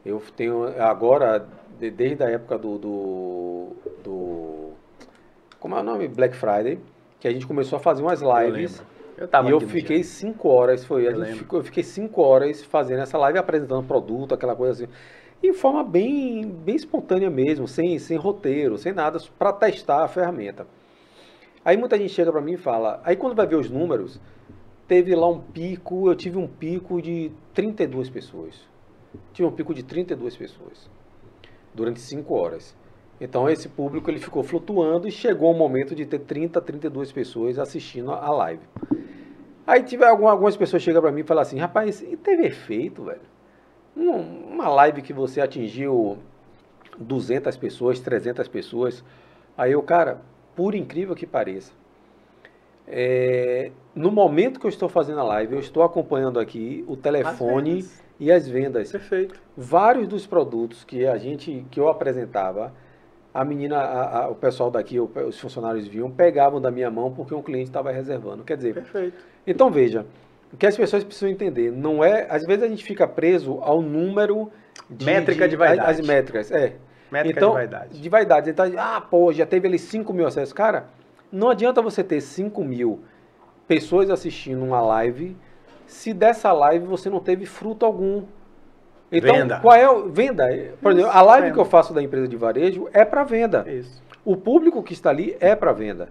Eu tenho agora, de- desde a época do, do, do- Como é o nome? Black Friday, que a gente começou a fazer umas Eu lives. Eu tava e eu fiquei dia. cinco horas, foi. A Eu gente ficou, eu fiquei cinco horas fazendo essa live, apresentando produto, aquela coisa assim. De forma bem, bem espontânea mesmo, sem, sem roteiro, sem nada, para testar a ferramenta. Aí muita gente chega para mim e fala, aí quando vai ver os números, teve lá um pico, eu tive um pico de 32 pessoas. Tive um pico de 32 pessoas durante 5 horas. Então esse público ele ficou flutuando e chegou o momento de ter 30, 32 pessoas assistindo a live. Aí algum- algumas pessoas chegam para mim e falam assim, rapaz, e teve efeito, velho? Um- Uma live que você atingiu 200 pessoas, 300 pessoas. Aí eu, cara, por incrível que pareça, é, no momento que eu estou fazendo a live, eu estou acompanhando aqui o telefone vezes. e as vendas. Perfeito. Vários dos produtos que a gente, que eu apresentava, a menina, a- a- o pessoal daqui, os funcionários viam, pegavam da minha mão porque um cliente estava reservando. Quer dizer, Perfeito. então veja, o que as pessoas precisam entender, não é, às vezes a gente fica preso ao número de Métrica de vaidade. As, as métricas, é. Métrica então, de vaidade. De vaidade. Então, ah, pô, já teve ali 5 mil acessos. Cara, não adianta você ter 5 mil pessoas assistindo uma live se dessa live você não teve fruto algum. Então, Venda. qual é o. Venda. Por exemplo, a live venda. que eu faço da empresa de varejo é para venda. Isso. O público que está ali é para venda.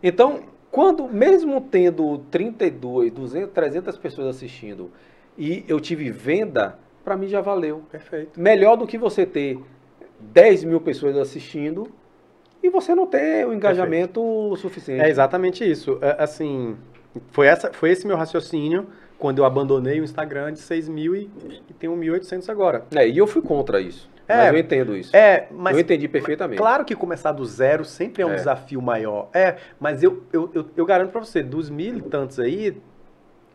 Então, quando, mesmo tendo 32, 200, 300 pessoas assistindo e eu tive venda, para mim já valeu. Perfeito. Melhor do que você ter 10 mil pessoas assistindo e você não ter o engajamento suficiente. É exatamente isso. É, assim, foi, essa, foi esse meu raciocínio quando eu abandonei o Instagram de 6 mil e, e tenho 1.800 agora. É, e eu fui contra isso. É. mas eu entendo isso. É, mas eu entendi perfeitamente. Claro que começar do zero sempre é um É. desafio maior. É, mas eu, eu, eu, eu garanto pra você, dos mil e tantos aí,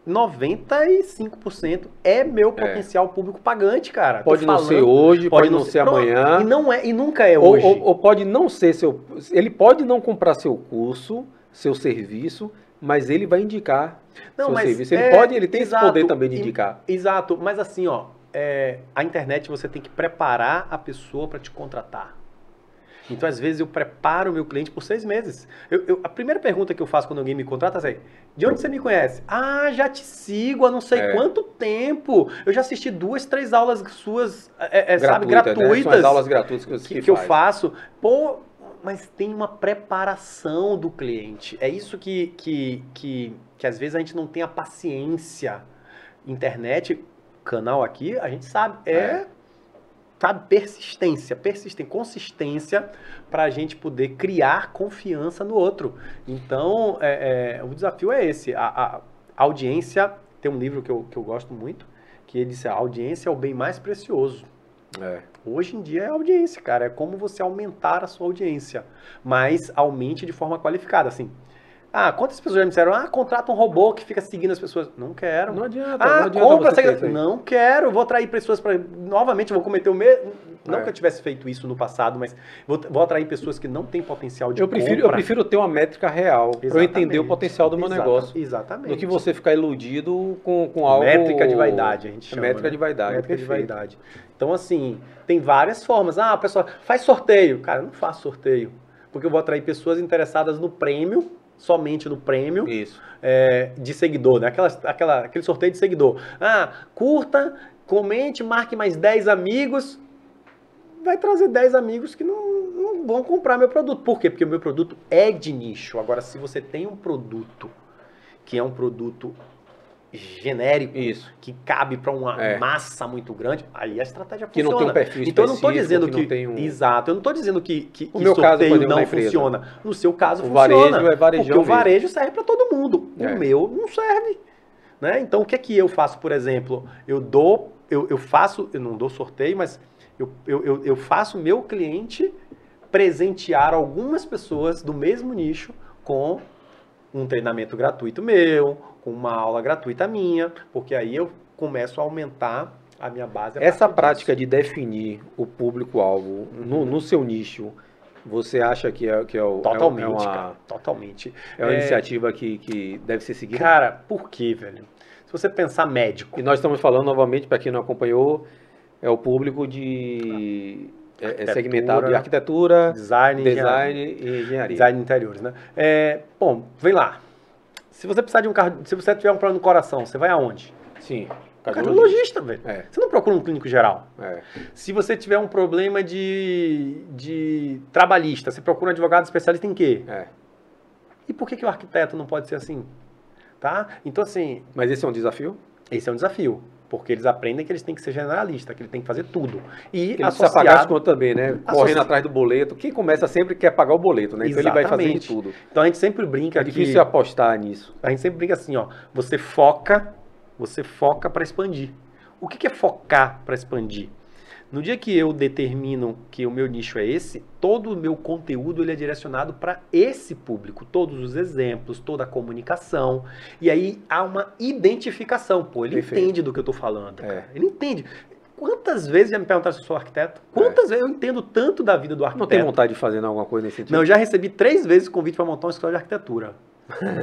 95% é meu potencial público pagante, cara. Pode não falando- ser hoje, pode, não ser Pronto. amanhã. E não é, e nunca é Ou, hoje. ou- ou pode não ser seu. Ele pode não comprar seu curso, seu serviço, mas ele vai indicar Não, seu serviço. Ele é, pode, ele tem exato. esse poder também de indicar. Exato, mas assim, ó, é, a internet você tem que preparar a pessoa para te contratar. Então, às vezes, eu preparo o meu cliente por seis meses. Eu- eu- a primeira pergunta que eu faço quando alguém me contrata é assim, de onde você me conhece? Ah, já te sigo há não sei É. quanto tempo. Eu já assisti duas, três aulas suas, é, é, sabe, Gratuita, né? São gratuitas as aulas gratuitas que, você que, que eu faço. Pô, mas tem uma preparação do cliente. É isso que, que, que, que às vezes a gente não tem a paciência. Internet, canal aqui, a gente sabe, é, É. sabe, persistência, persistência, consistência para a gente poder criar confiança no outro. Então, é, é, o desafio é esse. A, a audiência, tem um livro que eu, que eu gosto muito, que ele diz, a audiência é o bem mais precioso. É. Hoje em dia é audiência, cara. É como você aumentar a sua audiência. Mas aumente de forma qualificada, assim. Ah, quantas pessoas já me disseram, ah, contrata um robô que fica seguindo as pessoas. Não quero. Não adianta, ah, não adianta compra você aí. Não quero, vou atrair pessoas para Novamente, vou cometer o mesmo. Não É. que eu tivesse feito isso no passado, mas vou, vou atrair pessoas que não têm potencial de Eu prefiro, eu compra. prefiro ter uma métrica real para eu entender o potencial do meu Exata- negócio. Exatamente. Do que você ficar iludido com, com algo. Métrica de vaidade, a gente chama. Métrica né? de vaidade. Métrica de perfeito. vaidade. Então, assim, tem várias formas. Ah, a pessoa faz sorteio. Cara, eu não faço sorteio. Porque eu vou atrair pessoas interessadas no prêmio, somente no prêmio Isso. é, de seguidor, né? Aquela, aquela, aquele sorteio de seguidor. Ah, curta, comente, marque mais 10 amigos. Vai trazer 10 amigos que não, não vão comprar meu produto. Por quê? Porque o meu produto é de nicho. Agora, se você tem um produto que é um produto genérico Isso. que cabe para uma É. massa muito grande, aí a estratégia Que não funciona. tem um perfil então eu não estou dizendo que que, não um- exato, eu não estou dizendo que, que, O que meu caso, não funciona. No seu caso O funciona. varejo é varejão porque o varejo serve para todo mundo. É. O meu não serve. Né? Então o que é que eu faço, por exemplo? Eu dou, eu, eu faço, eu não dou sorteio, mas eu, eu, eu, eu faço o meu cliente presentear algumas pessoas do mesmo nicho com um treinamento gratuito meu, com uma aula gratuita minha, porque aí eu começo a aumentar a minha base. a Essa prática disso. de definir o público-alvo no, no seu nicho, você acha que é, que é, o, é Totalmente, é uma, cara. Totalmente. é uma É- iniciativa que, que deve ser seguida? Cara, por quê, velho? Se você pensar médico, E nós estamos falando novamente, para quem não acompanhou, é o público de é, é Arquitetura, segmentado de arquitetura, design, design e engenharia. design de interiores, né? É, bom, vem lá. Se você precisar de um carro, se você tiver um problema no coração, você vai aonde? Sim. Cardiologista, velho. É, Você não procura um clínico geral. é. Se você tiver um problema de, de trabalhista, você procura um advogado especialista em quê? É. E por que, que o arquiteto não pode ser assim? Tá? Então, assim, Mas esse é um desafio? esse é um desafio. Porque eles aprendem que eles têm que ser generalista, que ele tem que fazer tudo. E ele precisa pagar as associado... contas também, né? Correndo atrás do boleto. Quem começa sempre quer pagar o boleto, né? Então ele vai fazer de tudo. Então a gente sempre brinca É que... difícil apostar nisso. A gente sempre brinca assim, ó. Você foca, você foca para expandir. O que que é focar para expandir? No dia que eu determino que o meu nicho é esse, todo o meu conteúdo ele é direcionado para esse público, todos os exemplos, toda a comunicação. E aí há uma identificação, pô, ele Perfeito. entende do que eu tô falando, É. Ele entende. Quantas vezes já me perguntaram se eu sou arquiteto? Quantas vezes eu entendo tanto da vida do arquiteto? Não tem vontade de fazer alguma coisa nesse sentido? Não, eu já recebi três vezes convite para montar uma escola de arquitetura.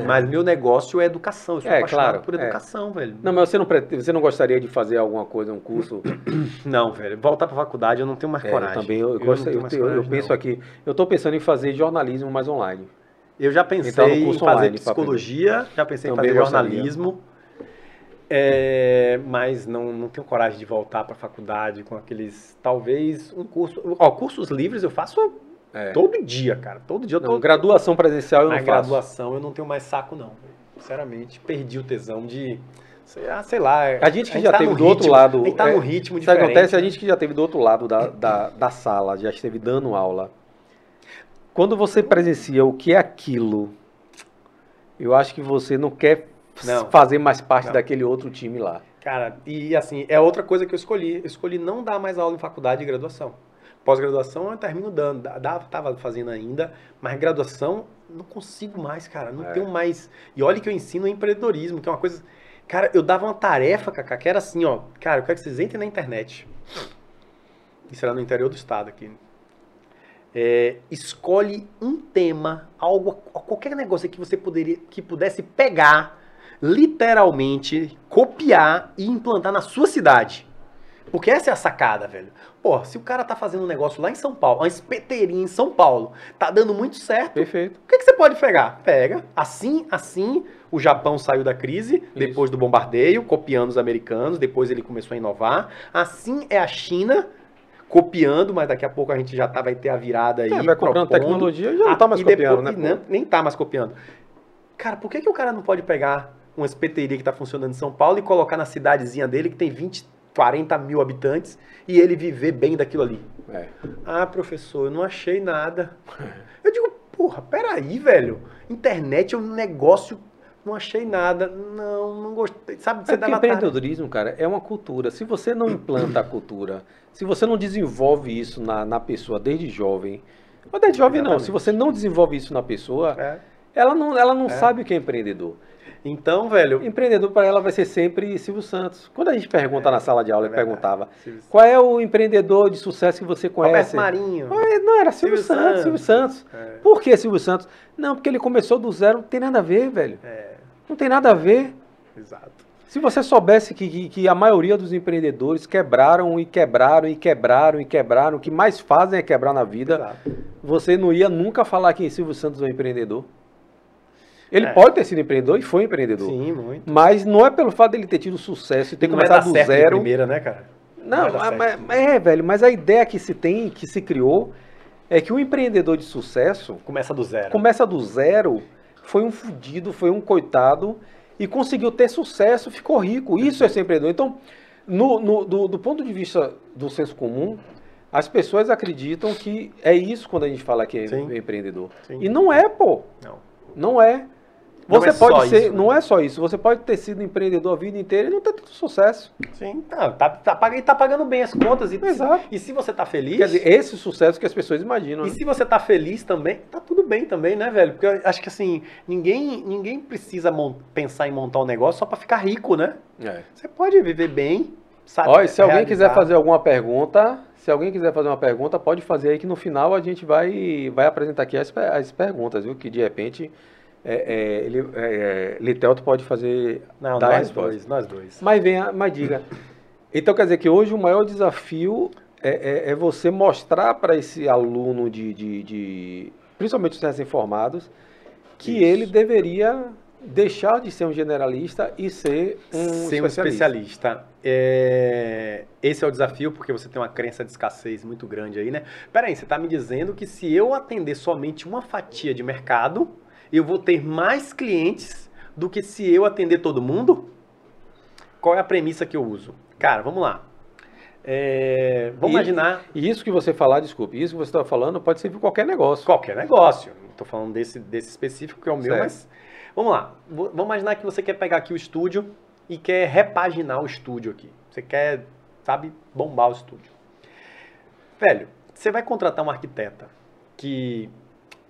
Mas meu negócio é educação. Eu sou É, apaixonado claro, por é. educação, velho. Não, mas você não, você não gostaria de fazer alguma coisa, um curso? Não, velho. Voltar pra faculdade eu não tenho mais É, coragem. eu também, eu, não gosto- eu, mais eu- eu coragem, penso não. aqui, eu estou pensando em fazer jornalismo mais online. Eu já pensei em curso fazer online psicologia, já pensei em Também fazer gostaria. jornalismo. é, mas não, não tenho coragem de voltar pra faculdade com aqueles. Talvez um curso. Ó, cursos livres eu faço É. todo dia, cara. Todo dia eu tô. Não, graduação presencial eu Na não faço. graduação eu não tenho mais saco, não. Sinceramente, perdi o tesão de. Sei, lá. A gente que já tá teve do outro ritmo- lado, A gente tá é, no ritmo Sabe o que diferente. acontece? A gente que já teve do outro lado da, da, da sala, já esteve dando aula. Quando você presencia o que é aquilo, eu acho que você não quer Não. fazer mais parte Não. daquele outro time lá. Cara, e assim, é outra coisa que eu escolhi. Eu escolhi não dar mais aula em faculdade e graduação. Pós-graduação eu termino dando, dá- tava fazendo ainda, mas graduação não consigo mais, cara. Não É. tenho mais. E olha que eu ensino empreendedorismo, que é uma coisa. Cara, eu dava uma tarefa, Cacá, que era assim, ó. Cara, eu quero que vocês entrem na internet. Isso era no interior do estado aqui. É, escolhe um tema, algo, qualquer negócio que você poderia, que pudesse pegar, literalmente, copiar e implantar na sua cidade. Porque essa é a sacada, velho. Pô, se o cara tá fazendo um negócio lá em São Paulo, uma espeteirinha em São Paulo, tá dando muito certo, Perfeito. o que, que você pode pegar? Pega. Assim, assim, o Japão saiu da crise depois do bombardeio, copiando os americanos, depois ele começou a inovar. Assim é a China copiando, mas daqui a pouco a gente já tá, vai ter a virada aí. É, vai comprando tecnologia e já não tá mais copiando, depois- né? nem tá mais copiando. Cara, por que, que o cara não pode pegar uma espeteria que tá funcionando em São Paulo e colocar na cidadezinha dele que tem 20, 40 mil habitantes e ele viver bem daquilo ali? É. Ah, professor, eu não achei nada. Eu digo, porra, peraí, velho. Internet é um negócio, não achei nada. Não, não gostei. Sabe, você É tarefa. empreendedorismo, cara, é uma cultura. Se você não implanta a cultura, se você não desenvolve isso na, na pessoa desde jovem, ou desde jovem não, Exatamente. se você não desenvolve isso na pessoa, É. ela não, ela não É. sabe o que é empreendedor. Então, velho. Empreendedor para ela vai ser sempre Silvio Santos. Quando a gente pergunta na sala de aula, é eu perguntava, qual é o empreendedor de sucesso que você Roberto conhece? Marinho. Ah, Não, era Silvio, Silvio Santos, Silvio Santos. É. Por que Silvio Santos? Não, porque ele começou do zero, não tem nada a ver, velho. É, Não tem nada a ver. exato. Se você soubesse que, que, que a maioria dos empreendedores quebraram e quebraram e quebraram e quebraram, o que mais fazem é quebrar na vida, exato. você não ia nunca falar que Silvio Santos é um empreendedor. Ele É. pode ter sido empreendedor e foi empreendedor. Sim, muito. Mas não é pelo fato dele ter tido sucesso e ter Não começado do zero. primeira, né, cara? Não, dar mas, é, velho, mas a ideia que se tem, que se criou, é que o empreendedor de sucesso Começa do zero. começa do zero, foi um fudido, foi um coitado, e conseguiu ter sucesso, ficou rico. Isso é ser empreendedor. Então, no, no- do, do ponto de vista do senso comum, as pessoas acreditam que é isso quando a gente fala que é Sim. empreendedor. Sim. E não é, pô. Não. Não é. Você é pode ser, isso, né? não é só isso. Você pode ter sido empreendedor a vida inteira e não ter tido sucesso. Sim, tá, tá, tá, pag- tá pagando bem as contas. E, Exato. e se você tá feliz. Quer dizer, esse sucesso que as pessoas imaginam. E né? se você tá feliz também, tá tudo bem também, né, velho? Porque eu acho que assim, ninguém, ninguém precisa pensar em montar um negócio só pra ficar rico, né? É. Você pode viver bem, sabe? E se alguém realizar. quiser fazer alguma pergunta, se alguém quiser fazer uma pergunta, pode fazer aí que no final a gente vai, vai apresentar aqui as, as perguntas, viu? Que de repente é, é, ele, é, é, Litelto pode fazer Não, nós resposta. dois, nós dois. Mas venha, mas diga. Então quer dizer que hoje o maior desafio é, é- é você mostrar para esse aluno de, de, de- principalmente os recém-formados, que Isso. ele deveria deixar de ser um generalista e ser um Ser um especialista. especialista. É, Esse é o desafio, porque você tem uma crença de escassez muito grande aí, né? Peraí, você está me dizendo que se eu atender somente uma fatia de mercado, eu vou ter mais clientes do que se eu atender todo mundo? Qual é a premissa que eu uso? Cara, vamos lá. É, vamos E- imaginar E isso que você falar, desculpe, isso que você está falando pode ser para qualquer negócio. qualquer negócio. Não estou falando desse, desse específico que é o meu, Certo. mas vamos lá. Vamos imaginar que você quer pegar aqui o estúdio e quer repaginar o estúdio aqui. Você quer, sabe, bombar o estúdio. Velho, você vai contratar um arquiteta que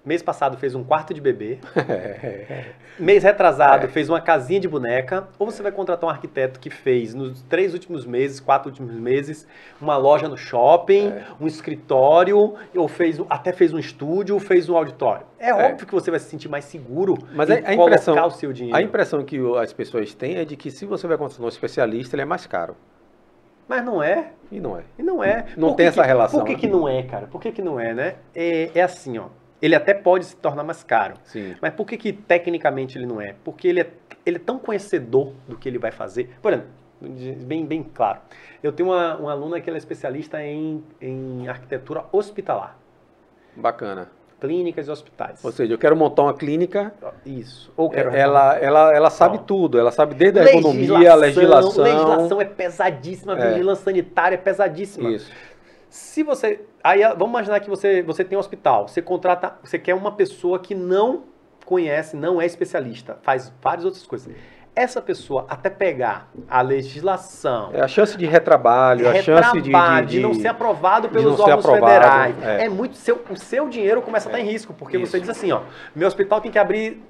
mês passado fez um quarto de bebê, mês retrasado É. fez uma casinha de boneca, ou você vai contratar um arquiteto que fez nos três últimos meses, quatro últimos meses, uma loja no shopping, É. um escritório, ou fez até fez um estúdio, ou fez um auditório. É, É. óbvio que você vai se sentir mais seguro Mas a- impressão- o seu dinheiro. A impressão que as pessoas têm é de que se você vai contratar um especialista, ele é mais caro. Mas não é. E não é. E não é. Não Por tem que essa relação, Por que, né? que não é, cara? Por que, que não é, né? É, é assim, ó. Ele até pode se tornar mais caro. Sim. Mas por que, que tecnicamente ele não é? Porque ele é, ele é tão conhecedor do que ele vai fazer. Por exemplo, bem, bem claro. Eu tenho uma, uma aluna que ela é especialista em, em arquitetura hospitalar. Bacana. Clínicas e hospitais. Ou seja, eu quero montar uma clínica, Isso. Ou quero ela, ela, ela sabe Não. tudo, ela sabe desde a economia, a legislação. Legislação é pesadíssima, É. vigilância sanitária é pesadíssima. Isso. Se você. Aí vamos imaginar que você, você tem um hospital, você contrata. Você quer uma pessoa que não conhece, não é especialista, faz várias outras coisas. Essa pessoa, até pegar a legislação, É a chance de retrabalho, a chance de, de, retrabalho, de não ser aprovado de pelos órgãos aprovado, federais. é. É. muito. Seu, o seu dinheiro começa a estar em risco, porque Isso. você diz assim, ó, meu hospital tem que abrir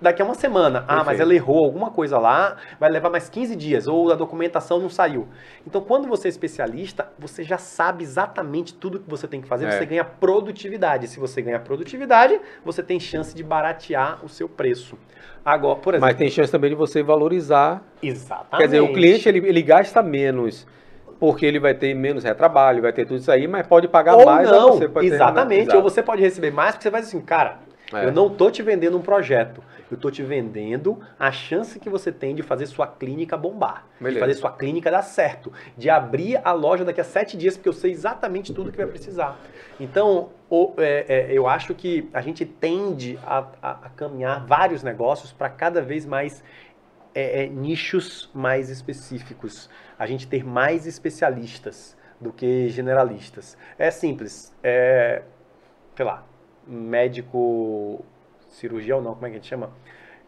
daqui a uma semana. Ah, mas Perfeito. ela errou alguma coisa lá, vai levar mais 15 dias, ou a documentação não saiu. Então, quando você é especialista, você já sabe exatamente tudo que você tem que fazer, É. você ganha produtividade. Se você ganha produtividade, você tem chance de baratear o seu preço. Agora, por exemplo, Mas tem chance também de você valorizar. exatamente. Quer dizer, o cliente ele, ele gasta menos. Porque ele vai ter menos retrabalho, vai ter tudo isso aí, mas pode pagar ou mais. não, mas você pode ter- exatamente. Exato. Ou você pode receber mais, porque você vai assim, cara, É. eu não tô te vendendo um projeto, eu tô te vendendo a chance que você tem de fazer sua clínica bombar, de Beleza. fazer sua clínica dar certo, de abrir a loja daqui a sete dias, porque eu sei exatamente tudo que vai precisar. Então, é, é, eu acho que a gente tende a, a- a caminhar vários negócios para cada vez mais é, é, nichos mais específicos. A gente ter mais especialistas do que generalistas. É simples. É, sei lá, médico cirurgião não, como é que a gente chama?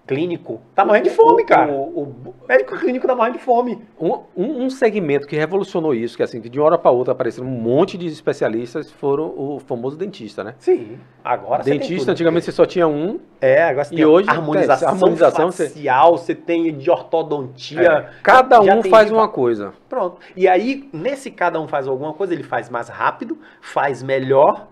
Clínico. Tá morrendo de fome, cara. O- o- Médico clínico tá morrendo de fome. um, um- segmento que revolucionou isso, que assim, que de uma hora para outra apareceram um monte de especialistas, foram o famoso dentista, né? Sim. Agora você dentista, tudo. antigamente você só tinha um. É, agora você E tem hoje, harmonização, é, harmonização, você- facial, você tem de ortodontia. É, cada um faz uma coisa. Pronto. E aí, nesse cada um faz alguma coisa, ele faz mais rápido, faz melhor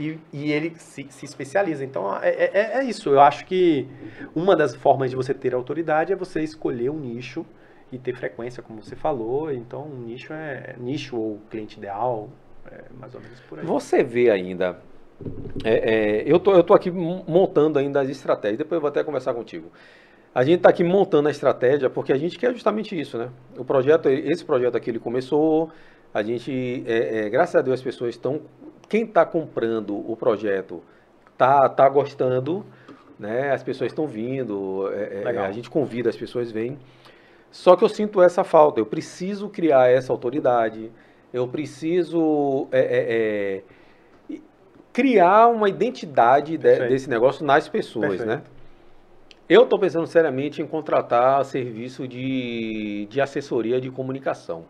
e, e ele se, se especializa. Então, é, é- é isso. Eu acho que uma das formas de você ter autoridade é você escolher um nicho e ter frequência, como você falou. Então, um nicho é nicho ou cliente ideal, é mais ou menos por aí. Você vê ainda. é, é, eu, tô, eu tô aqui mon- montando ainda as estratégias, depois eu vou até conversar contigo. A gente está aqui montando a estratégia porque a gente quer justamente isso, né? O projeto, esse projeto aqui ele começou, a gente, é, é, graças a Deus as pessoas estão, quem está comprando o projeto tá, tá gostando, né? As pessoas estão vindo, é, é, a gente convida, as pessoas vêm. Só que eu sinto essa falta. Eu preciso criar essa autoridade. Eu preciso é, é, é, criar uma identidade de- desse negócio nas pessoas, Perfeito. né? Eu estou pensando seriamente em contratar serviço de, de assessoria de comunicação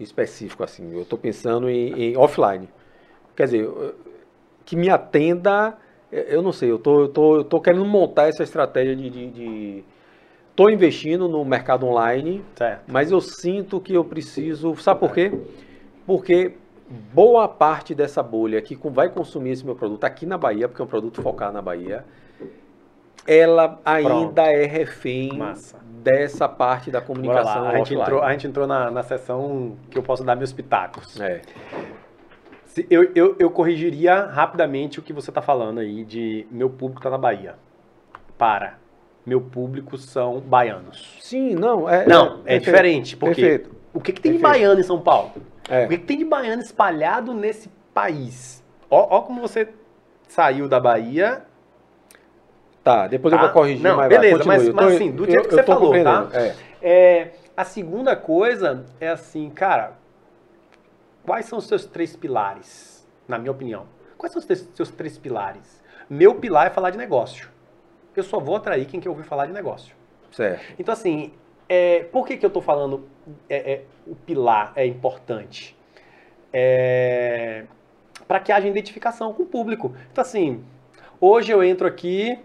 específico assim. Eu estou pensando em, em offline. Quer dizer, que me atenda. eu- não sei, eu tô, eu tô, eu tô querendo montar essa estratégia de. de, de tô investindo no mercado online, Certo. mas eu sinto que eu preciso. Sabe por quê? Porque boa parte dessa bolha que vai consumir esse meu produto aqui na Bahia, porque é um produto focado na Bahia, ela ainda Pronto. é refém Massa. dessa parte da comunicação. A gente entrou, a gente entrou na, na sessão que eu posso dar meus pitacos. É. Eu, eu, eu corrigiria rapidamente o que você está falando aí de meu público está na Bahia. Para. Meu público são baianos. Sim, não, é. Não, é, perfeito, diferente. Porque Perfeito. o que, que tem de Perfeito. baiano em São Paulo? É. O que, que tem de baiano espalhado nesse país? Ó, ó como você saiu da Bahia. Tá, depois eu Tá? vou corrigir, Não, mas beleza, vai, mas- Eu mas assim, do jeito que eu você tô falou, tá? É. É, a segunda coisa é assim, cara, quais são os seus três pilares, na minha opinião? Quais são os seus três pilares? Meu pilar é falar de negócio. Eu só vou atrair quem quer ouvir falar de negócio. Certo. Então, assim, é, por que, que eu estou falando é, é, o pilar é importante? É, para que haja identificação com o público. Então, assim, hoje eu entro aqui,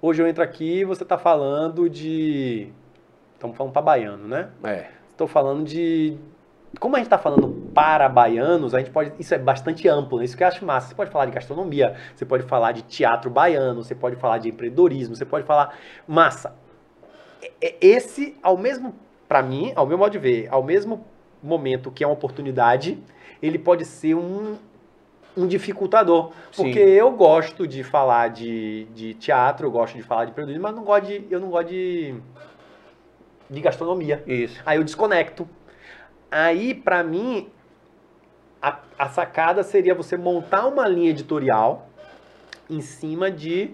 hoje eu entro aqui e você está falando de. Estamos falando para baiano, né? É. Estou falando de. Como a gente está falando para baianos, a gente pode. Isso é bastante amplo, né? isso que eu acho massa. Você pode falar de gastronomia, você pode falar de teatro baiano, você pode falar de empreendedorismo, você pode falar. Massa. É- é Esse, ao mesmo. Para mim, ao meu modo de ver, ao mesmo momento que é uma oportunidade, ele pode ser um, um dificultador. Sim. Porque eu gosto de falar de, de teatro, eu gosto de falar de empreendedorismo, mas não gosto de, eu não gosto de, de gastronomia. Isso. Aí eu desconecto. Aí, pra mim, a, a sacada seria você montar uma linha editorial em cima de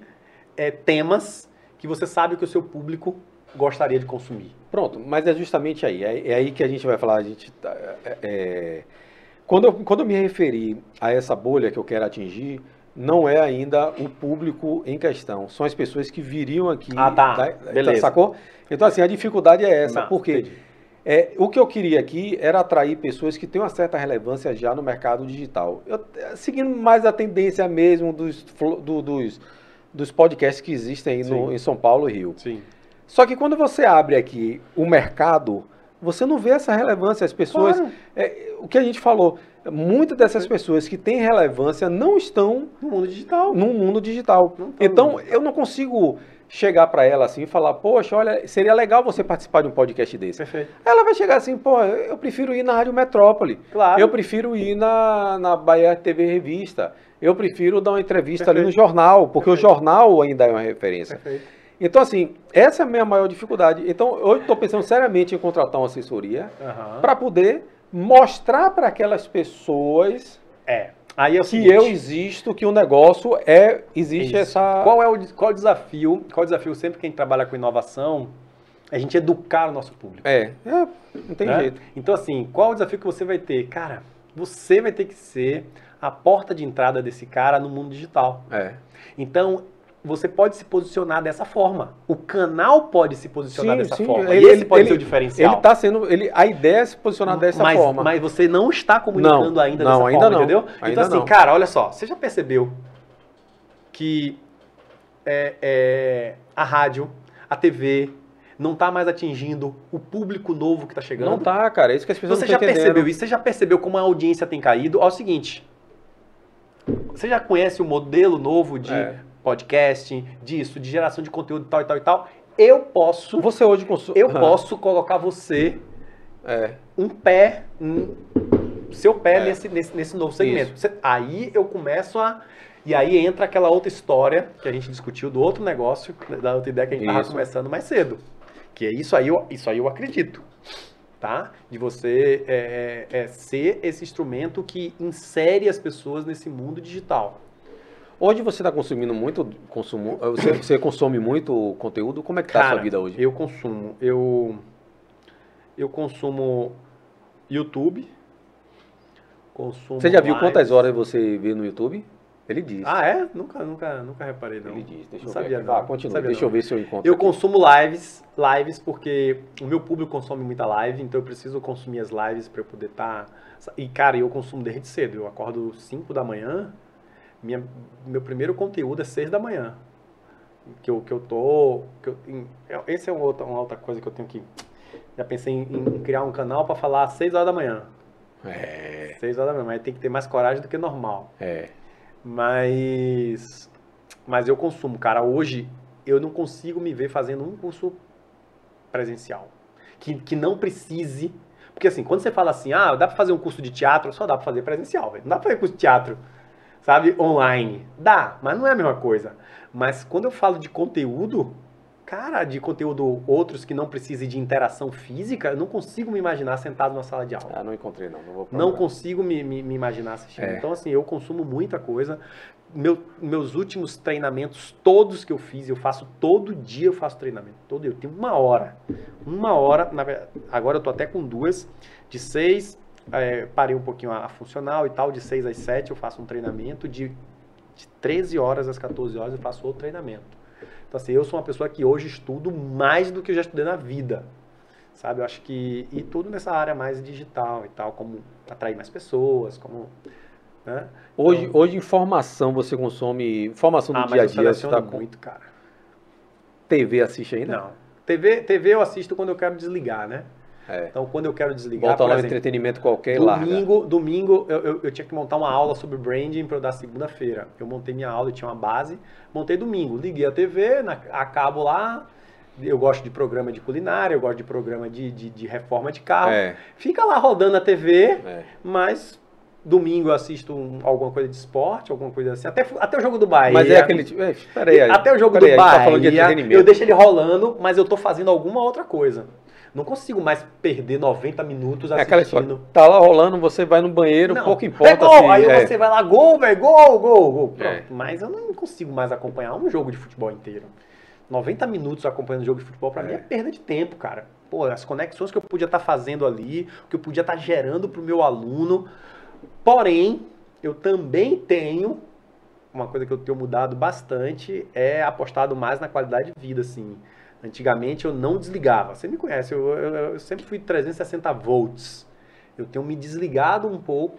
é, temas que você sabe que o seu público gostaria de consumir. Pronto, mas é justamente aí. É, é aí que a gente vai falar. A gente tá- é- é- quando, eu, quando eu me referi a essa bolha que eu quero atingir, não é ainda o público em questão. São as pessoas que viriam aqui. Ah, tá. Beleza. Sacou? Então, assim, a dificuldade é essa. Não, por quê? entendi. É, o que eu queria aqui era atrair pessoas que têm uma certa relevância já no mercado digital. Eu, seguindo mais a tendência mesmo dos, do- dos, dos podcasts que existem aí no- em São Paulo e Rio. Sim. Só que quando você abre aqui o mercado, você não vê essa relevância. As pessoas. Claro. é, o que a gente falou, muitas dessas pessoas que têm relevância não estão No mundo digital. no mundo digital. Então, eu não consigo chegar para ela assim e falar, poxa, olha, seria legal você participar de um podcast desse. Perfeito. Ela vai chegar assim, pô, eu prefiro ir na Rádio Metrópole. Claro. Eu prefiro ir na, na Bahia TV Revista. Eu prefiro dar uma entrevista ali no Perfeito. jornal, porque Perfeito. o jornal ainda é uma referência. Perfeito. Então, assim, essa é a minha maior dificuldade. Então, hoje estou pensando seriamente em contratar uma assessoria Aham. para poder mostrar para aquelas pessoas É. Aí é que seguinte, eu existo, que o negócio é. Existe Isso. essa. Qual é o, qual é o desafio? Qual é o desafio sempre que a gente trabalha com inovação? É a gente educar o nosso público. É, é, não tem né? jeito. Então, assim, qual é o desafio que você vai ter? Cara, você vai ter que ser a porta de entrada desse cara no mundo digital. É. Então, você pode se posicionar dessa forma. O canal pode se posicionar Sim, dessa sim, forma. ele- e esse pode ele- ser o diferencial. Ele tá sendo. Ele, a ideia é se posicionar dessa mas, forma. mas você não está comunicando Não, ainda não, dessa ainda forma, não, entendeu? ainda então, assim, não. cara, olha só, você já percebeu que é, é, a rádio, a TV, não está mais atingindo o público novo que está chegando? não tá, cara. É isso que as pessoas Você já entendendo. percebeu isso? Você já percebeu como a audiência tem caído? Olha o seguinte. Você já conhece o modelo novo de É. podcast, disso, de geração de conteúdo tal e tal e tal? Eu posso, Você hoje consome. eu posso colocar você É. um pé, um- seu pé É. nesse, nesse, nesse novo segmento. Você- aí eu começo a. E aí entra aquela outra história que a gente discutiu do outro negócio, da outra ideia que a gente estava começando mais cedo. Que é isso aí, eu, isso aí eu acredito. Tá? De você é, é, é, ser esse instrumento que insere as pessoas nesse mundo digital. Hoje você está consumindo muito consumo, você, você consome muito conteúdo? Como é que tá a sua vida hoje? Eu consumo. Eu, eu consumo YouTube. Consumo Você já viu lives. quantas horas você vê no YouTube? Ele diz. Ah, é? Nunca, nunca, nunca reparei, não. Ele diz. Deixa Não eu sabia, ver. não. Não continua. sabia, Deixa não. eu ver se eu encontro. Eu aqui. consumo lives, lives porque o meu público consome muita live, então eu preciso consumir as lives para eu poder estar. E cara, eu consumo desde cedo. Eu acordo 5 da manhã. Minha, meu primeiro conteúdo é 6 da manhã. Que eu, que eu tô. Que eu, em- esse é uma outra, uma outra coisa que eu tenho que. Já pensei em, em criar um canal para falar às 6 horas da manhã. É, 6 horas da manhã, mas tem que ter mais coragem do que normal. é. Mas. Mas eu consumo, cara. Hoje eu não consigo me ver fazendo um curso presencial. Que, que não precise. Porque assim, quando você fala assim, ah, dá pra fazer um curso de teatro, só dá pra fazer presencial, velho. Não dá pra fazer curso de teatro, sabe, online. Dá, mas não é a mesma coisa. Mas quando eu falo de conteúdo, cara, de conteúdo outros que não precisem de interação física, eu não consigo me imaginar sentado numa sala de aula. Ah, não encontrei não. Não, vou Não consigo me, me- me imaginar assistindo. É. Então, assim, eu consumo muita coisa. Meu- meus últimos treinamentos, todos que eu fiz, eu faço todo dia, eu faço treinamento. Todo dia. Eu tenho uma hora. Uma hora, na agora eu tô até com duas. De seis, é, parei um pouquinho a, a funcional e tal. De seis às sete eu faço um treinamento. De, de 13 horas às 14 horas eu faço outro treinamento. Então, assim, eu sou uma pessoa que hoje estudo mais do que eu já estudei na vida sabe? Eu acho que e tudo nessa área mais digital e tal, como atrair mais pessoas, como, né? Hoje, hoje informação você consome, informação do ah, dia a dia, você seleciono tá com muito, cara. TV assiste ainda? Não. TV, TV eu assisto quando eu quero desligar, né? É. Então, quando eu quero desligar, Bota lá exemplo, entretenimento qualquer e larga. domingo, domingo eu, eu, eu tinha que montar uma aula sobre branding para eu dar segunda-feira. Eu montei minha aula, eu tinha uma base, montei domingo, liguei a TV, na, acabo lá. Eu gosto de programa de culinária, eu gosto de programa de, de, de reforma de carro. É, Fica lá rodando a TV, é. Mas domingo eu assisto um- alguma coisa de esporte, alguma coisa assim. Até, até o jogo do Bahia. Mas é aquele tipo. É, peraí, aí. Até o jogo do a gente Bahia. tá falando de entretenimento. eu deixo ele rolando, mas eu tô fazendo alguma outra coisa. Não consigo mais perder 90 minutos É aquela assistindo. história. Tá lá rolando, você vai no banheiro, Não, pouco importa. É gol, se- aí é. você vai lá, gol, velho, gol, gol, gol. Pronto. É. Mas eu não consigo mais acompanhar um jogo de futebol inteiro. 90 minutos acompanhando jogo de futebol, pra É. mim é perda de tempo, cara. Pô, as conexões que eu podia estar fazendo ali, o que eu podia estar gerando pro meu aluno. Porém, eu também tenho uma coisa que eu tenho mudado bastante é apostado mais na qualidade de vida, assim. Antigamente eu não desligava. Você me conhece, eu, eu- eu sempre fui 360 volts. Eu tenho me desligado um pouco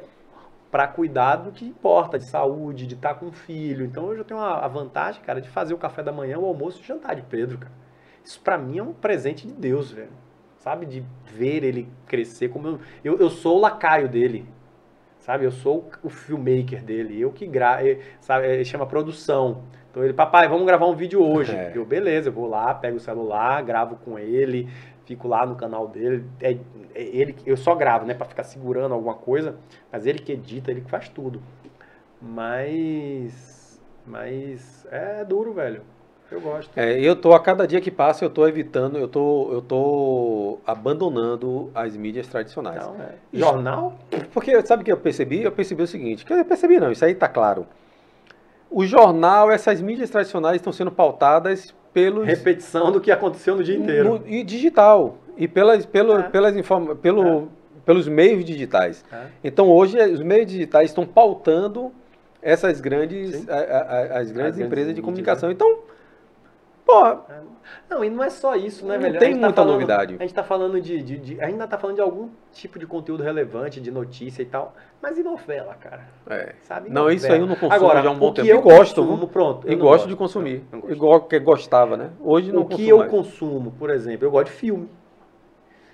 para cuidar do que importa, de saúde, de estar com o filho. Então hoje eu tenho a, vantagem, cara, de fazer o café da manhã, o almoço e o jantar de Pedro, cara. Isso pra mim é um presente de Deus, velho. Sabe? De ver ele crescer como eu, eu, eu sou o lacaio dele. Sabe? Eu sou o filmmaker dele, eu que gravo, sabe? Ele chama produção. Então ele, papai, vamos gravar um vídeo hoje. É. Eu, beleza, eu vou lá, pego o celular, gravo com ele, fico lá no canal dele. É, é ele, eu só gravo, né, Pra ficar segurando alguma coisa, mas ele que edita, ele que faz tudo. Mas, mas é duro, velho. Eu gosto. É, eu tô, a cada dia que passa, eu tô evitando, eu tô, eu tô abandonando as mídias tradicionais. Então, é. Jornal? Porque sabe o que eu percebi? Eu percebi o seguinte, que eu percebi não, isso aí tá claro. O jornal, essas mídias tradicionais estão sendo pautadas pelos Repetição do que aconteceu no dia inteiro. no- e digital e pelas pelo, É. pelas informa, pelo, pelos meios digitais. É. Então hoje os meios digitais estão pautando essas grandes a- a- a- as grandes grandes empresas de mídias, comunicação. Então, pô, Não, e não é só isso, né, Não velho? tem A gente tá muita falando- novidade. A gente tá falando de, de, de- Ainda tá falando de algum tipo de conteúdo relevante, de notícia e tal. Mas e novela, cara? é. Sabe? Não, isso aí eu não consumo Agora, já há um bom tempo. eu E gosto, consumo, pronto. E eu não gosto de gosto. consumir. Não, não gosto. Igual que gostava, né? Hoje não o que eu mais. consumo, por exemplo, eu gosto de filme.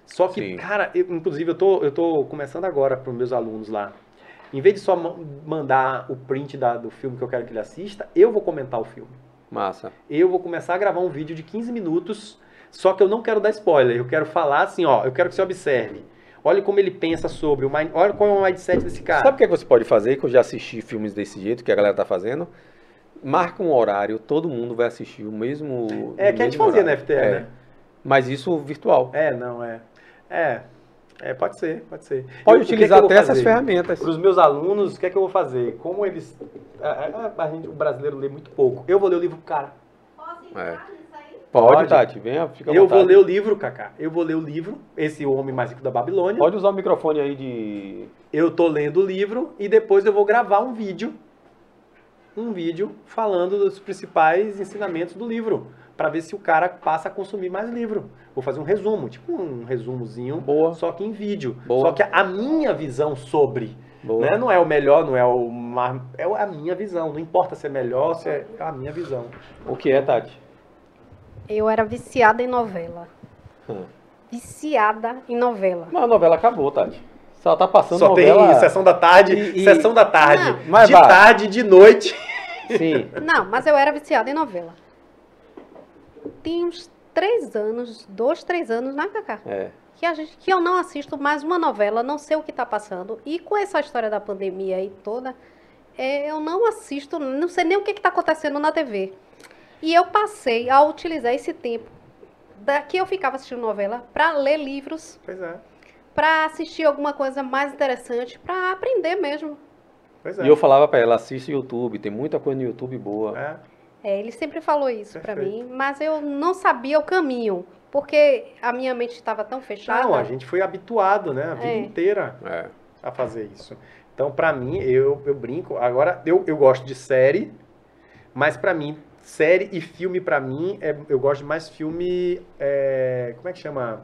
Só que, Sim. cara, eu- inclusive eu tô, eu tô começando agora para os meus alunos lá. Em vez de só ma- mandar o print da- do filme que eu quero que ele assista, eu vou comentar o filme. Massa. Eu vou começar a gravar um vídeo de 15 minutos, só que eu não quero dar spoiler. Eu quero falar assim, ó, eu quero que você observe. Olha como ele pensa sobre o mind, olha qual é o mindset desse cara. Sabe o que, é que você pode fazer? Que eu já assisti filmes desse jeito que a galera tá fazendo. Marca um horário, todo mundo vai assistir o mesmo. é que a gente fazia na FTR, É. né? Mas isso virtual. É, não, é. É. É, pode ser, pode ser. Pode Eu- que utilizar que eu vou até essas ferramentas. Para os meus alunos, o que é que eu vou fazer? Como eles. A, a- a gente, o brasileiro lê muito pouco. Eu vou ler o livro pro cara. Posso É. entrar nisso aí? Pode, Pode. Tati, venha, fica à eu vou ler o livro, Kaká. Eu vou ler o livro, esse Homem Mais Rico da Babilônia. Pode usar o microfone aí de. Eu tô lendo o livro e depois eu vou gravar um vídeo. Um vídeo falando dos principais ensinamentos do livro. Para ver se o cara passa a consumir mais livro. Vou fazer um resumo, tipo um resumozinho, Boa. só que em vídeo. Boa. Só que a minha visão sobre Boa. né? Não é o melhor, não é o mais. É a minha visão. Não importa se é melhor, se é a minha visão. O que é, Tati? Eu era viciada em novela. Hum. Viciada em novela. Mas a novela acabou, Tati. Ela tá passando Só novela. tem sessão da tarde, E- e- sessão da tarde. Não. Mas de vá. tarde, de noite. Sim. Não, mas eu era viciada em novela. Tem uns três anos, dois, três anos, né, Cacá? É. Que, a gente, que eu não assisto mais uma novela, não sei o que está passando. E com essa história da pandemia aí toda, é, eu não assisto, não sei nem o que está acontecendo na TV. E eu passei a utilizar esse tempo da que eu ficava assistindo novela para ler livros, Pois é. para assistir alguma coisa mais interessante, para aprender mesmo. Pois é. E eu falava pra ela, assiste YouTube, tem muita coisa no YouTube boa. É. É, ele sempre falou isso para mim, mas eu não sabia o caminho, porque a minha mente estava tão fechada. Não, a gente foi habituado, né? A vida É. inteira É. a fazer isso. Então, pra mim, eu, eu brinco. Agora, eu, eu gosto de série, mas pra mim, série e filme, pra mim, é, eu gosto de mais filme. é, como é que chama?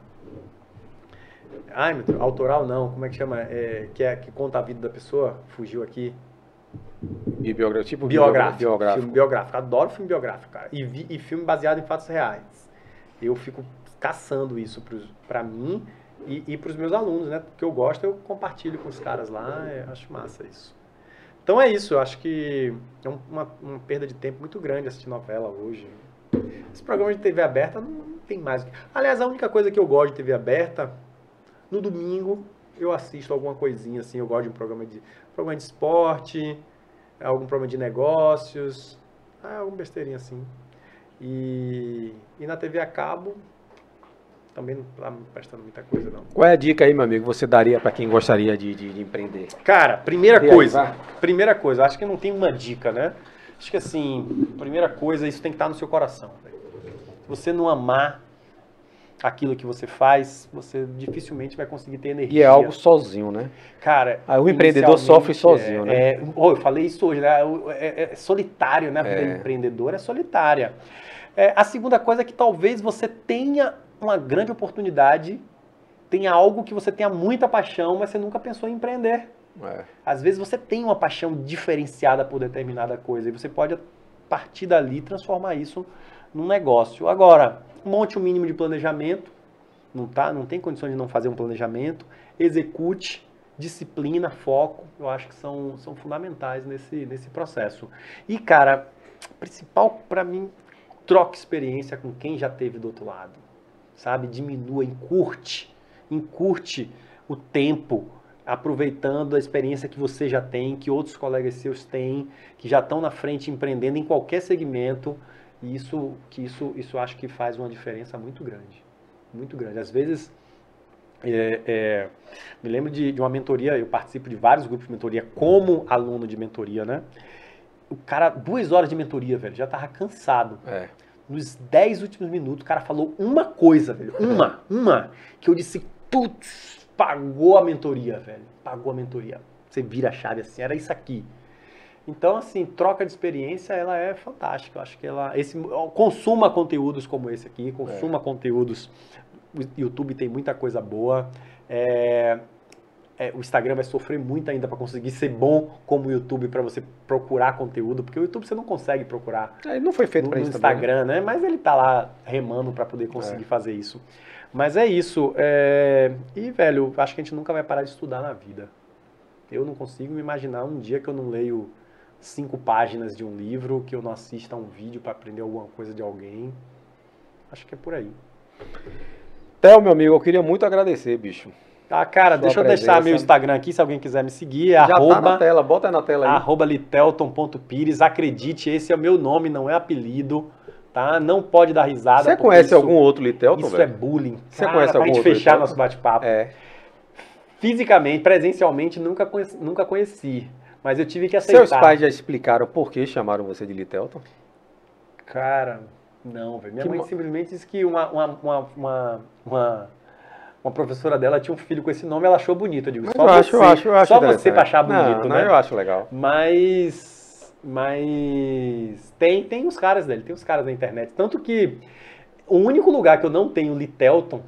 Ai, meu Deus, autoral não. Como é que chama? É, que, é, que conta a vida da pessoa. Fugiu aqui. E biográfico, tipo Biográfico. biográfico. Filme biográfico. Adoro filme biográfico, cara. E, vi- e filme baseado em fatos reais. Eu fico caçando isso pra mim e, e pros meus alunos, né? Porque eu gosto, eu compartilho com os caras lá. acho massa isso. Então é isso. Eu acho que é um- uma, uma perda de tempo muito grande assistir novela hoje. Esse programa de TV aberta não, não tem mais. Aliás, a única coisa que eu gosto de TV aberta, no domingo, eu assisto alguma coisinha assim. Eu gosto de um programa de, programa de esporte, algum programa de negócios, ah, alguma besteirinha assim. E, e na TV a cabo, também não tá me prestando muita coisa, não. Qual é a dica aí, meu amigo, você daria pra quem gostaria de, de- de empreender? Cara, primeira aí, coisa, vai. primeira coisa, acho que não tem uma dica, né? Acho que assim, primeira coisa, isso tem que estar no seu coração. Se você não amar aquilo que você faz, você dificilmente vai conseguir ter energia. E é algo sozinho, né? Cara, Ah, o empreendedor sofre sozinho, é, né? É, oh, eu falei isso hoje, né? O- É, é solitário, né? A vida É. empreendedora é solitária. É, a segunda coisa é que talvez você tenha uma grande oportunidade, tenha algo que você tenha muita paixão, mas você nunca pensou em empreender. É. Às vezes você tem uma paixão diferenciada por determinada coisa e você pode, a partir dali, transformar isso num negócio. Agora, monte o mínimo de planejamento, não, tá, não tem condições de não fazer um planejamento, execute, disciplina, foco, eu acho que são, são fundamentais nesse, nesse processo. E, cara, principal para mim, troque experiência com quem já teve do outro lado, sabe? Diminua, encurte, encurte o tempo, aproveitando a experiência que você já tem, que outros colegas seus têm, que já estão na frente empreendendo em qualquer segmento, e isso, que isso, isso acho que faz uma diferença muito grande, muito grande. Às vezes, é, é, me lembro de, de uma mentoria, eu participo de vários grupos de mentoria como aluno de mentoria, né? O cara, duas horas de mentoria, velho, já tava cansado. É. Nos dez últimos minutos, o cara falou uma coisa, velho. Uma, uma. Que eu disse, putz, pagou a mentoria, velho. Pagou a mentoria. Você vira a chave assim, era isso aqui. Então, assim, troca de experiência, ela é fantástica. Eu acho que ela. Esse, consuma conteúdos como esse aqui, consuma conteúdos. O YouTube tem muita coisa boa. É, é, o Instagram vai sofrer muito ainda para conseguir ser bom como o YouTube para você procurar conteúdo, porque o YouTube você não consegue procurar Ele não foi feito também, né? Instagram, né? Mas ele tá lá remando para poder conseguir fazer isso. Mas é isso. é, E, velho, acho que a gente nunca vai parar de estudar na vida. Eu não consigo me imaginar um dia que eu não leio cinco páginas de um livro, que eu não assista um vídeo para aprender alguma coisa de alguém. Acho que é por aí. Theo, meu amigo, eu queria muito agradecer, bicho. Ah, cara, Sua deixa eu deixar presença. meu Instagram aqui, se alguém quiser me seguir. É Já tá na arroba, tela, bota aí na tela aí. arroba litelton.pires. Acredite, esse é o meu nome, não é apelido. Tá? Não pode dar risada. Você conhece isso- algum outro Litelton, Isso velho? é bullying. Você Cara, conhece pra algum gente outro fechar Litelton? nosso bate-papo. É. fisicamente, presencialmente, nunca conheci, nunca conheci. Mas eu tive que aceitar. Seus pais já explicaram por que chamaram você de Litelton? Cara, não, velho. Minha Que mãe mo- simplesmente disse que uma, uma, uma, uma, uma, professora dela tinha um filho com esse nome, ela achou bonito. Eu digo, Mas só eu você, acho, eu acho, eu acho só você pra achar Não, bonito, não, né? eu acho legal. Mas, mas tem, tem os caras dele, tem os caras da internet. Tanto que o único lugar que eu não tenho Litelton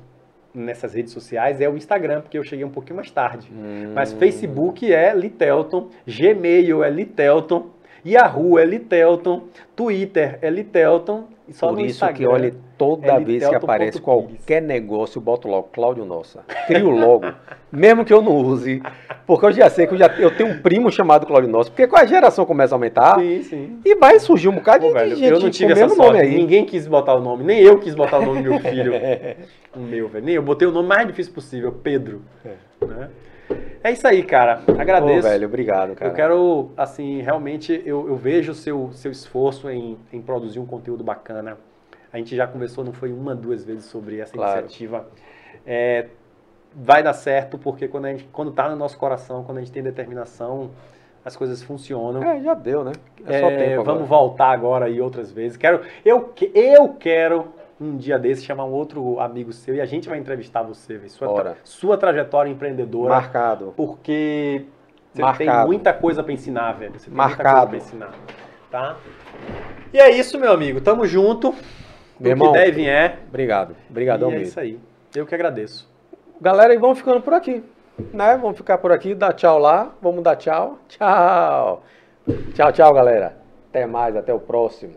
nessas redes sociais é o Instagram, porque eu cheguei um pouquinho mais tarde. Hum. Mas Facebook é Litelton, Gmail é Litelton, Yahoo é Litelton, Twitter é Litelton só Por isso Instagram. que, olha, toda é vez que aparece qualquer negócio, eu boto logo Cláudio Nossa. Crio logo. mesmo que eu não use. Porque eu já sei que eu, já, eu tenho um primo chamado Cláudio Nossa. Porque com a geração começa a aumentar. Sim, sim. E vai surgir um bocado Pô, de, velho, gente eu não tive essa mesmo sorte. nome aí. Ninguém quis botar o nome, nem eu quis botar o nome do meu filho. o meu, velho. Nem eu botei o nome mais difícil possível, Pedro. Né? É isso aí, cara. Pô, Agradeço. velho, obrigado, cara. Eu quero, assim, realmente, eu, eu vejo o seu, seu esforço em, em produzir um conteúdo bacana. A gente já conversou, não foi uma, duas vezes sobre essa Claro. iniciativa. É, vai dar certo, porque quando, a gente, quando tá no nosso coração, quando a gente tem determinação, as coisas funcionam. É, já deu, né? É só É, tempo agora. vamos voltar agora aí outras vezes. Quero, eu, eu quero um dia desse chamar um outro amigo seu e a gente vai entrevistar você, sua, tra- sua trajetória empreendedora, Marcado. porque você tem Marcado. muita coisa pra ensinar, velho. Você tem Marcado. muita coisa pra ensinar, tá? E é isso, meu amigo. Tamo junto. Meu o que irmão, der e vier. Obrigado. Obrigadão e é mesmo. isso aí. Eu que agradeço. Galera, e vamos ficando por aqui. Né? Vamos ficar por aqui, dar tchau lá. Vamos dar tchau. Tchau. Tchau, tchau, galera. Até mais, até o próximo.